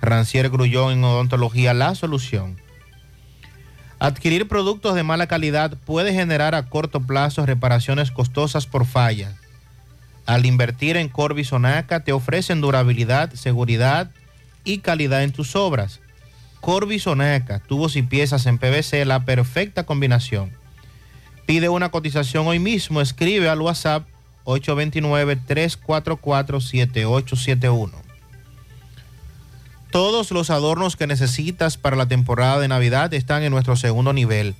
Rancier Grullón en Odontología La Solución. Adquirir productos de mala calidad puede generar a corto plazo reparaciones costosas por falla. Al invertir en Corby Sonaca te ofrecen durabilidad, seguridad y calidad en tus obras. Corby Sonaca, tubos y piezas en PVC, la perfecta combinación. Pide una cotización hoy mismo, escribe al WhatsApp 829-344-7871. Todos los adornos que necesitas para la temporada de Navidad están en nuestro segundo nivel.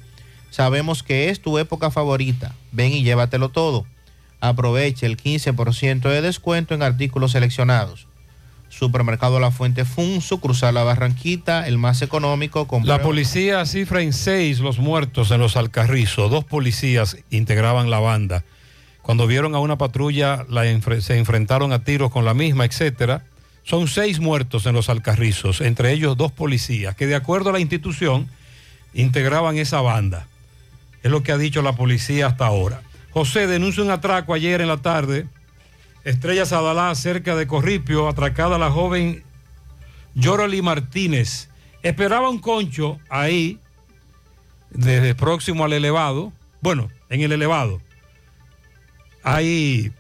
Sabemos que es tu época favorita. Ven y llévatelo todo. Aproveche el 15% de descuento en artículos seleccionados. Supermercado La Fuente Funso, cruzar la Barranquita, el más económico. La policía cifra en seis los muertos en los Alcarrizos. Dos policías integraban la banda. Cuando vieron a una patrulla, la se enfrentaron a tiros con la misma, etcétera. Son seis muertos en los Alcarrizos, entre ellos dos policías, que de acuerdo a la institución integraban esa banda. Es lo que ha dicho la policía hasta ahora. José denuncia un atraco ayer en la tarde. Estrella Sadalá, cerca de Corripio, atracada la joven Yoroli Martínez. Esperaba un concho ahí, desde próximo al elevado. Bueno, en el elevado. Ahí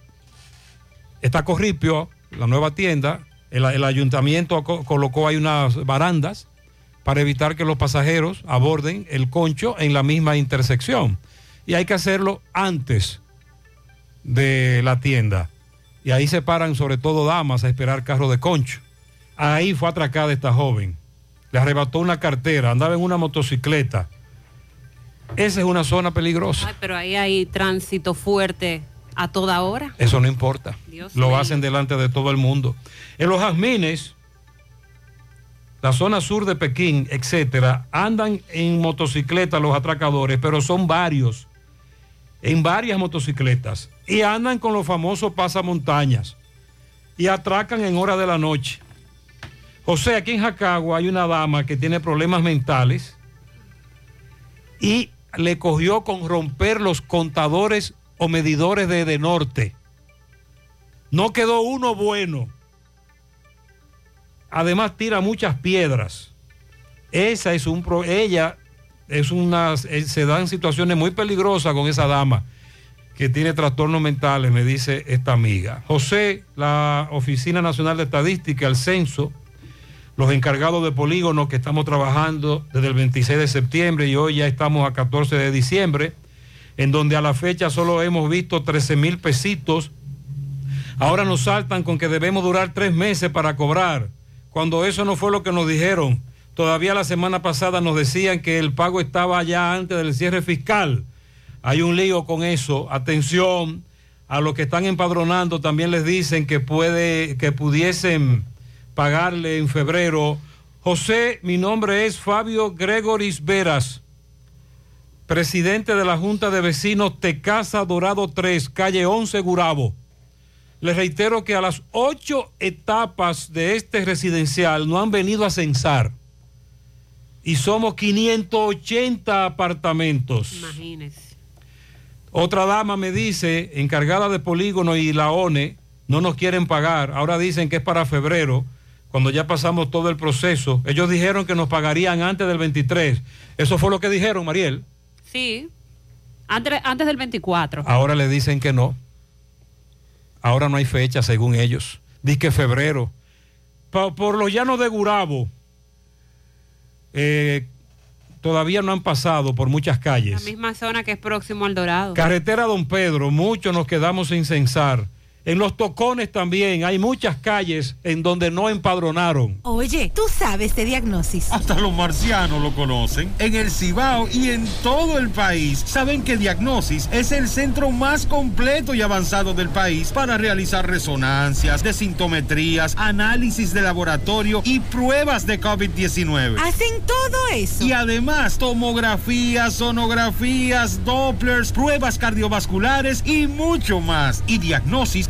está Corripio, la nueva tienda, el, ayuntamiento co colocó ahí unas barandas para evitar que los pasajeros aborden el concho en la misma intersección. Y hay que hacerlo antes de la tienda. Y ahí se paran sobre todo damas a esperar carro de concho. Ahí fue atracada esta joven. le arrebató una cartera, andaba en una motocicleta. Esa es una zona peligrosa. Ay, pero ahí hay tránsito fuerte a toda hora. Eso no importa. Dios Lo mío. hacen delante de todo el mundo. En los jazmines, la zona sur de Pekín, etcétera, andan en motocicleta los atracadores, pero son varios, en varias motocicletas, y andan con los famosos pasamontañas y atracan en hora de la noche. José, aquí en Jacagua hay una dama que tiene problemas mentales y le cogió con romper los contadores o medidores de, de norte. No quedó uno bueno. Además tira muchas piedras. Esa es un pro- ella es una eh, se dan situaciones muy peligrosas con esa dama que tiene trastornos mentales, me dice esta amiga. José, la Oficina Nacional de Estadística, el censo, los encargados de polígonos que estamos trabajando desde el 26 de septiembre y hoy ya estamos a 14 de diciembre, en donde a la fecha solo hemos visto 13 mil pesitos. Ahora nos saltan con que debemos durar tres meses para cobrar, cuando eso no fue lo que nos dijeron. Todavía la semana pasada nos decían que el pago estaba ya antes del cierre fiscal. Hay un lío con eso. Atención, a los que están empadronando también les dicen que puede, que pudiesen pagarle en febrero. José, mi nombre es Fabio Gregoris Veras, presidente de la Junta de Vecinos Tecasa Dorado 3, calle 11 Gurabo. Les reitero que a las ocho etapas de este residencial no han venido a censar. Y somos 580 apartamentos. Imagínese. Otra dama me dice, encargada de polígono y la ONE, no nos quieren pagar. Ahora dicen que es para febrero, cuando ya pasamos todo el proceso. Ellos dijeron que nos pagarían antes del 23. Eso fue lo que dijeron, Mariel. Sí. Antes, antes del 24. Ahora le dicen que no. Ahora no hay fecha, según ellos. Dice que febrero. Pa- por los llanos de Gurabo, eh, todavía no han pasado por muchas La calles. misma zona que es próximo al Dorado. Carretera Don Pedro, muchos nos quedamos sin censar. En los tocones también hay muchas calles en donde no empadronaron. Oye, tú sabes de diagnosis. Hasta los marcianos lo conocen. En el Cibao y en todo el país saben que Diagnosis es el centro más completo y avanzado del país para realizar resonancias, desintometrías, análisis de laboratorio y pruebas de COVID-19. Hacen todo eso. Y además, tomografías, sonografías, Dopplers, pruebas cardiovasculares y mucho más. Y Diagnosis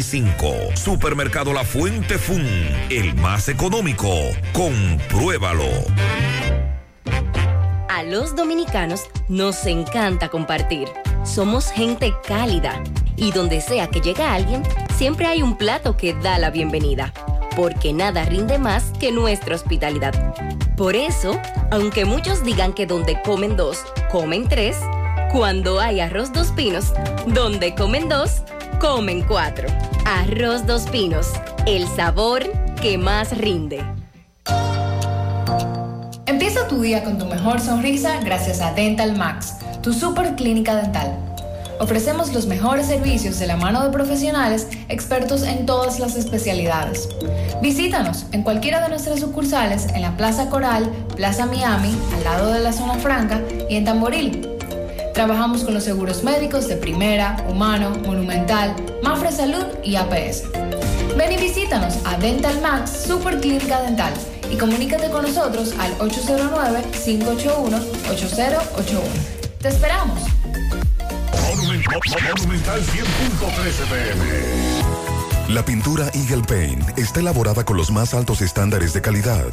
Supermercado La Fuente Fun, el más económico. Compruébalo. A los dominicanos nos encanta compartir. Somos gente cálida y donde sea que llega alguien, siempre hay un plato que da la bienvenida, porque nada rinde más que nuestra hospitalidad. Por eso, aunque muchos digan que donde comen dos, comen tres, cuando hay arroz dos pinos, donde comen dos, comen cuatro. Arroz dos pinos, el sabor que más rinde. Empieza tu día con tu mejor sonrisa gracias a Dental Max, tu super clínica dental. Ofrecemos los mejores servicios de la mano de profesionales expertos en todas las especialidades. Visítanos en cualquiera de nuestras sucursales en la Plaza Coral, Plaza Miami, al lado de la Zona Franca y en Tamboril. Trabajamos con los seguros médicos de Primera, Humano, Monumental, Mafre Salud y APS. Ven y visítanos a Dental Max Super Clínica Dental y comunícate con nosotros al 809-581-8081. ¡Te esperamos! Monumental 100.13 pm. La pintura Eagle Paint está elaborada con los más altos estándares de calidad.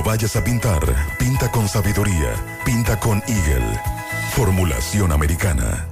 vayas a pintar, pinta con sabiduría, pinta con Eagle. Formulación americana.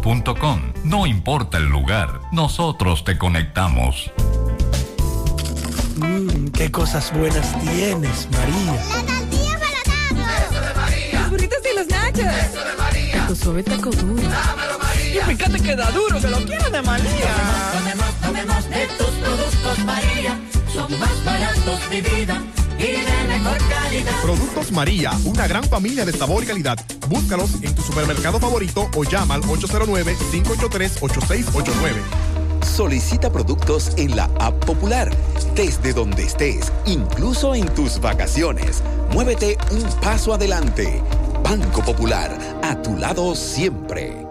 Grupointernet.com no importa el lugar, nosotros te conectamos. Mmm, qué cosas buenas tienes, María. La tortilla para Eso de María. Los burritos y los nachos. Eso de María. Tu suave taco duro. Dámelo, María. Y fíjate que da duro, que lo quiero de María. Tomemos, tomemos, tomemos de tus productos, María. Son más baratos, mi vida y de mejor calidad. Productos María, una gran familia de sabor y calidad. Búscalos en tu supermercado favorito o llama al 809-583-8689. Solicita productos en la app popular, desde donde estés, incluso en tus vacaciones. Muévete un paso adelante. Banco Popular, a tu lado siempre.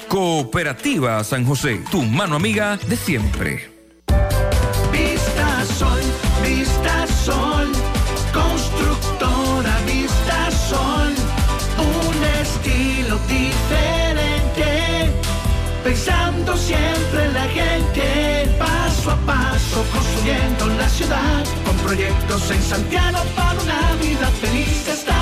Cooperativa San José, tu mano amiga de siempre. Vista Sol, Vista Sol, constructora Vista Sol, un estilo diferente, pensando siempre en la gente, paso a paso construyendo la ciudad, con proyectos en Santiago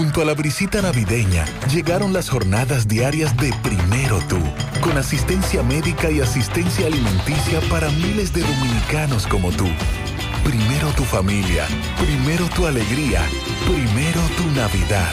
Junto a la brisita navideña llegaron las jornadas diarias de Primero Tú, con asistencia médica y asistencia alimenticia para miles de dominicanos como tú. Primero tu familia, primero tu alegría, primero tu Navidad.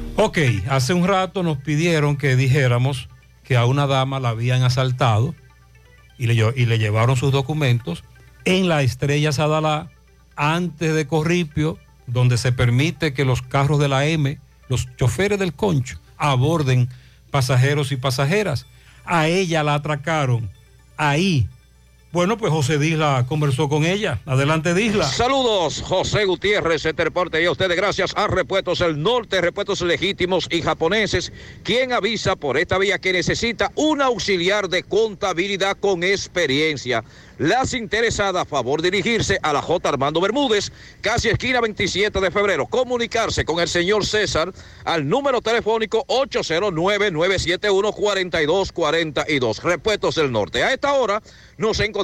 Ok, hace un rato nos pidieron que dijéramos que a una dama la habían asaltado y le, y le llevaron sus documentos en la Estrella Sadalá, antes de Corripio, donde se permite que los carros de la M, los choferes del concho, aborden pasajeros y pasajeras. A ella la atracaron ahí. Bueno, pues José Disla conversó con ella. Adelante, Disla. Saludos, José Gutiérrez, este reporte y a ustedes gracias a Repuestos El Norte, Repuestos Legítimos y Japoneses, quien avisa por esta vía que necesita un auxiliar de contabilidad con experiencia. Las interesadas, a favor dirigirse a la J. Armando Bermúdez, casi esquina 27 de febrero. Comunicarse con el señor César al número telefónico 809-971-4242. Repuestos del Norte. A esta hora nos encontramos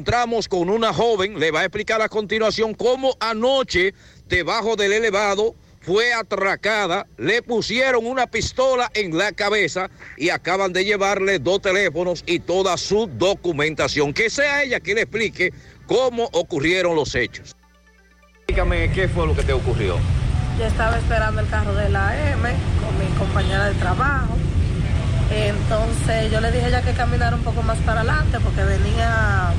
con una joven, le va a explicar a continuación cómo anoche, debajo del elevado, fue atracada, le pusieron una pistola en la cabeza y acaban de llevarle dos teléfonos y toda su documentación. Que sea ella quien le explique cómo ocurrieron los hechos. Explícame qué fue lo que te ocurrió. Yo estaba esperando el carro de la M con mi compañera de trabajo. Entonces yo le dije ya que caminara un poco más para adelante porque venía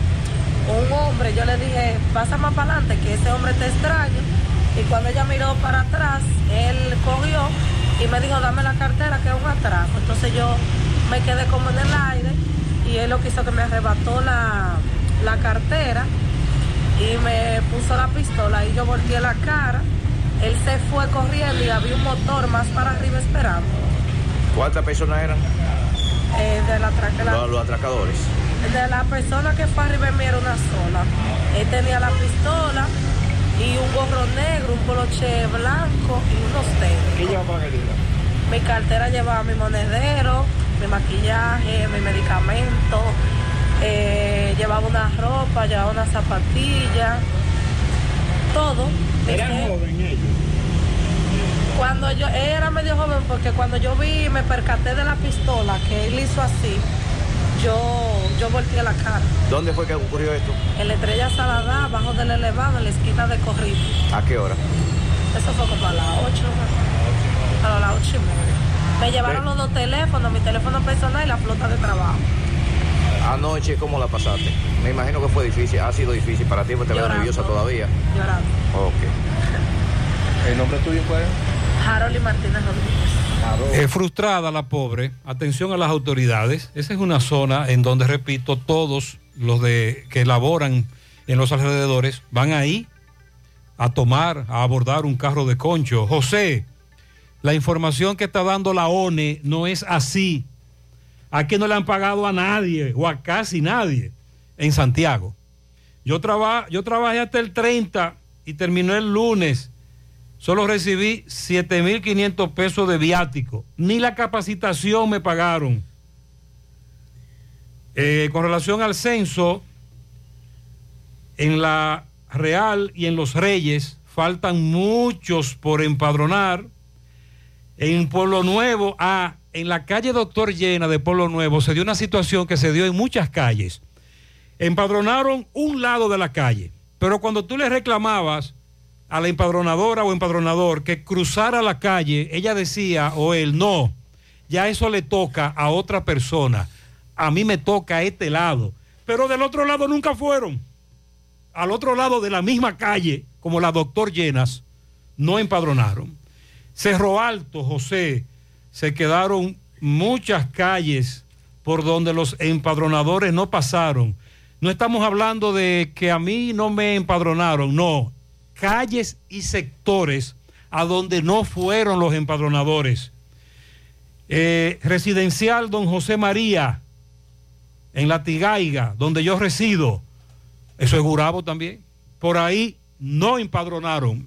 un hombre. Yo le dije, pasa más para adelante, que ese hombre te extraño. Y cuando ella miró para atrás, él cogió y me dijo, dame la cartera, que es un atraco. Entonces yo me quedé como en el aire y él lo que hizo que me arrebató la, la cartera y me puso la pistola y yo volteé la cara. Él se fue corriendo y había un motor más para arriba esperando. ¿Cuántas personas eran? Eh, de la Los, los atracadores. de la persona que fue arriba mí era una sola. Él tenía la pistola y un gorro negro, un poloche blanco y unos tenis. ¿Qué lleva para que Mi cartera llevaba mi monedero, mi maquillaje, mi medicamento, eh, llevaba una ropa, llevaba una zapatilla, todo. ¿Eran joven ellos? Cuando yo, él era medio joven porque cuando yo vi, me percaté de la pistola que él hizo así, yo, yo volteé la cara. ¿Dónde fue que ocurrió esto? En la estrella Saladá, abajo del elevado, en la esquina de Corrido. ¿A qué hora? Eso fue como a las 8, a las 8 y media. Me llevaron los dos teléfonos, mi teléfono personal y la flota de trabajo. Anoche, ¿cómo la pasaste? Me imagino que fue difícil, ha sido difícil para ti, porque te Llorando. nerviosa todavía. Llorando. Ok. ¿El nombre tuyo fue? Harold Martínez Rodríguez. Eh, frustrada la pobre, atención a las autoridades. Esa es una zona en donde, repito, todos los de, que laboran en los alrededores van ahí a tomar, a abordar un carro de concho. José, la información que está dando la ONE no es así. Aquí no le han pagado a nadie o a casi nadie en Santiago. Yo, yo trabajé hasta el 30 y terminé el lunes. Solo recibí 7.500 pesos de viático. Ni la capacitación me pagaron. Eh, con relación al censo, en la Real y en los Reyes faltan muchos por empadronar. En Pueblo Nuevo, ah, en la calle Doctor Llena de Pueblo Nuevo se dio una situación que se dio en muchas calles. Empadronaron un lado de la calle, pero cuando tú le reclamabas a la empadronadora o empadronador que cruzara la calle, ella decía o él, no, ya eso le toca a otra persona, a mí me toca este lado, pero del otro lado nunca fueron. Al otro lado de la misma calle, como la doctor Llenas, no empadronaron. Cerro Alto, José, se quedaron muchas calles por donde los empadronadores no pasaron. No estamos hablando de que a mí no me empadronaron, no. Calles y sectores a donde no fueron los empadronadores. Eh, residencial Don José María, en La Tigaiga, donde yo resido. Eso es Gurabo también. Por ahí no empadronaron.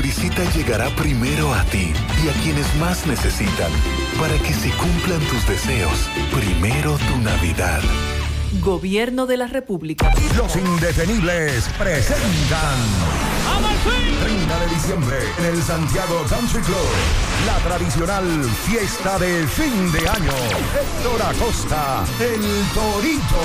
Brisita llegará primero a ti y a quienes más necesitan para que se cumplan tus deseos. Primero tu Navidad. Gobierno de la República. Los indetenibles presentan 30 de diciembre en el Santiago Country Club. La tradicional fiesta de fin de año. Héctor Acosta, el Torito.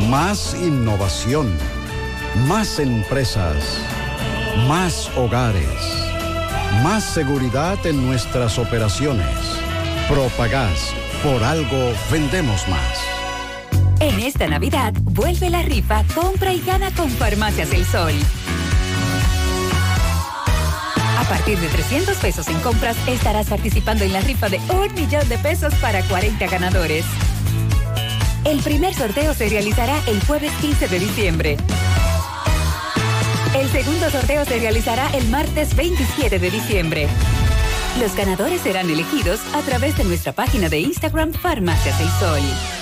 Más innovación. Más empresas. Más hogares. Más seguridad en nuestras operaciones. Propagás. Por algo vendemos más. En esta Navidad, vuelve la rifa, compra y gana con Farmacias del Sol. A partir de 300 pesos en compras, estarás participando en la rifa de un millón de pesos para 40 ganadores. El primer sorteo se realizará el jueves 15 de diciembre. El segundo sorteo se realizará el martes 27 de diciembre. Los ganadores serán elegidos a través de nuestra página de Instagram Farmacias del Sol.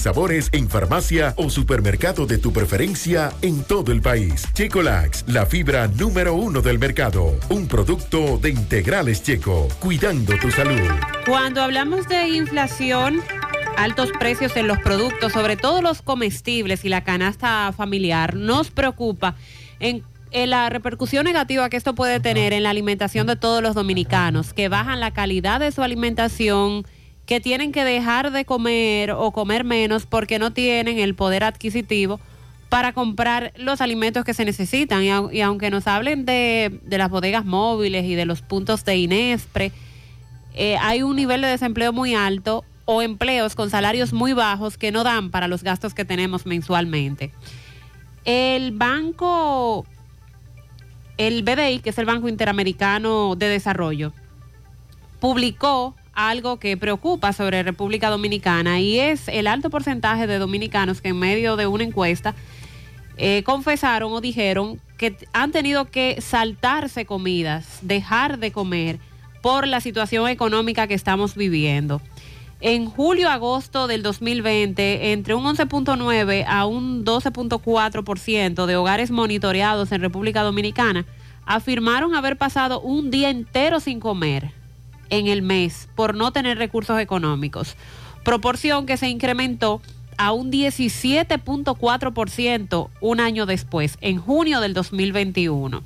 sabores en farmacia o supermercado de tu preferencia en todo el país. Checolax, la fibra número uno del mercado. Un producto de integrales checo, cuidando tu salud. Cuando hablamos de inflación, altos precios en los productos, sobre todo los comestibles y la canasta familiar, nos preocupa en, en la repercusión negativa que esto puede tener en la alimentación de todos los dominicanos, que bajan la calidad de su alimentación que tienen que dejar de comer o comer menos porque no tienen el poder adquisitivo para comprar los alimentos que se necesitan. Y, au- y aunque nos hablen de, de las bodegas móviles y de los puntos de Inespre, eh, hay un nivel de desempleo muy alto o empleos con salarios muy bajos que no dan para los gastos que tenemos mensualmente. El banco, el BDI, que es el Banco Interamericano de Desarrollo, publicó algo que preocupa sobre República Dominicana y es el alto porcentaje de dominicanos que en medio de una encuesta eh, confesaron o dijeron que han tenido que saltarse comidas, dejar de comer por la situación económica que estamos viviendo. En julio-agosto del 2020, entre un 11.9 a un 12.4% de hogares monitoreados en República Dominicana afirmaron haber pasado un día entero sin comer en el mes por no tener recursos económicos, proporción que se incrementó a un 17.4% un año después, en junio del 2021.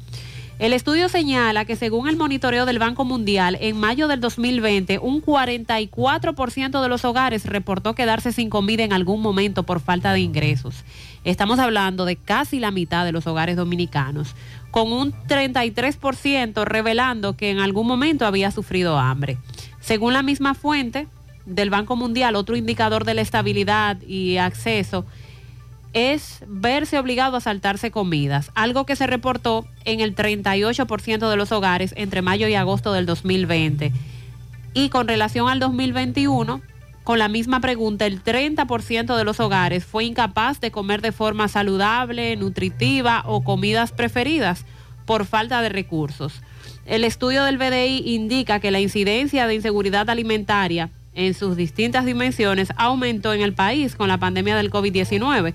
El estudio señala que según el monitoreo del Banco Mundial, en mayo del 2020, un 44% de los hogares reportó quedarse sin comida en algún momento por falta de ingresos. Estamos hablando de casi la mitad de los hogares dominicanos, con un 33% revelando que en algún momento había sufrido hambre. Según la misma fuente del Banco Mundial, otro indicador de la estabilidad y acceso es verse obligado a saltarse comidas, algo que se reportó en el 38% de los hogares entre mayo y agosto del 2020. Y con relación al 2021, con la misma pregunta, el 30% de los hogares fue incapaz de comer de forma saludable, nutritiva o comidas preferidas por falta de recursos. El estudio del BDI indica que la incidencia de inseguridad alimentaria en sus distintas dimensiones aumentó en el país con la pandemia del COVID-19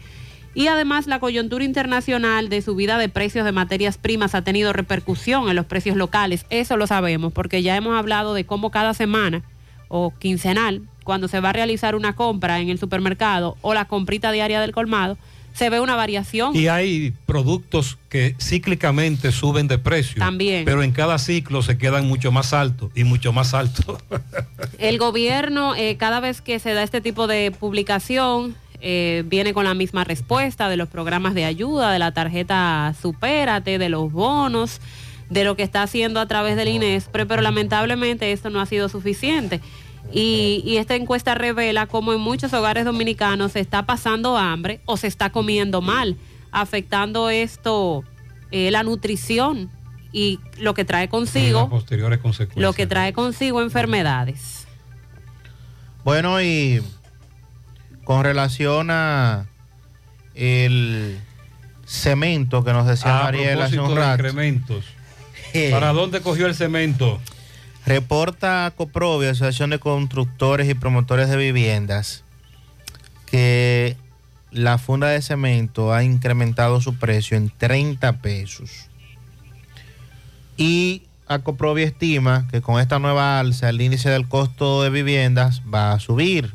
y además la coyuntura internacional de subida de precios de materias primas ha tenido repercusión en los precios locales. Eso lo sabemos porque ya hemos hablado de cómo cada semana o quincenal, cuando se va a realizar una compra en el supermercado o la comprita diaria del colmado, se ve una variación. Y hay productos que cíclicamente suben de precio. También. Pero en cada ciclo se quedan mucho más altos y mucho más altos. El gobierno, eh, cada vez que se da este tipo de publicación, eh, viene con la misma respuesta de los programas de ayuda, de la tarjeta Supérate, de los bonos, de lo que está haciendo a través del INESPRE, pero lamentablemente esto no ha sido suficiente. Y, y esta encuesta revela cómo en muchos hogares dominicanos se está pasando hambre o se está comiendo mal, afectando esto eh, la nutrición y lo que trae consigo, posteriores consecuencias. lo que trae consigo enfermedades. Bueno, y con relación a el cemento que nos decía Ah, Mariela hace de incrementos. ¿Para dónde cogió el cemento? Reporta Coprovia, Asociación de Constructores y Promotores de Viviendas, que la funda de cemento ha incrementado su precio en 30 pesos. Y Acoprovia estima que con esta nueva alza el índice del costo de viviendas va a subir.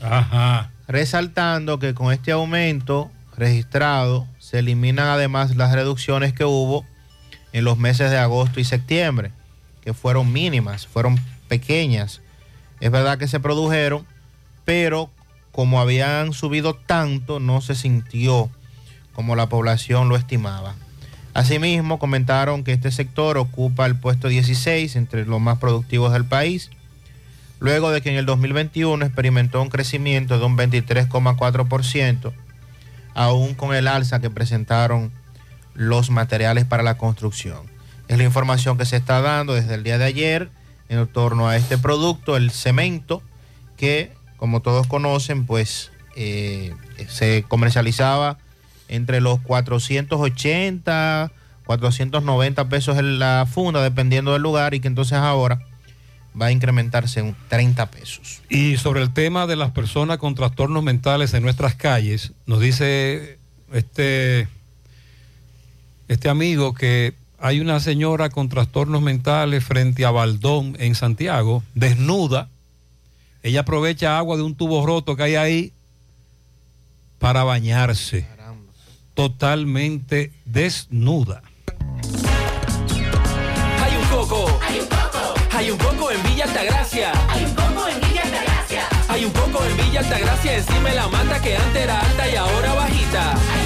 Ajá. Resaltando que con este aumento registrado se eliminan además las reducciones que hubo en los meses de agosto y septiembre, que fueron mínimas, fueron pequeñas. Es verdad que se produjeron, pero como habían subido tanto, no se sintió como la población lo estimaba. Asimismo, comentaron que este sector ocupa el puesto 16 entre los más productivos del país, luego de que en el 2021 experimentó un crecimiento de un 23,4%, aún con el alza que presentaron los materiales para la construcción. Es la información que se está dando desde el día de ayer en torno a este producto, el cemento, que como todos conocen, pues eh, se comercializaba entre los 480, 490 pesos en la funda, dependiendo del lugar, y que entonces ahora va a incrementarse en 30 pesos. Y sobre el tema de las personas con trastornos mentales en nuestras calles, nos dice este, este amigo que hay una señora con trastornos mentales frente a Baldón en Santiago, desnuda. Ella aprovecha agua de un tubo roto que hay ahí para bañarse. Totalmente desnuda. Hay un coco. Hay un coco. Hay un coco en Villa Altagracia. Hay un coco en Villa Altagracia. Hay un coco en Villa Altagracia encima de la mata que antes era alta y ahora bajita. Hay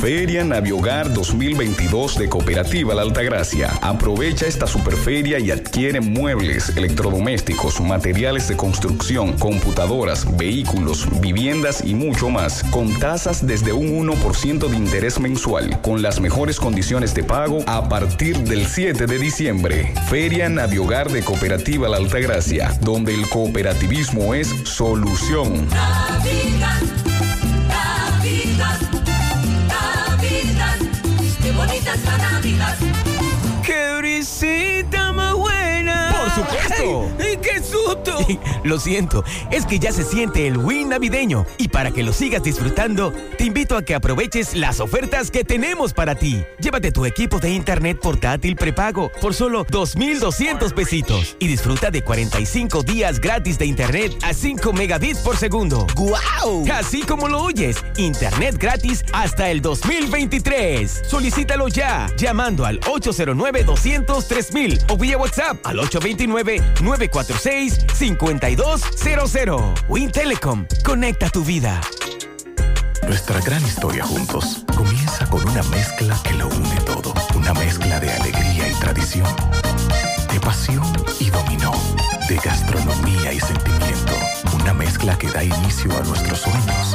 Feria Naviogar 2022 de Cooperativa La Altagracia. Aprovecha esta superferia y adquiere muebles, electrodomésticos, materiales de construcción, computadoras, vehículos, viviendas y mucho más, con tasas desde un 1% de interés mensual, con las mejores condiciones de pago a partir del 7 de diciembre. Feria Naviogar de Cooperativa La Altagracia, donde el cooperativismo es solución. Navidad, qué bonita es la Navidad. ¡Qué brisita más buena! ¡Por supuesto! ¡Ay, qué susto! Lo siento, es que ya se siente el win navideño y para que lo sigas disfrutando, te invito a que aproveches las ofertas que tenemos para ti. Llévate tu equipo de internet portátil prepago por solo 2.200 pesitos y disfruta de 45 días gratis de internet a 5 megabits por segundo. ¡Guau! Así como lo oyes, internet gratis hasta el 2023. Solicítalo ya llamando al 809-200-3000 o vía WhatsApp al 829-946-5200. Win Telecom, conecta tu vida. Nuestra gran historia juntos comienza con una mezcla que lo une todo. Una mezcla de alegría y tradición, de pasión y dominó, de gastronomía y sentimiento. Una mezcla que da inicio a nuestros sueños,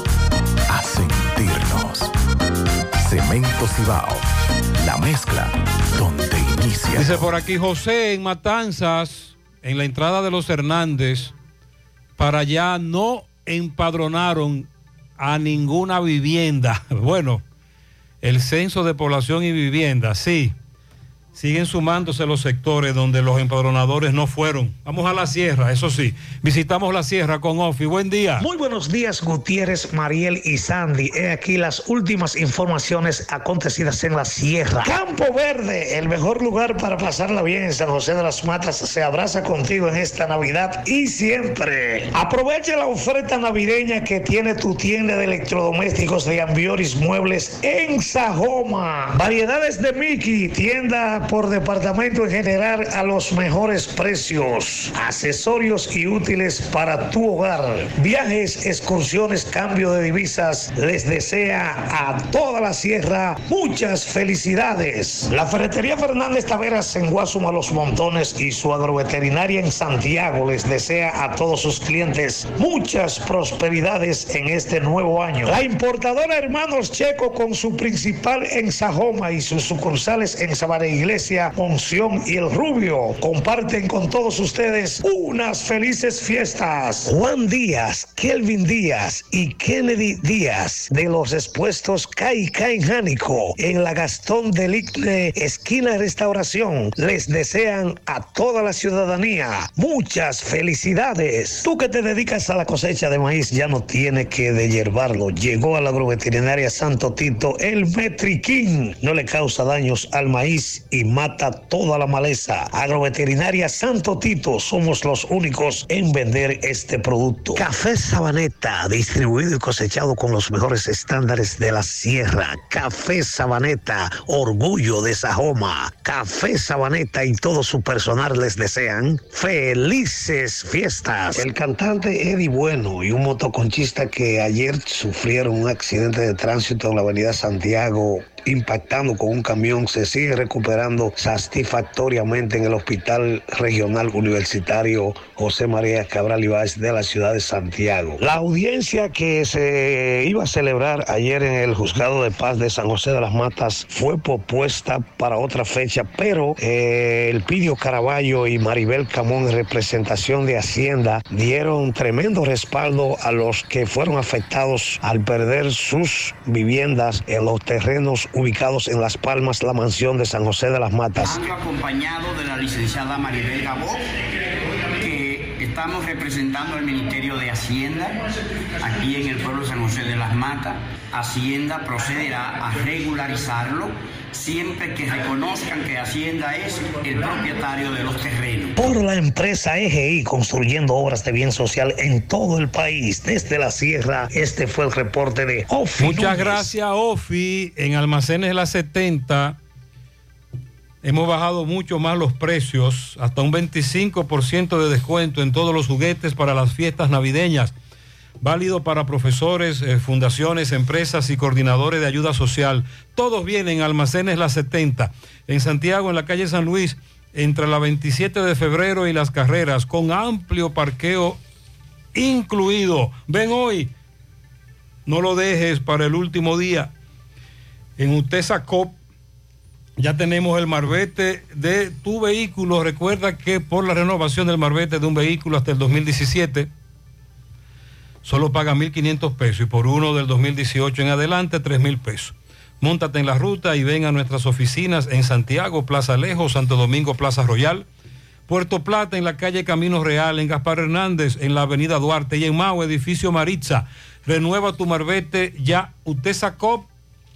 a sentirnos. Cemento Cibao, la mezcla donde inicia. Dice por aquí José en Matanzas, en la entrada de los Hernández, para allá no empadronaron a ninguna vivienda. Bueno, el censo de población y vivienda, sí. Siguen sumándose los sectores donde los empadronadores no fueron. Vamos a la sierra, eso sí. Visitamos la sierra con Ofi. Buen día. Muy buenos días, Gutiérrez, Mariel y Sandy. He aquí las últimas informaciones acontecidas en la sierra. Campo Verde, el mejor lugar para pasarla bien en San José de las Matas, se abraza contigo en esta Navidad y siempre. Aprovecha la oferta navideña que tiene tu tienda de electrodomésticos de Ambioris Muebles en Sajoma. Variedades de Mickey, tienda por departamento en general a los mejores precios. Accesorios y útiles para tu hogar. Viajes, excursiones, cambio de divisas. Les desea a toda la sierra muchas felicidades. La Ferretería Fernández Taveras en Guasuma Los Montones y su agroveterinaria en Santiago les desea a todos sus clientes muchas prosperidades en este nuevo año. La importadora Hermanos Checo con su principal en Sajoma y sus sucursales en Sabana Iglesia, Monción y El Rubio comparten con todos ustedes unas felices fiestas. Juan Díaz, Kelvin Díaz y Kennedy Díaz de los expuestos Caica en Jánico en la Gastón del Icle, esquina Restauración, les desean a toda la ciudadanía muchas felicidades. Tú que te dedicas a la cosecha de maíz ya no tienes que deshiervarlo. Llegó a la agroveterinaria Santo Tito el Metriquín. No le causa daños al maíz y mata toda la maleza. Agroveterinaria Santo Tito, somos los únicos en vender este producto. Café Sabaneta, distribuido y cosechado con los mejores estándares de la sierra. Café Sabaneta, orgullo de Sajoma. Café Sabaneta y todo su personal les desean felices fiestas. El cantante Eddie Bueno y un motoconchista que ayer sufrieron un accidente de tránsito en la avenida Santiago impactando con un camión se sigue recuperando satisfactoriamente en el Hospital Regional Universitario José María Cabral Ibáez de la ciudad de Santiago. La audiencia que se iba a celebrar ayer en el Juzgado de Paz de San José de las Matas fue propuesta para otra fecha, pero eh, el Pidio Caraballo y Maribel Camón en representación de Hacienda dieron tremendo respaldo a los que fueron afectados al perder sus viviendas en los terrenos ubicados en Las Palmas, la mansión de San José de las Matas. Ando acompañado de la licenciada Maribel Gabó, que Estamos representando al Ministerio de Hacienda aquí en el pueblo de San José de las Matas. Hacienda procederá a regularizarlo siempre que reconozcan que Hacienda es el propietario de los terrenos. Por la empresa EGI construyendo obras de bien social en todo el país, desde la sierra, este fue el reporte de Ofi. Muchas Núñez. gracias, Ofi. En Almacenes de la 70 hemos bajado mucho más los precios, hasta un 25% de descuento en todos los juguetes para las fiestas navideñas. Válido para profesores, eh, fundaciones, empresas y coordinadores de ayuda social. Todos vienen Almacenes La 70, en Santiago, en la calle San Luis, entre la 27 de febrero y las carreras, con amplio parqueo incluido. Ven hoy, no lo dejes para el último día. En Utesa Cop ya tenemos el marbete de tu vehículo. Recuerda que por la renovación del marbete de un vehículo hasta el 2017, solo paga 1.500 pesos y por uno del 2018 en adelante 3.000 pesos. Móntate en la ruta y ven a nuestras oficinas en Santiago, Plaza Lejos, Santo Domingo, Plaza Royal, Puerto Plata en la calle Camino Real, en Gaspar Hernández, en la avenida Duarte y en Mau, edificio Maritza. Renueva tu marbete ya Utesa Cop,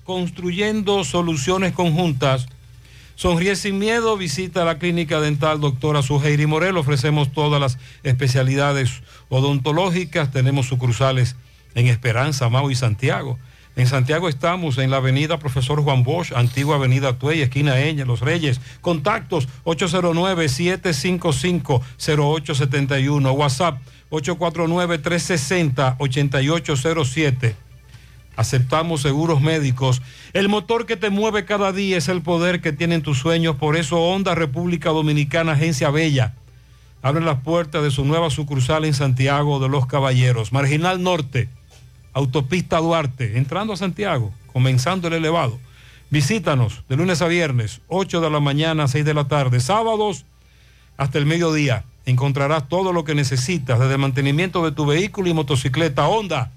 construyendo soluciones conjuntas. Sonríe sin miedo, visita la clínica dental doctora Suheiri Morel. Ofrecemos todas las especialidades odontológicas. Tenemos sucursales en Esperanza, Mau y Santiago. En Santiago estamos en la avenida Profesor Juan Bosch, antigua avenida Tuey, esquina Eña, Los Reyes. Contactos 809-755-0871. WhatsApp 849-360-8807. Aceptamos seguros médicos. El motor que te mueve cada día es el poder que tienen tus sueños. Por eso Honda República Dominicana, Agencia Bella, abre las puertas de su nueva sucursal en Santiago de los Caballeros. Marginal Norte, Autopista Duarte, entrando a Santiago, comenzando el elevado. Visítanos de lunes a viernes, 8 de la mañana, 6 de la tarde, sábados hasta el mediodía. Encontrarás todo lo que necesitas, desde el mantenimiento de tu vehículo y motocicleta Honda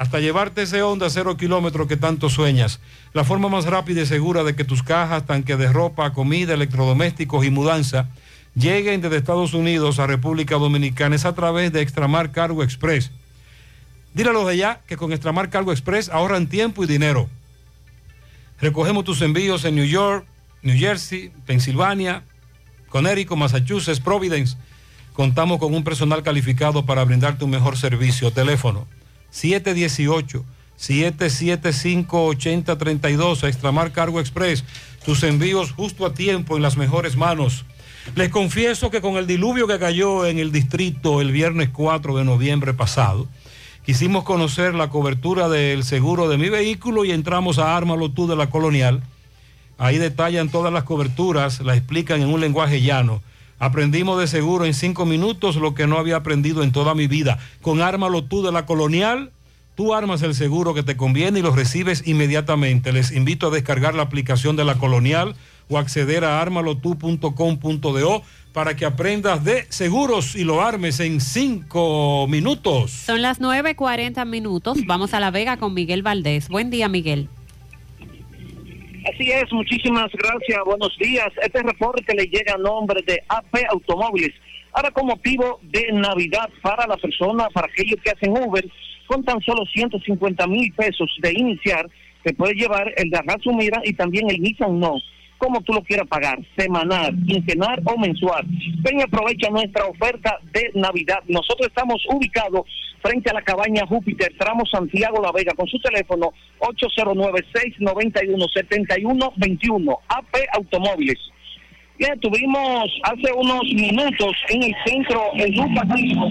hasta llevarte ese Honda cero kilómetros que tanto sueñas. La forma más rápida y segura de que tus cajas, tanques de ropa, comida, electrodomésticos y mudanza lleguen desde Estados Unidos a República Dominicana es a través de Extramar Cargo Express. Dile de allá que con Extramar Cargo Express ahorran tiempo y dinero. Recogemos tus envíos en New York, New Jersey, Pensilvania, Connecticut, Massachusetts, Providence. Contamos con un personal calificado para brindarte un mejor servicio. Teléfono 718-775-8032 a Extramar Cargo Express. Tus envíos justo a tiempo en las mejores manos. Les confieso que con el diluvio que cayó en el distrito el viernes 4 de noviembre pasado, quisimos conocer la cobertura del seguro de mi vehículo y entramos a Ármalo tú de la Colonial. Ahí detallan todas las coberturas, la explican en un lenguaje llano. Aprendimos de seguro en cinco minutos lo que no había aprendido en toda mi vida. Con Ármalo tú de la Colonial, tú armas el seguro que te conviene y lo recibes inmediatamente. Les invito a descargar la aplicación de la Colonial o acceder a armalotu.com.do para que aprendas de seguros y lo armes en cinco minutos. Son las 9.40 minutos. Vamos a La Vega con Miguel Valdés. Buen día, Miguel. Así es, muchísimas gracias, buenos días. Este reporte le llega a nombre de AP Automóviles. Ahora con motivo de Navidad para la persona, para aquellos que hacen Uber, con tan solo 150 mil pesos de iniciar, te puedes llevar el de Arraso Mira y también el Nissan No, como tú lo quieras pagar, semanal, quincenal o mensual. Ven y aprovecha nuestra oferta de Navidad. Nosotros estamos ubicados frente a la cabaña Júpiter, tramo Santiago La Vega, con su teléfono 809-691-7121, AP Automóviles. Bien, tuvimos hace unos minutos en el centro educativo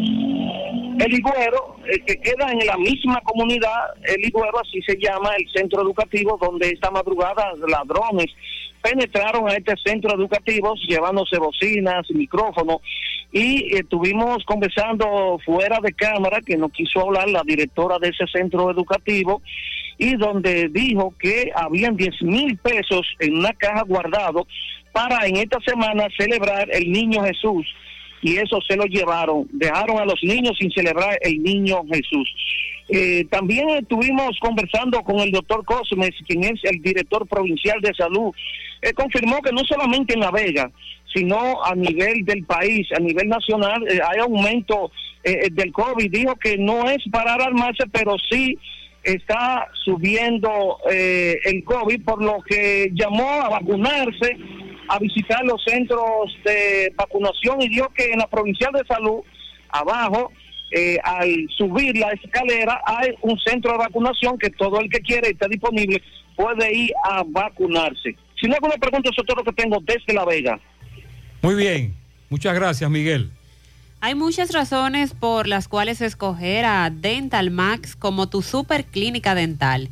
El Higuero, eh, que queda en la misma comunidad, El Higuero, así se llama, el centro educativo, donde esta madrugada ladrones penetraron a este centro educativo llevándose bocinas, micrófonos y eh, estuvimos conversando fuera de cámara que nos quiso hablar la directora de ese centro educativo y donde dijo que habían 10 mil pesos en una caja guardado para en esta semana celebrar el Niño Jesús y eso se lo llevaron, dejaron a los niños sin celebrar el Niño Jesús. Eh, también estuvimos conversando con el doctor Cosmes, quien es el director provincial de salud. Él confirmó que no solamente en La Vega, sino a nivel del país, a nivel nacional, eh, hay aumento eh, del COVID. Dijo que no es para alarmarse, pero sí está subiendo eh, el COVID, por lo que llamó a vacunarse, a visitar los centros de vacunación y dijo que en la provincial de salud, abajo, eh, al subir la escalera, hay un centro de vacunación que todo el que quiere está disponible, puede ir a vacunarse. Si no hay alguna pregunta, eso es todo lo que tengo desde La Vega. Muy bien. Muchas gracias, Miguel. Hay muchas razones por las cuales escoger a Dental Max como tu super clínica dental.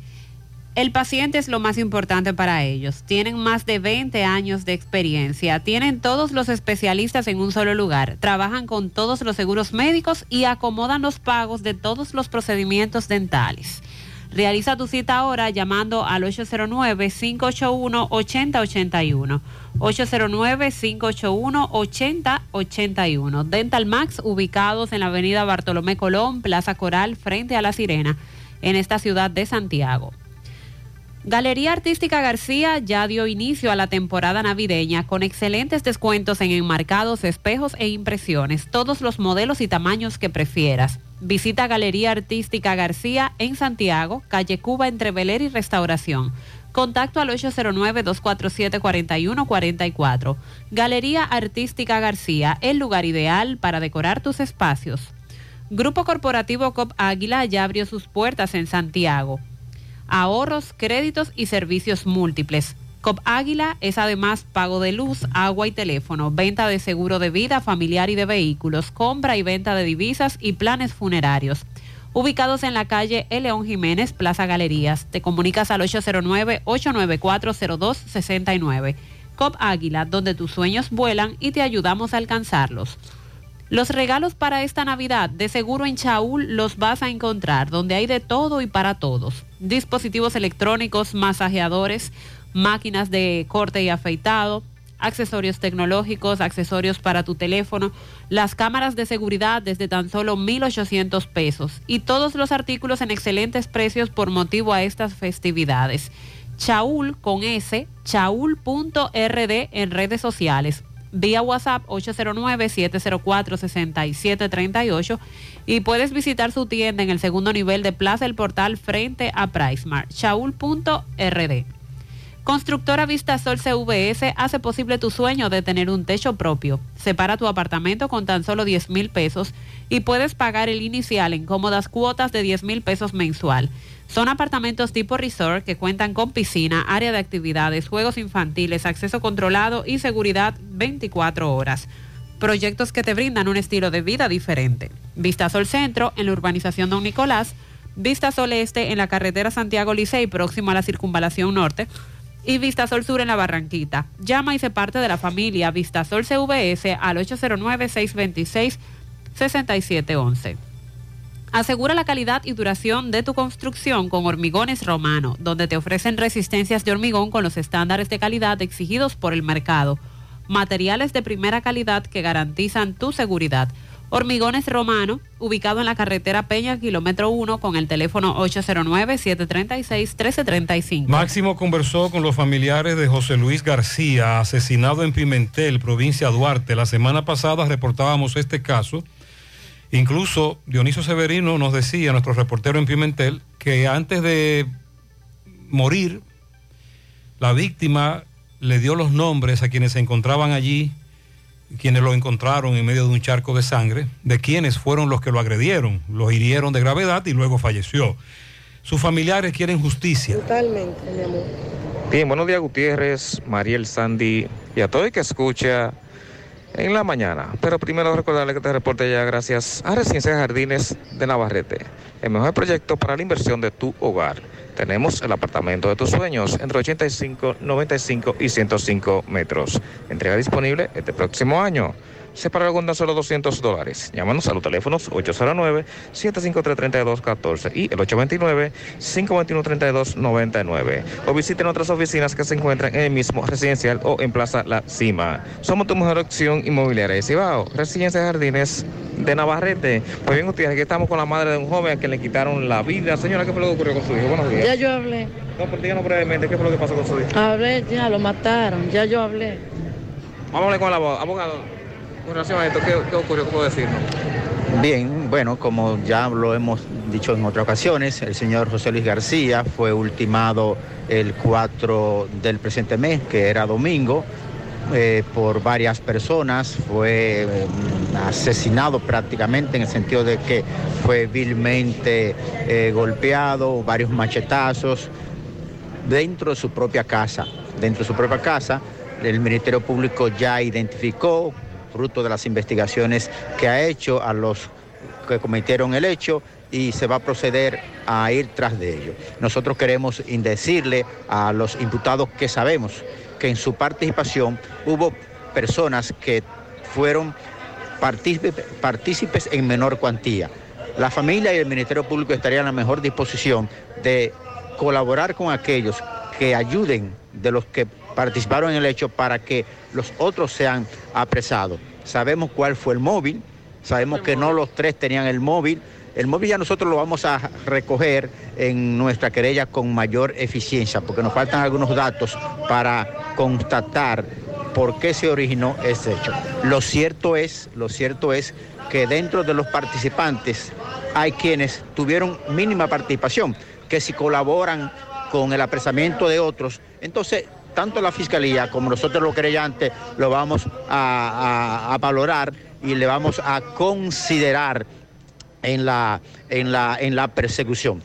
El paciente es lo más importante para ellos. Tienen más de 20 años de experiencia. Tienen todos los especialistas en un solo lugar. Trabajan con todos los seguros médicos y acomodan los pagos de todos los procedimientos dentales. Realiza tu cita ahora llamando al 809-581-8081. 809-581-8081. Dental Max, ubicados en la avenida Bartolomé Colón, Plaza Coral, frente a La Sirena, en esta ciudad de Santiago. Galería Artística García ya dio inicio a la temporada navideña con excelentes descuentos en enmarcados, espejos e impresiones, todos los modelos y tamaños que prefieras. Visita Galería Artística García en Santiago, calle Cuba entre Beler y Restauración. Contacto al 809-247-4144. Galería Artística García, el lugar ideal para decorar tus espacios. Grupo Corporativo COP Águila ya abrió sus puertas en Santiago. Ahorros, créditos y servicios múltiples. COP Águila es además pago de luz, agua y teléfono, venta de seguro de vida familiar y de vehículos, compra y venta de divisas y planes funerarios. Ubicados en la calle E. León Jiménez, Plaza Galerías. Te comunicas al 809-894-0269. COP Águila, donde tus sueños vuelan y te ayudamos a alcanzarlos. Los regalos para esta Navidad de seguro en Chaul los vas a encontrar, donde hay de todo y para todos. Dispositivos electrónicos, masajeadores, máquinas de corte y afeitado, accesorios tecnológicos, accesorios para tu teléfono, las cámaras de seguridad desde tan solo 1.800 pesos y todos los artículos en excelentes precios por motivo a estas festividades. Chaul con S, chaul.rd en redes sociales. Vía WhatsApp 809-704-6738 y puedes visitar su tienda en el segundo nivel de Plaza El Portal frente a PriceMart. Chaul.rd. Constructora Vistasol CVS hace posible tu sueño de tener un techo propio. Separa tu apartamento con tan solo 10 mil pesos y puedes pagar el inicial en cómodas cuotas de 10 mil pesos mensual. Son apartamentos tipo resort que cuentan con piscina, área de actividades, juegos infantiles, acceso controlado y seguridad 24 horas. Proyectos que te brindan un estilo de vida diferente. Vistasol Centro en la urbanización Don Nicolás, Vistasol Este en la carretera Santiago Licey próximo a la circunvalación norte y Vistasol Sur en la Barranquita. Llama y se parte de la familia Vistasol CVS al 809-626-6711. Asegura la calidad y duración de tu construcción con Hormigones Romano, donde te ofrecen resistencias de hormigón con los estándares de calidad exigidos por el mercado. Materiales de primera calidad que garantizan tu seguridad. Hormigones Romano, ubicado en la carretera Peña, kilómetro 1, con el teléfono 809-736-1335. Máximo conversó con los familiares de José Luis García, asesinado en Pimentel, provincia Duarte. La semana pasada reportábamos este caso. Incluso Dionisio Severino nos decía, nuestro reportero en Pimentel, que antes de morir, la víctima le dio los nombres a quienes se encontraban allí, quienes lo encontraron en medio de un charco de sangre, de quienes fueron los que lo agredieron, lo hirieron de gravedad y luego falleció. Sus familiares quieren justicia. Totalmente, mi amor. Bien, buenos días Gutiérrez, Mariel Sandy y a todo el que escucha en la mañana. Pero primero recordarle que te reporte ya gracias a Residencia de Jardines de Navarrete, el mejor proyecto para la inversión de tu hogar. Tenemos el apartamento de tus sueños entre 85, 95 y 105 metros. Entrega disponible este próximo año. Separa con tan solo 200 dólares. Llámanos a los teléfonos 809-753-3214 y el 829-521-3299. O visiten otras oficinas que se encuentran en el mismo residencial o en Plaza La Cima. Somos tu mejor opción inmobiliaria de Cibao. Residencia de Jardines de Navarrete. Pues bien, ustedes, aquí estamos con la madre de un joven a quien le quitaron la vida. Señora, ¿qué fue lo que ocurrió con su hijo? Buenos días. Ya yo hablé. No, pero díganos brevemente, ¿qué fue lo que pasó con su hijo? Hablé, ya lo mataron, ya yo hablé. Vamos a hablar con el abogado. Abogado, con relación a esto, ¿qué, qué ocurrió? ¿Qué puedo decirnos? Bien, bueno, como ya lo hemos dicho en otras ocasiones, el señor José Luis García fue ultimado el 4 del presente mes, que era domingo, eh, por varias personas, fue eh, asesinado prácticamente en el sentido de que fue vilmente eh, golpeado, varios machetazos dentro de su propia casa. Dentro de su propia casa, el Ministerio Público ya identificó, fruto de las investigaciones que ha hecho a los que cometieron el hecho y se va a proceder a ir tras de ellos. Nosotros queremos decirle a los imputados que sabemos que en su participación hubo personas que fueron partícipe- partícipes en menor cuantía. La familia y el Ministerio Público estarían a la mejor disposición de colaborar con aquellos que ayuden de los que participaron en el hecho para que los otros sean apresados. Sabemos cuál fue el móvil, sabemos que no los tres tenían el móvil. El móvil ya nosotros lo vamos a recoger en nuestra querella con mayor eficiencia, porque nos faltan algunos datos para constatar por qué se originó ese hecho. Lo cierto es, lo cierto es que dentro de los participantes hay quienes tuvieron mínima participación, que si colaboran con el apresamiento de otros, entonces tanto la fiscalía como nosotros los creyentes lo vamos a, valorar y le vamos a considerar en la, en la, en la persecución.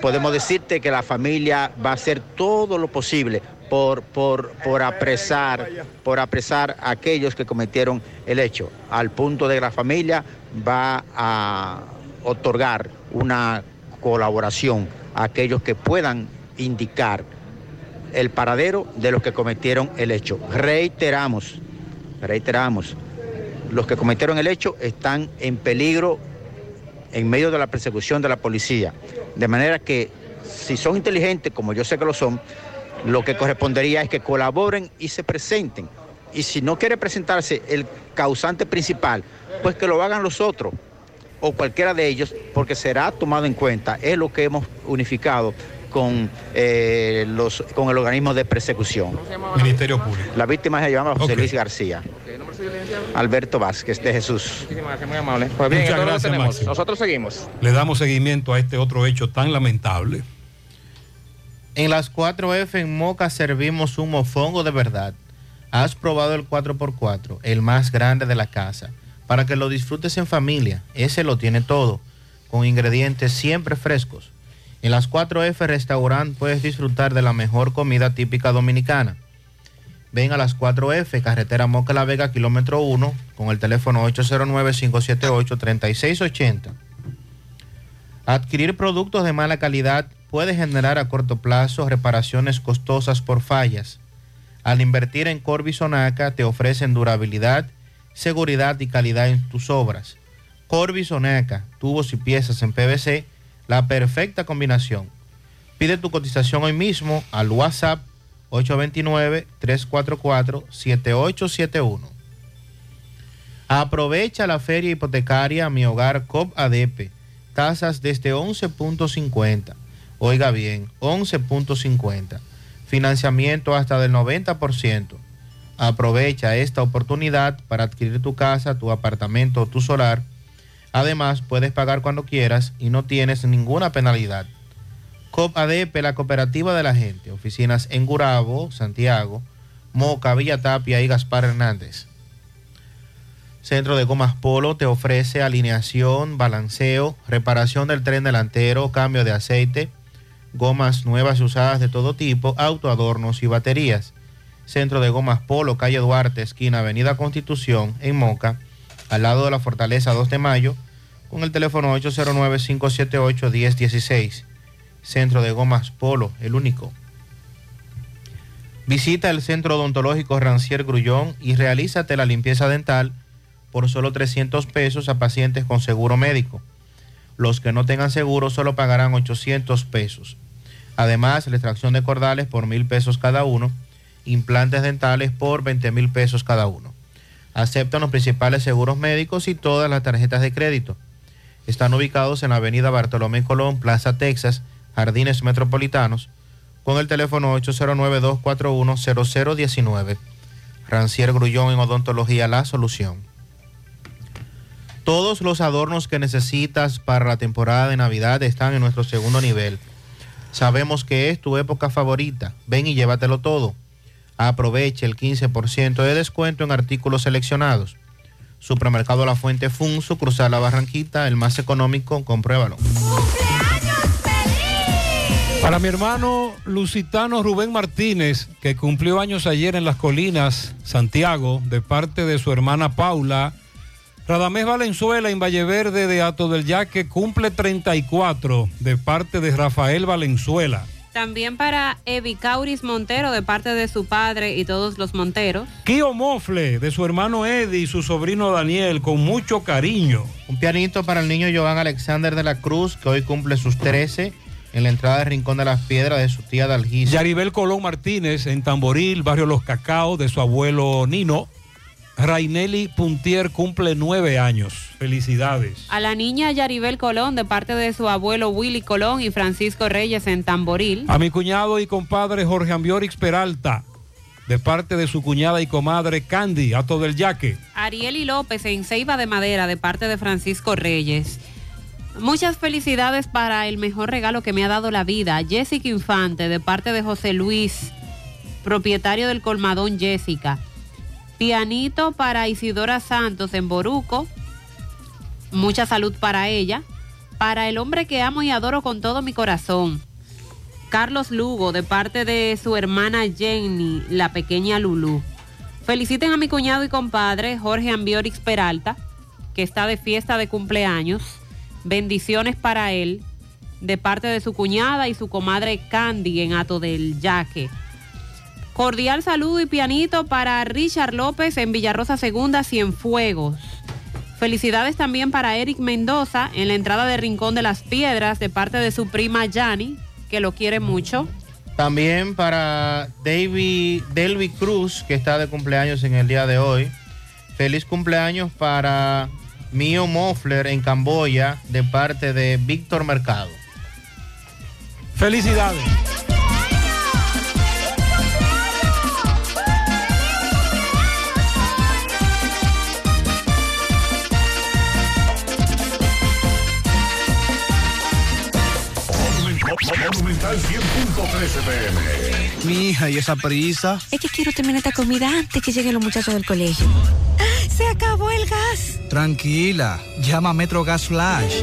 Podemos decirte que la familia va a hacer todo lo posible por, por, por apresar, por apresar a aquellos que cometieron el hecho, al punto de que la familia va a otorgar una colaboración a aquellos que puedan indicar el paradero de los que cometieron el hecho. Reiteramos, reiteramos, los que cometieron el hecho están en peligro en medio de la persecución de la policía. De manera que si son inteligentes, como yo sé que lo son, lo que correspondería es que colaboren y se presenten. Y si no quiere presentarse el causante principal, pues que lo hagan los otros o cualquiera de ellos, porque será tomado en cuenta. Es lo que hemos unificado con, eh, los, con el organismo de persecución. Ministerio Público. La víctima se llama José. Luis García. Alberto Vázquez, de Jesús. Muchísimas gracias, muy amable. Pues bien, Muchas gracias, tenemos. Nosotros seguimos. Le damos seguimiento a este otro hecho tan lamentable. En las 4F en Moca servimos un mofongo de verdad. Has probado el 4x4, el más grande de la casa, para que lo disfrutes en familia. Ese lo tiene todo, con ingredientes siempre frescos. En las 4F Restaurant puedes disfrutar de la mejor comida típica dominicana. Ven a las 4F, carretera Moca La Vega, kilómetro 1, con el teléfono 809-578-3680. Adquirir productos de mala calidad puede generar a corto plazo reparaciones costosas por fallas. Al invertir en Corby Sonaca te ofrecen durabilidad, seguridad y calidad en tus obras. Corby Sonaca, tubos y piezas en PVC, la perfecta combinación. Pide tu cotización hoy mismo al WhatsApp 829-344-7871. Aprovecha la feria hipotecaria Mi Hogar COP ADP. Tasas desde 11.50. Oiga bien, 11.50. Financiamiento hasta del 90%. Aprovecha esta oportunidad para adquirir tu casa, tu apartamento o tu solar. Además, puedes pagar cuando quieras y no tienes ninguna penalidad. COP ADP, la cooperativa de la gente. Oficinas en Gurabo, Santiago, Moca, Villa Tapia y Gaspar Hernández. Centro de Gomas Polo te ofrece alineación, balanceo, reparación del tren delantero, cambio de aceite, gomas nuevas y usadas de todo tipo, autoadornos y baterías. Centro de Gomas Polo, calle Duarte, esquina Avenida Constitución, en Moca, al lado de la Fortaleza 2 de Mayo, con el teléfono 809-578-1016. Centro de Gomas Polo, el único. Visita el Centro Odontológico Rancier Grullón y realízate la limpieza dental por solo 300 pesos a pacientes con seguro médico. Los que no tengan seguro solo pagarán 800 pesos. Además, la extracción de cordales por mil pesos cada uno, implantes dentales por 20 mil pesos cada uno. Aceptan los principales seguros médicos y todas las tarjetas de crédito. Están ubicados en la avenida Bartolomé Colón, Plaza Texas, Jardines Metropolitanos, con el teléfono 809-241-0019. Rancier Grullón en Odontología La Solución. Todos los adornos que necesitas para la temporada de Navidad están en nuestro segundo nivel. Sabemos que es tu época favorita. Ven y llévatelo todo. Aproveche el 15% de descuento en artículos seleccionados. Supermercado La Fuente Funso, Cruzar la Barranquita, el más económico, compruébalo. Para mi hermano Lusitano Rubén Martínez, que cumplió años ayer en las colinas, Santiago, de parte de su hermana Paula. Radamés Valenzuela en Valleverde de Ato del Yaque cumple 34 de parte de Rafael Valenzuela. También para Evi Cauris Montero de parte de su padre y todos los Monteros. Kio Mofle de su hermano Eddie y su sobrino Daniel con mucho cariño. Un pianito para el niño Joan Alexander de la Cruz, que hoy cumple sus 13 en la entrada del Rincón de las Piedras de su tía Dalgisa. Yaribel Colón Martínez en Tamboril, barrio Los Cacao, de su abuelo Nino. Rainelli Puntier cumple nueve años. Felicidades. A la niña Yaribel Colón de parte de su abuelo Willy Colón y Francisco Reyes en Tamboril. A mi cuñado y compadre Jorge Ambiorix Peralta, de parte de su cuñada y comadre Candy, Ato del Yaque. Arieli López en Ceiba de Madera de parte de Francisco Reyes. Muchas felicidades para el mejor regalo que me ha dado la vida, Jessica Infante, de parte de José Luis, propietario del colmadón Jessica. Pianito para Isidora Santos en Boruco. Mucha salud para ella. Para el hombre que amo y adoro con todo mi corazón. Carlos Lugo, de parte de su hermana Jenny, la pequeña Lulú. Feliciten a mi cuñado y compadre Jorge Ambiorix Peralta, que está de fiesta de cumpleaños. Bendiciones para él, de parte de su cuñada y su comadre Candy en Ato del Yaque. Cordial saludo y pianito para Richard López en Villarrosa Segunda, Cienfuegos. Felicidades también para Eric Mendoza en la entrada de Rincón de las Piedras de parte de su prima Yani, que lo quiere mucho. También para David Delvi Cruz, que está de cumpleaños en el día de hoy. Feliz cumpleaños para Mio Mofler en Camboya, de parte de Víctor Mercado. Felicidades. Monumental 100.13 pm. Mi hija, ¿y esa prisa? Es que quiero terminar esta comida antes que lleguen los muchachos del colegio. ¡Se acabó el gas! Tranquila, llama a Metro Gas Flash.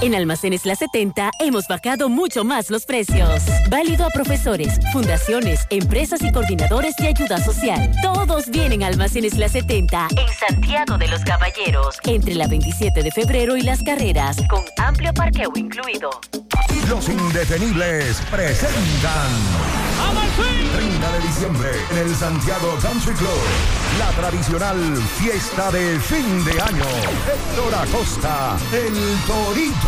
En Almacenes La 70 hemos bajado mucho más los precios. Válido a profesores, fundaciones, empresas y coordinadores de ayuda social. Todos vienen a Almacenes La 70 en Santiago de los Caballeros entre la 27 de febrero y las carreras con amplio parqueo incluido. Los indetenibles presentan 30 de diciembre en el Santiago Country Club. La tradicional fiesta de fin de año. Héctor Acosta, el Torito.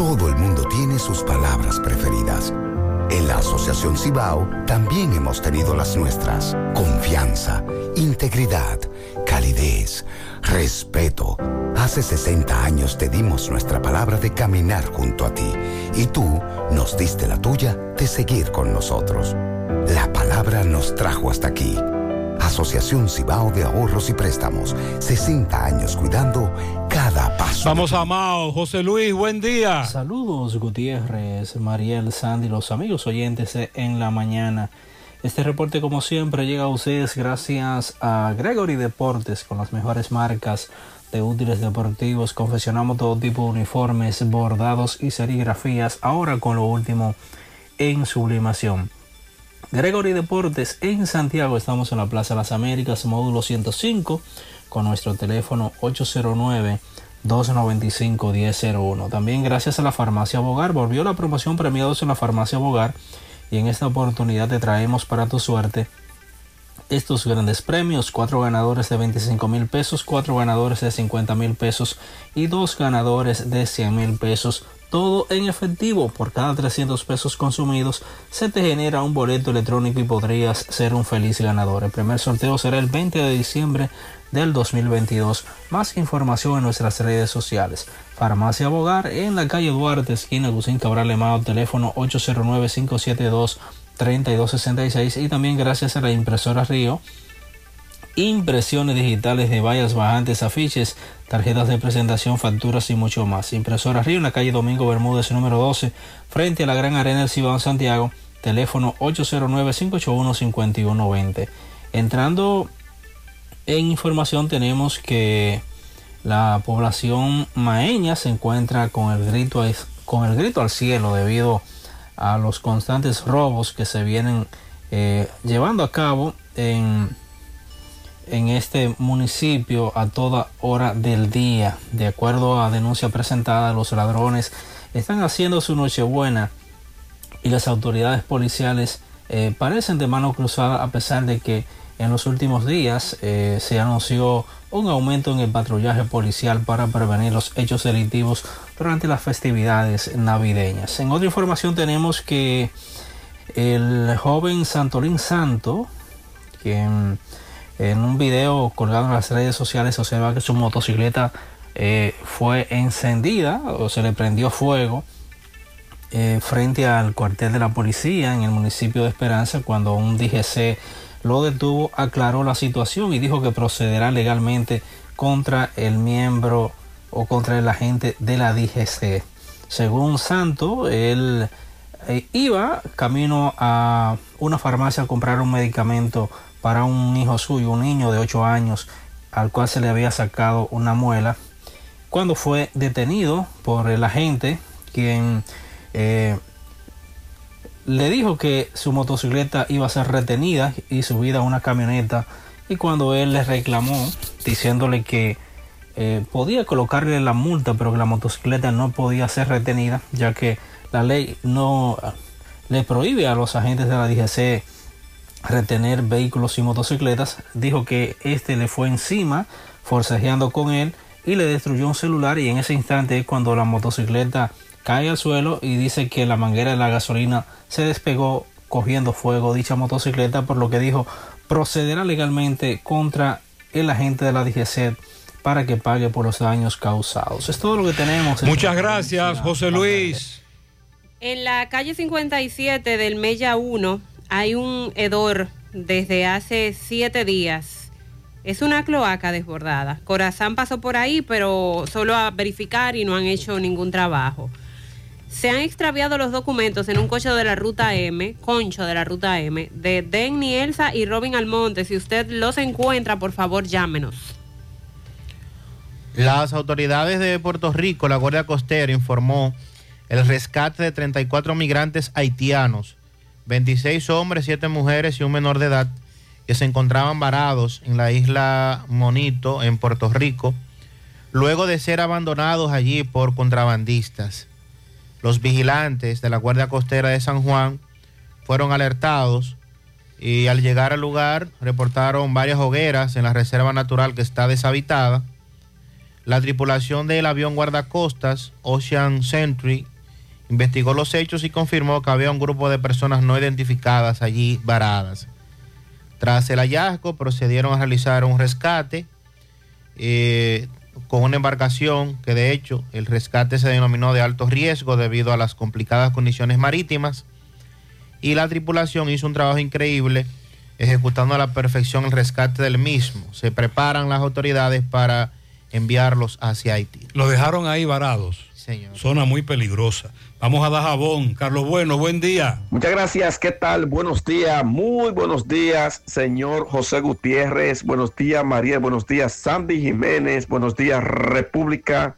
Todo el mundo tiene sus palabras preferidas. En la Asociación Cibao también hemos tenido las nuestras. Confianza, integridad, calidez, respeto. Hace 60 años te dimos nuestra palabra de caminar junto a ti y tú nos diste la tuya de seguir con nosotros. La palabra nos trajo hasta aquí. Asociación Cibao de Ahorros y Préstamos. 60 años cuidando cada paso. Vamos a Mao. José Luis, buen día. Saludos Gutiérrez, Mariel, Sandy, los amigos oyentes en la mañana. Este reporte como siempre llega a ustedes gracias a Gregory Deportes con las mejores marcas de útiles deportivos. Confeccionamos todo tipo de uniformes, bordados y serigrafías. Ahora con lo último en sublimación. Gregory Deportes en Santiago. Estamos en la Plaza de las Américas, módulo 105, con nuestro teléfono 809-295-1001. También gracias a la Farmacia Bogar. Volvió la promoción premiados en la Farmacia Bogar. Y en esta oportunidad te traemos para tu suerte estos grandes premios, cuatro ganadores de 25 mil pesos, cuatro ganadores de 50 mil pesos y dos ganadores de 100 mil pesos. Todo en efectivo, por cada 300 pesos consumidos se te genera un boleto electrónico y podrías ser un feliz ganador. El primer sorteo será el 20 de diciembre del 2022. Más información en nuestras redes sociales. Farmacia Bogar en la calle Duarte, esquina Gusín Cabral Lemao, teléfono 809 572 3266 y también gracias a la impresora Río impresiones digitales de vallas bajantes, afiches, tarjetas de presentación, facturas y mucho más. Impresora Río en la calle Domingo Bermúdez número 12 frente a la Gran Arena del Cibao Santiago, teléfono 809-581-5120. Entrando en información tenemos que la población maeña se encuentra con el grito, con el grito al cielo debido a los constantes robos que se vienen eh, llevando a cabo en, en este municipio a toda hora del día. De acuerdo a denuncia presentada, los ladrones están haciendo su nochebuena y las autoridades policiales eh, parecen de mano cruzada a pesar de que en los últimos días eh, se anunció un aumento en el patrullaje policial para prevenir los hechos delictivos durante las festividades navideñas. En otra información tenemos que el joven Santolín Santo, quien en un video colgado en las redes sociales se observa que su motocicleta eh, fue encendida o se le prendió fuego eh, frente al cuartel de la policía en el municipio de Esperanza cuando un DGC lo detuvo, aclaró la situación y dijo que procederá legalmente contra el miembro o contra el agente de la DGC. Según Santo, él eh, iba camino a una farmacia a comprar un medicamento para un hijo suyo, un niño de 8 años, al cual se le había sacado una muela, cuando fue detenido por el agente, quien eh, le dijo que su motocicleta iba a ser retenida y subida a una camioneta y cuando él le reclamó diciéndole que eh, podía colocarle la multa pero que la motocicleta no podía ser retenida ya que la ley no le prohíbe a los agentes de la DGC retener vehículos y motocicletas dijo que este le fue encima forcejeando con él y le destruyó un celular y en ese instante es cuando la motocicleta cae al suelo y dice que la manguera de la gasolina se despegó cogiendo fuego dicha motocicleta, por lo que dijo procederá legalmente contra el agente de la DGC para que pague por los daños causados. Es todo lo que tenemos. Muchas gracias, José Luis. En la calle 57 del Mella 1 hay un hedor desde hace siete días. Es una cloaca desbordada. Corazán pasó por ahí, pero solo a verificar y no han hecho ningún trabajo. Se han extraviado los documentos en un coche de la ruta M, concho de la ruta M, de Denny Elsa y Robin Almonte. Si usted los encuentra, por favor, llámenos. Las autoridades de Puerto Rico, la Guardia Costera, informó el rescate de 34 migrantes haitianos, 26 hombres, 7 mujeres y un menor de edad, que se encontraban varados en la isla Monito, en Puerto Rico, luego de ser abandonados allí por contrabandistas. Los vigilantes de la Guardia Costera de San Juan fueron alertados y al llegar al lugar reportaron varias hogueras en la reserva natural que está deshabitada. La tripulación del avión guardacostas Ocean Sentry investigó los hechos y confirmó que había un grupo de personas no identificadas allí varadas. Tras el hallazgo procedieron a realizar un rescate. Eh, con una embarcación que de hecho el rescate se denominó de alto riesgo debido a las complicadas condiciones marítimas y la tripulación hizo un trabajo increíble ejecutando a la perfección el rescate del mismo. Se preparan las autoridades para enviarlos hacia Haití. Lo dejaron ahí varados. Señor. Zona muy peligrosa. Vamos a Dajabón. Carlos Bueno, buen día. Muchas gracias, ¿qué tal? Buenos días, muy buenos días, señor José Gutiérrez, buenos días, María, buenos días, Sandy Jiménez, buenos días, República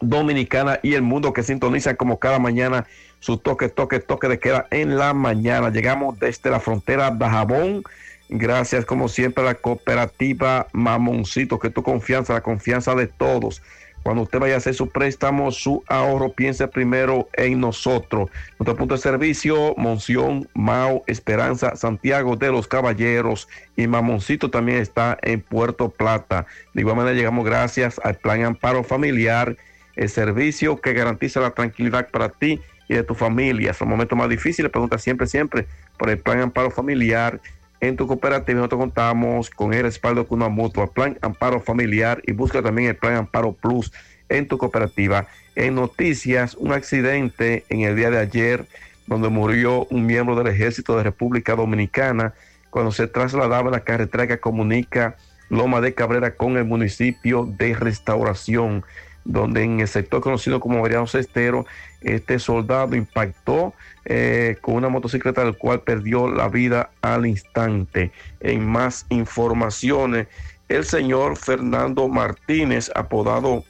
Dominicana y el mundo que sintoniza como cada mañana su toque, toque, toque de queda en la mañana. Llegamos desde la frontera Dajabón. Gracias, como siempre, a la cooperativa Mamoncito, que tu confianza, la confianza de todos. Cuando usted vaya a hacer su préstamo, su ahorro, piense primero en nosotros. Nuestro punto de servicio, Monción, Mao, Esperanza, Santiago de los Caballeros y Mamoncito también está en Puerto Plata. De igual manera, llegamos gracias al Plan Amparo Familiar, el servicio que garantiza la tranquilidad para ti y de tu familia. Son momentos más difíciles, pregunta siempre, siempre por el Plan Amparo Familiar. En tu cooperativa nosotros contamos con el respaldo con una mutua, Plan Amparo Familiar y busca también el Plan Amparo Plus en tu cooperativa. En noticias, un accidente en el día de ayer donde murió un miembro del ejército de República Dominicana cuando se trasladaba en la carretera que comunica Loma de Cabrera con el municipio de Restauración, donde en el sector conocido como Mariano Cestero, este soldado impactó eh, con una motocicleta del cual perdió la vida al instante. En más informaciones, el señor Fernando Martínez, apodado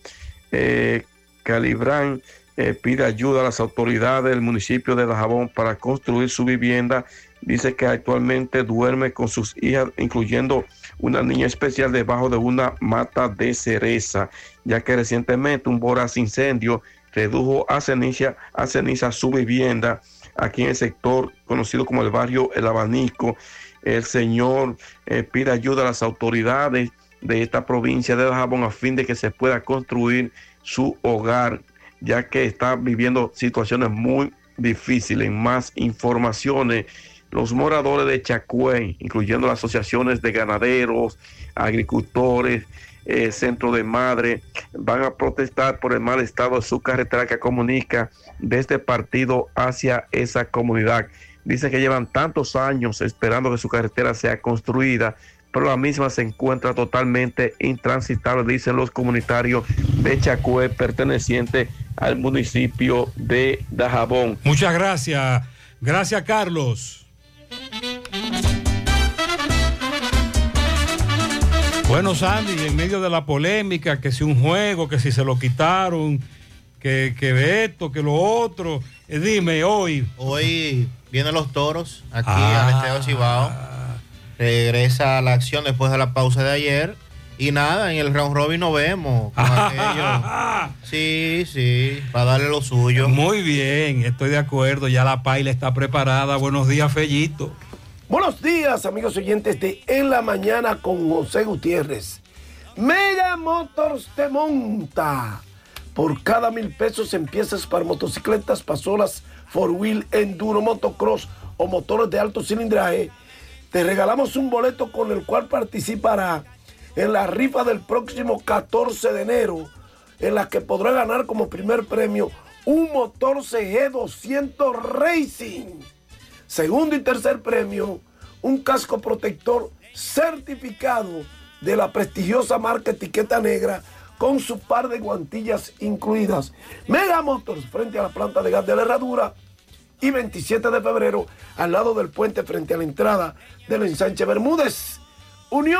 eh, Calibrán, eh, pide ayuda a las autoridades del municipio de Dajabón para construir su vivienda. Dice que actualmente duerme con sus hijas, incluyendo una niña especial debajo de una mata de cereza, ya que recientemente un voraz incendio redujo a ceniza, a ceniza su vivienda aquí en el sector conocido como el barrio El Abanico. El señor eh, pide ayuda a las autoridades de esta provincia de Dajabón a fin de que se pueda construir su hogar, ya que está viviendo situaciones muy difíciles. Más informaciones, los moradores de Chacuey, incluyendo las asociaciones de ganaderos, agricultores, eh, centro de madre, van a protestar por el mal estado de su carretera que comunica de este partido hacia esa comunidad. Dice que llevan tantos años esperando que su carretera sea construida, pero la misma se encuentra totalmente intransitable, dicen los comunitarios de Chacue, perteneciente al municipio de Dajabón. Muchas gracias. Gracias, Carlos. Bueno, Sandy, en medio de la polémica, que si un juego, que si se lo quitaron, que, que esto, que lo otro, eh, dime hoy. Hoy vienen los toros aquí Ah. al Estadio Cibao. Regresa a la acción después de la pausa de ayer. Y nada, en el round robin nos vemos. con aquello. Sí, sí, para darle lo suyo. Muy bien, estoy de acuerdo. Ya la paila está preparada. Buenos días, Fellito. Buenos días, amigos oyentes de En la Mañana con José Gutiérrez. Mega Motors te monta. Por cada mil pesos en piezas para motocicletas, pasolas, four wheel, enduro, motocross o motores de alto cilindraje, te regalamos un boleto con el cual participará en la rifa del próximo 14 de enero, en la que podrá ganar como primer premio un motor CG 200 Racing. Segundo y tercer premio, un casco protector certificado de la prestigiosa marca Etiqueta Negra con su par de guantillas incluidas. Mega Motors frente a la planta de gas de la herradura y 27 de febrero al lado del puente frente a la entrada del ensanche Bermúdez. Unión